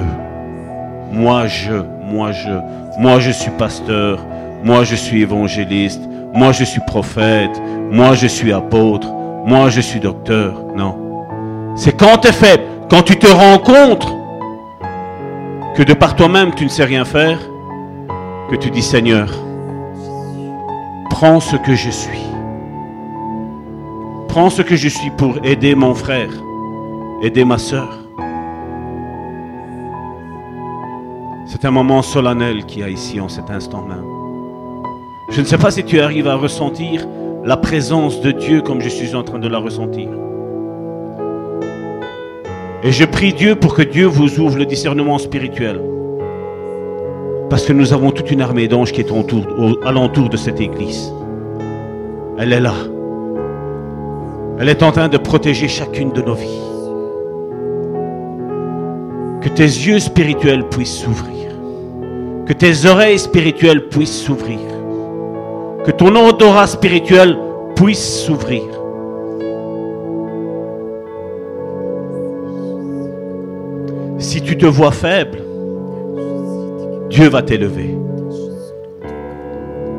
Moi je, moi je, moi je suis pasteur, moi je suis évangéliste, moi je suis prophète, moi je suis apôtre, moi je suis docteur. Non. C'est quand tu es faible, quand tu te rends compte que de par toi-même tu ne sais rien faire, que tu dis Seigneur, prends ce que je suis. Ce que je suis pour aider mon frère, aider ma soeur. C'est un moment solennel qu'il y a ici en cet instant même. Je ne sais pas si tu arrives à ressentir la présence de Dieu comme je suis en train de la ressentir. Et je prie Dieu pour que Dieu vous ouvre le discernement spirituel. Parce que nous avons toute une armée d'anges qui est autour, alentour de cette église. Elle est là. Elle est en train de protéger chacune de nos vies. Que tes yeux spirituels puissent s'ouvrir. Que tes oreilles spirituelles puissent s'ouvrir. Que ton odorat spirituel puisse s'ouvrir. Si tu te vois faible, Dieu va t'élever.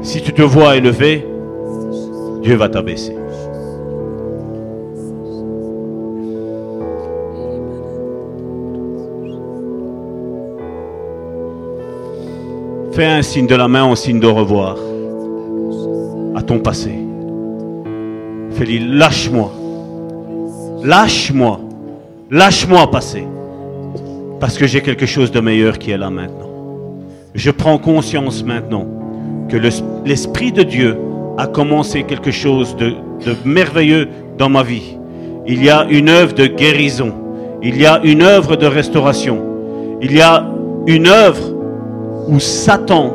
Si tu te vois élevé, Dieu va t'abaisser. Un signe de la main en signe de revoir à ton passé. Fais-lui, lâche-moi. Lâche-moi. Lâche-moi passé. Parce que j'ai quelque chose de meilleur qui est là maintenant. Je prends conscience maintenant que l'Esprit de Dieu a commencé quelque chose de, de merveilleux dans ma vie. Il y a une œuvre de guérison. Il y a une œuvre de restauration. Il y a une œuvre où Satan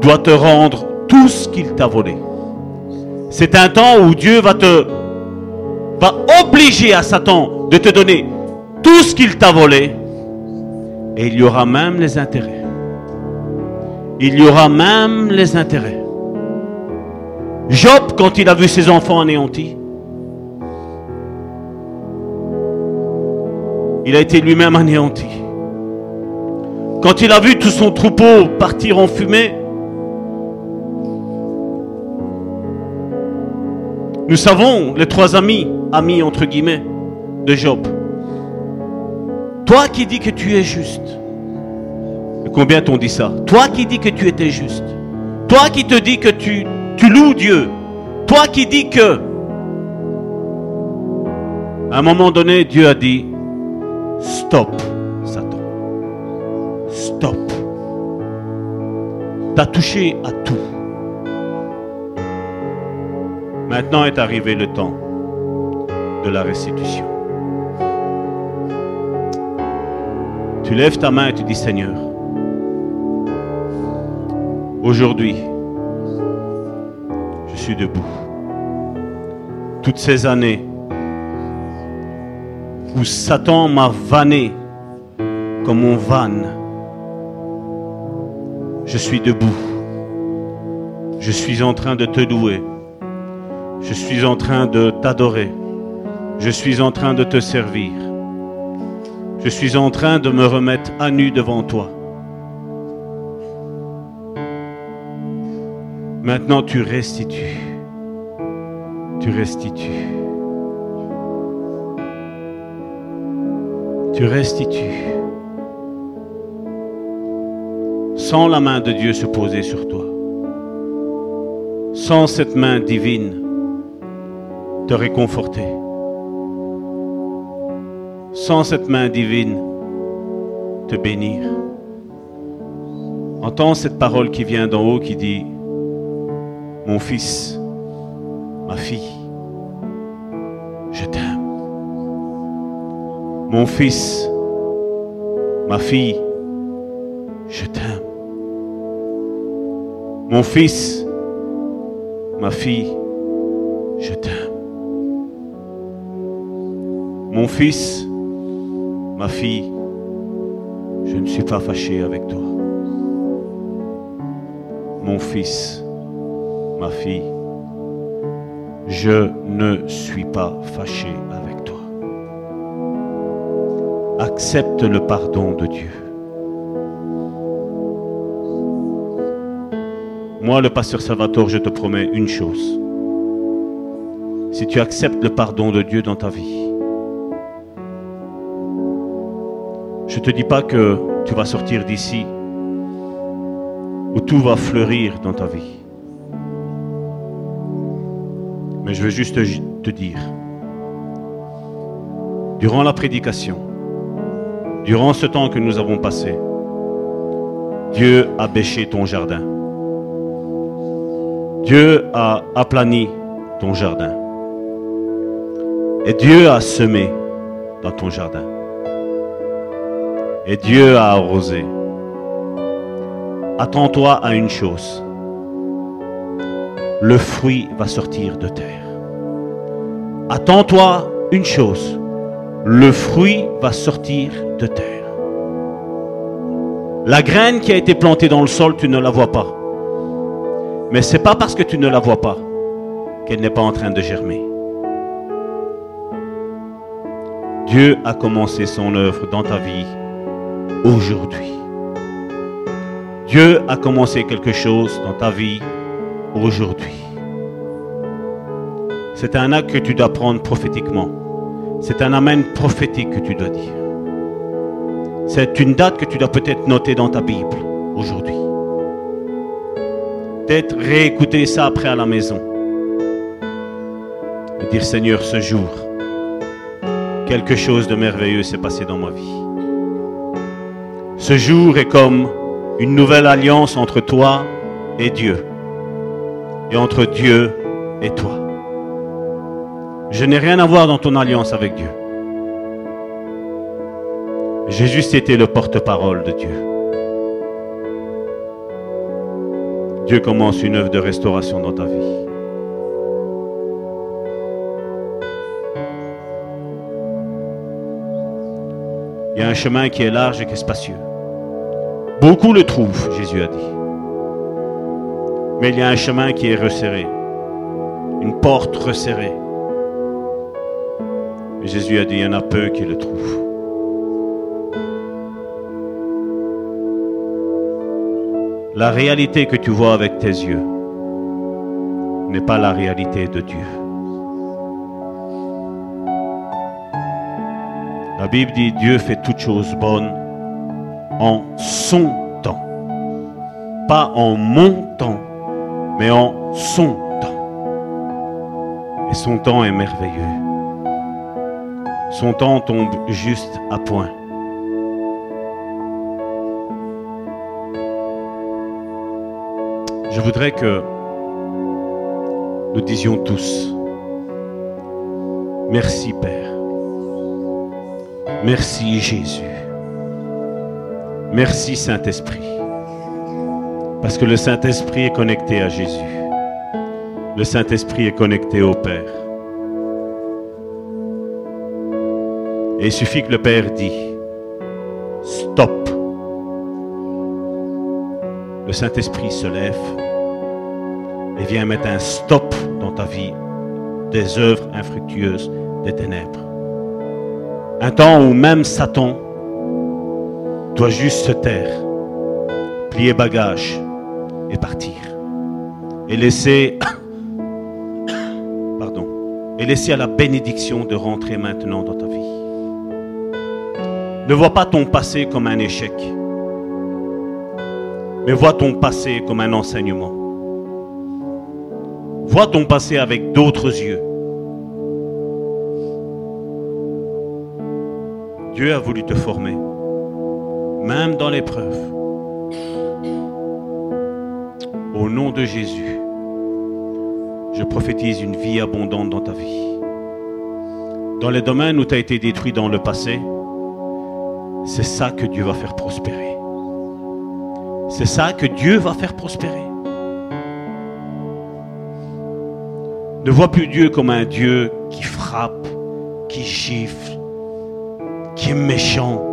doit te rendre tout ce qu'il t'a volé. C'est un temps où Dieu va te va obliger à Satan de te donner tout ce qu'il t'a volé et il y aura même les intérêts. Il y aura même les intérêts. Job, quand il a vu ses enfants anéantis, il a été lui-même anéanti. Quand il a vu tout son troupeau partir en fumée, nous savons les trois amis, amis entre guillemets, de Job. Toi qui dis que tu es juste. combien t'ont dit ça? Toi qui dis que tu étais juste. Toi qui te dis que tu, loues Dieu. Toi qui dis que... À un moment donné, Dieu a dit, stop. Stop. T'as touché à tout. Maintenant est arrivé le temps de la restitution. Tu lèves ta main et tu dis Seigneur, aujourd'hui, je suis debout. Toutes ces années où Satan m'a vanné comme on vanne, je suis debout. Je suis en train de te louer. Je suis en train de t'adorer. Je suis en train de te servir. Je suis en train de me remettre à nu devant toi. Maintenant, tu restitues. Tu restitues. Tu restitues. Sans la main de Dieu se poser sur toi. Sans cette main divine te réconforter. Sans cette main divine te bénir. Entends cette parole qui vient d'en haut qui dit, mon fils, ma fille, je t'aime. Mon fils, ma fille, je t'aime. Mon fils, ma fille, je t'aime. Mon fils, ma fille, je ne suis pas fâché avec toi. Mon fils, ma fille, je ne suis pas fâché avec toi. Accepte le pardon de Dieu. Moi, le pasteur Salvatore, je te promets une chose. Si tu acceptes le pardon de Dieu dans ta vie, je ne te dis pas que tu vas sortir d'ici où tout va fleurir dans ta vie. Mais je veux juste te dire, durant la prédication, durant ce temps que nous avons passé, Dieu a bêché ton jardin. Dieu a aplani ton jardin. Et Dieu a semé dans ton jardin. Et Dieu a arrosé. Attends-toi à une chose. Le fruit va sortir de terre. Attends-toi une chose. Le fruit va sortir de terre. La graine qui a été plantée dans le sol, tu ne la vois pas. Mais ce n'est pas parce que tu ne la vois pas qu'elle n'est pas en train de germer. Dieu a commencé son œuvre dans ta vie aujourd'hui. Dieu a commencé quelque chose dans ta vie aujourd'hui. C'est un acte que tu dois prendre prophétiquement. C'est un amen prophétique que tu dois dire. C'est une date que tu dois peut-être noter dans ta Bible aujourd'hui. Peut-être réécouter ça après à la maison. Dire Seigneur, ce jour, quelque chose de merveilleux s'est passé dans ma vie. Ce jour est comme une nouvelle alliance entre toi et Dieu. Et entre Dieu et toi. Je n'ai rien à voir dans ton alliance avec Dieu. J'ai juste été le porte-parole de Dieu. Dieu commence une œuvre de restauration dans ta vie. Il y a un chemin qui est large et qui est spacieux. Beaucoup le trouvent, Jésus a dit. Mais il y a un chemin qui est resserré, une porte resserrée. Jésus a dit, il y en a peu qui le trouvent. La réalité que tu vois avec tes yeux n'est pas la réalité de Dieu. La Bible dit Dieu fait toutes choses bonnes en son temps. Pas en mon temps, mais en son temps. Et son temps est merveilleux. Son temps tombe juste à point. Je voudrais que nous disions tous, merci Père, merci Jésus, merci Saint-Esprit, parce que le Saint-Esprit est connecté à Jésus, le Saint-Esprit est connecté au Père. Et il suffit que le Père dit, stop. Le Saint-Esprit se lève et vient mettre un stop dans ta vie des œuvres infructueuses des ténèbres. Un temps où même Satan doit juste se taire, plier bagage et partir. Et laisser, pardon, et laisser à la bénédiction de rentrer maintenant dans ta vie. Ne vois pas ton passé comme un échec, mais vois ton passé comme un enseignement. Vois ton passé avec d'autres yeux. Dieu a voulu te former, même dans l'épreuve. Au nom de Jésus, je prophétise une vie abondante dans ta vie. Dans les domaines où tu as été détruit dans le passé, c'est ça que Dieu va faire prospérer. C'est ça que Dieu va faire prospérer. Ne vois plus Dieu comme un Dieu qui frappe, qui gifle, qui est méchant.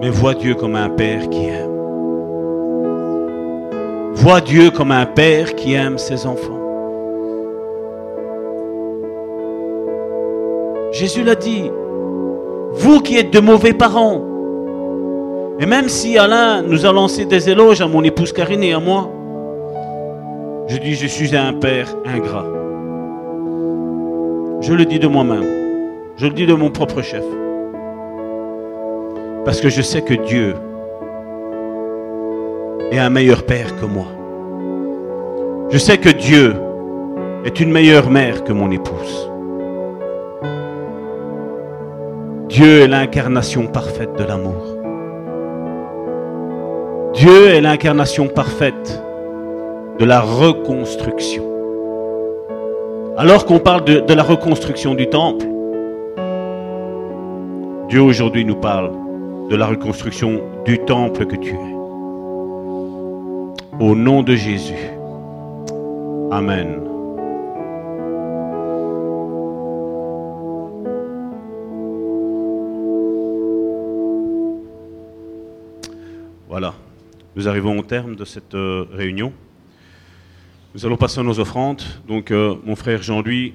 Mais vois Dieu comme un Père qui aime. Vois Dieu comme un Père qui aime ses enfants. Jésus l'a dit, vous qui êtes de mauvais parents, et même si Alain nous a lancé des éloges à mon épouse Karine et à moi, je dis je suis un père ingrat. Je le dis de moi-même. Je le dis de mon propre chef. Parce que je sais que Dieu est un meilleur père que moi. Je sais que Dieu est une meilleure mère que mon épouse. Dieu est l'incarnation parfaite de l'amour. Dieu est l'incarnation parfaite de la reconstruction. Alors qu'on parle de, la reconstruction du temple, Dieu aujourd'hui nous parle de la reconstruction du temple que tu es. Au nom de Jésus. Amen. Voilà, nous arrivons au terme de cette euh, réunion. Nous allons passer à nos offrandes. Donc, euh, mon frère Jean-Louis,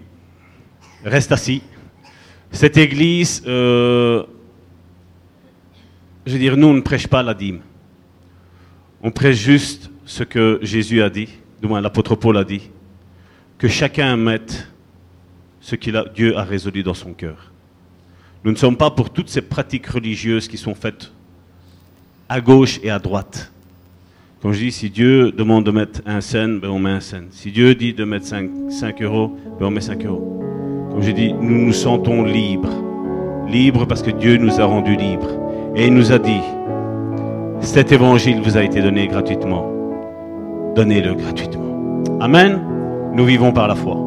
reste assis. Cette église, euh, je veux dire, nous, on ne prêche pas la dîme. On prêche juste ce que Jésus a dit, du moins l'apôtre Paul a dit, que chacun mette ce que Dieu a résolu dans son cœur. Nous ne sommes pas pour toutes ces pratiques religieuses qui sont faites à gauche et à droite. Comme je dis, si Dieu demande de mettre un cent, ben on met un cent. Si Dieu dit de mettre 5, 5 euros, ben on met 5 euros. Comme je dis, nous nous sentons libres. Libres parce que Dieu nous a rendus libres. Et il nous a dit, cet évangile vous a été donné gratuitement. Donnez-le gratuitement. Amen. Nous vivons par la foi.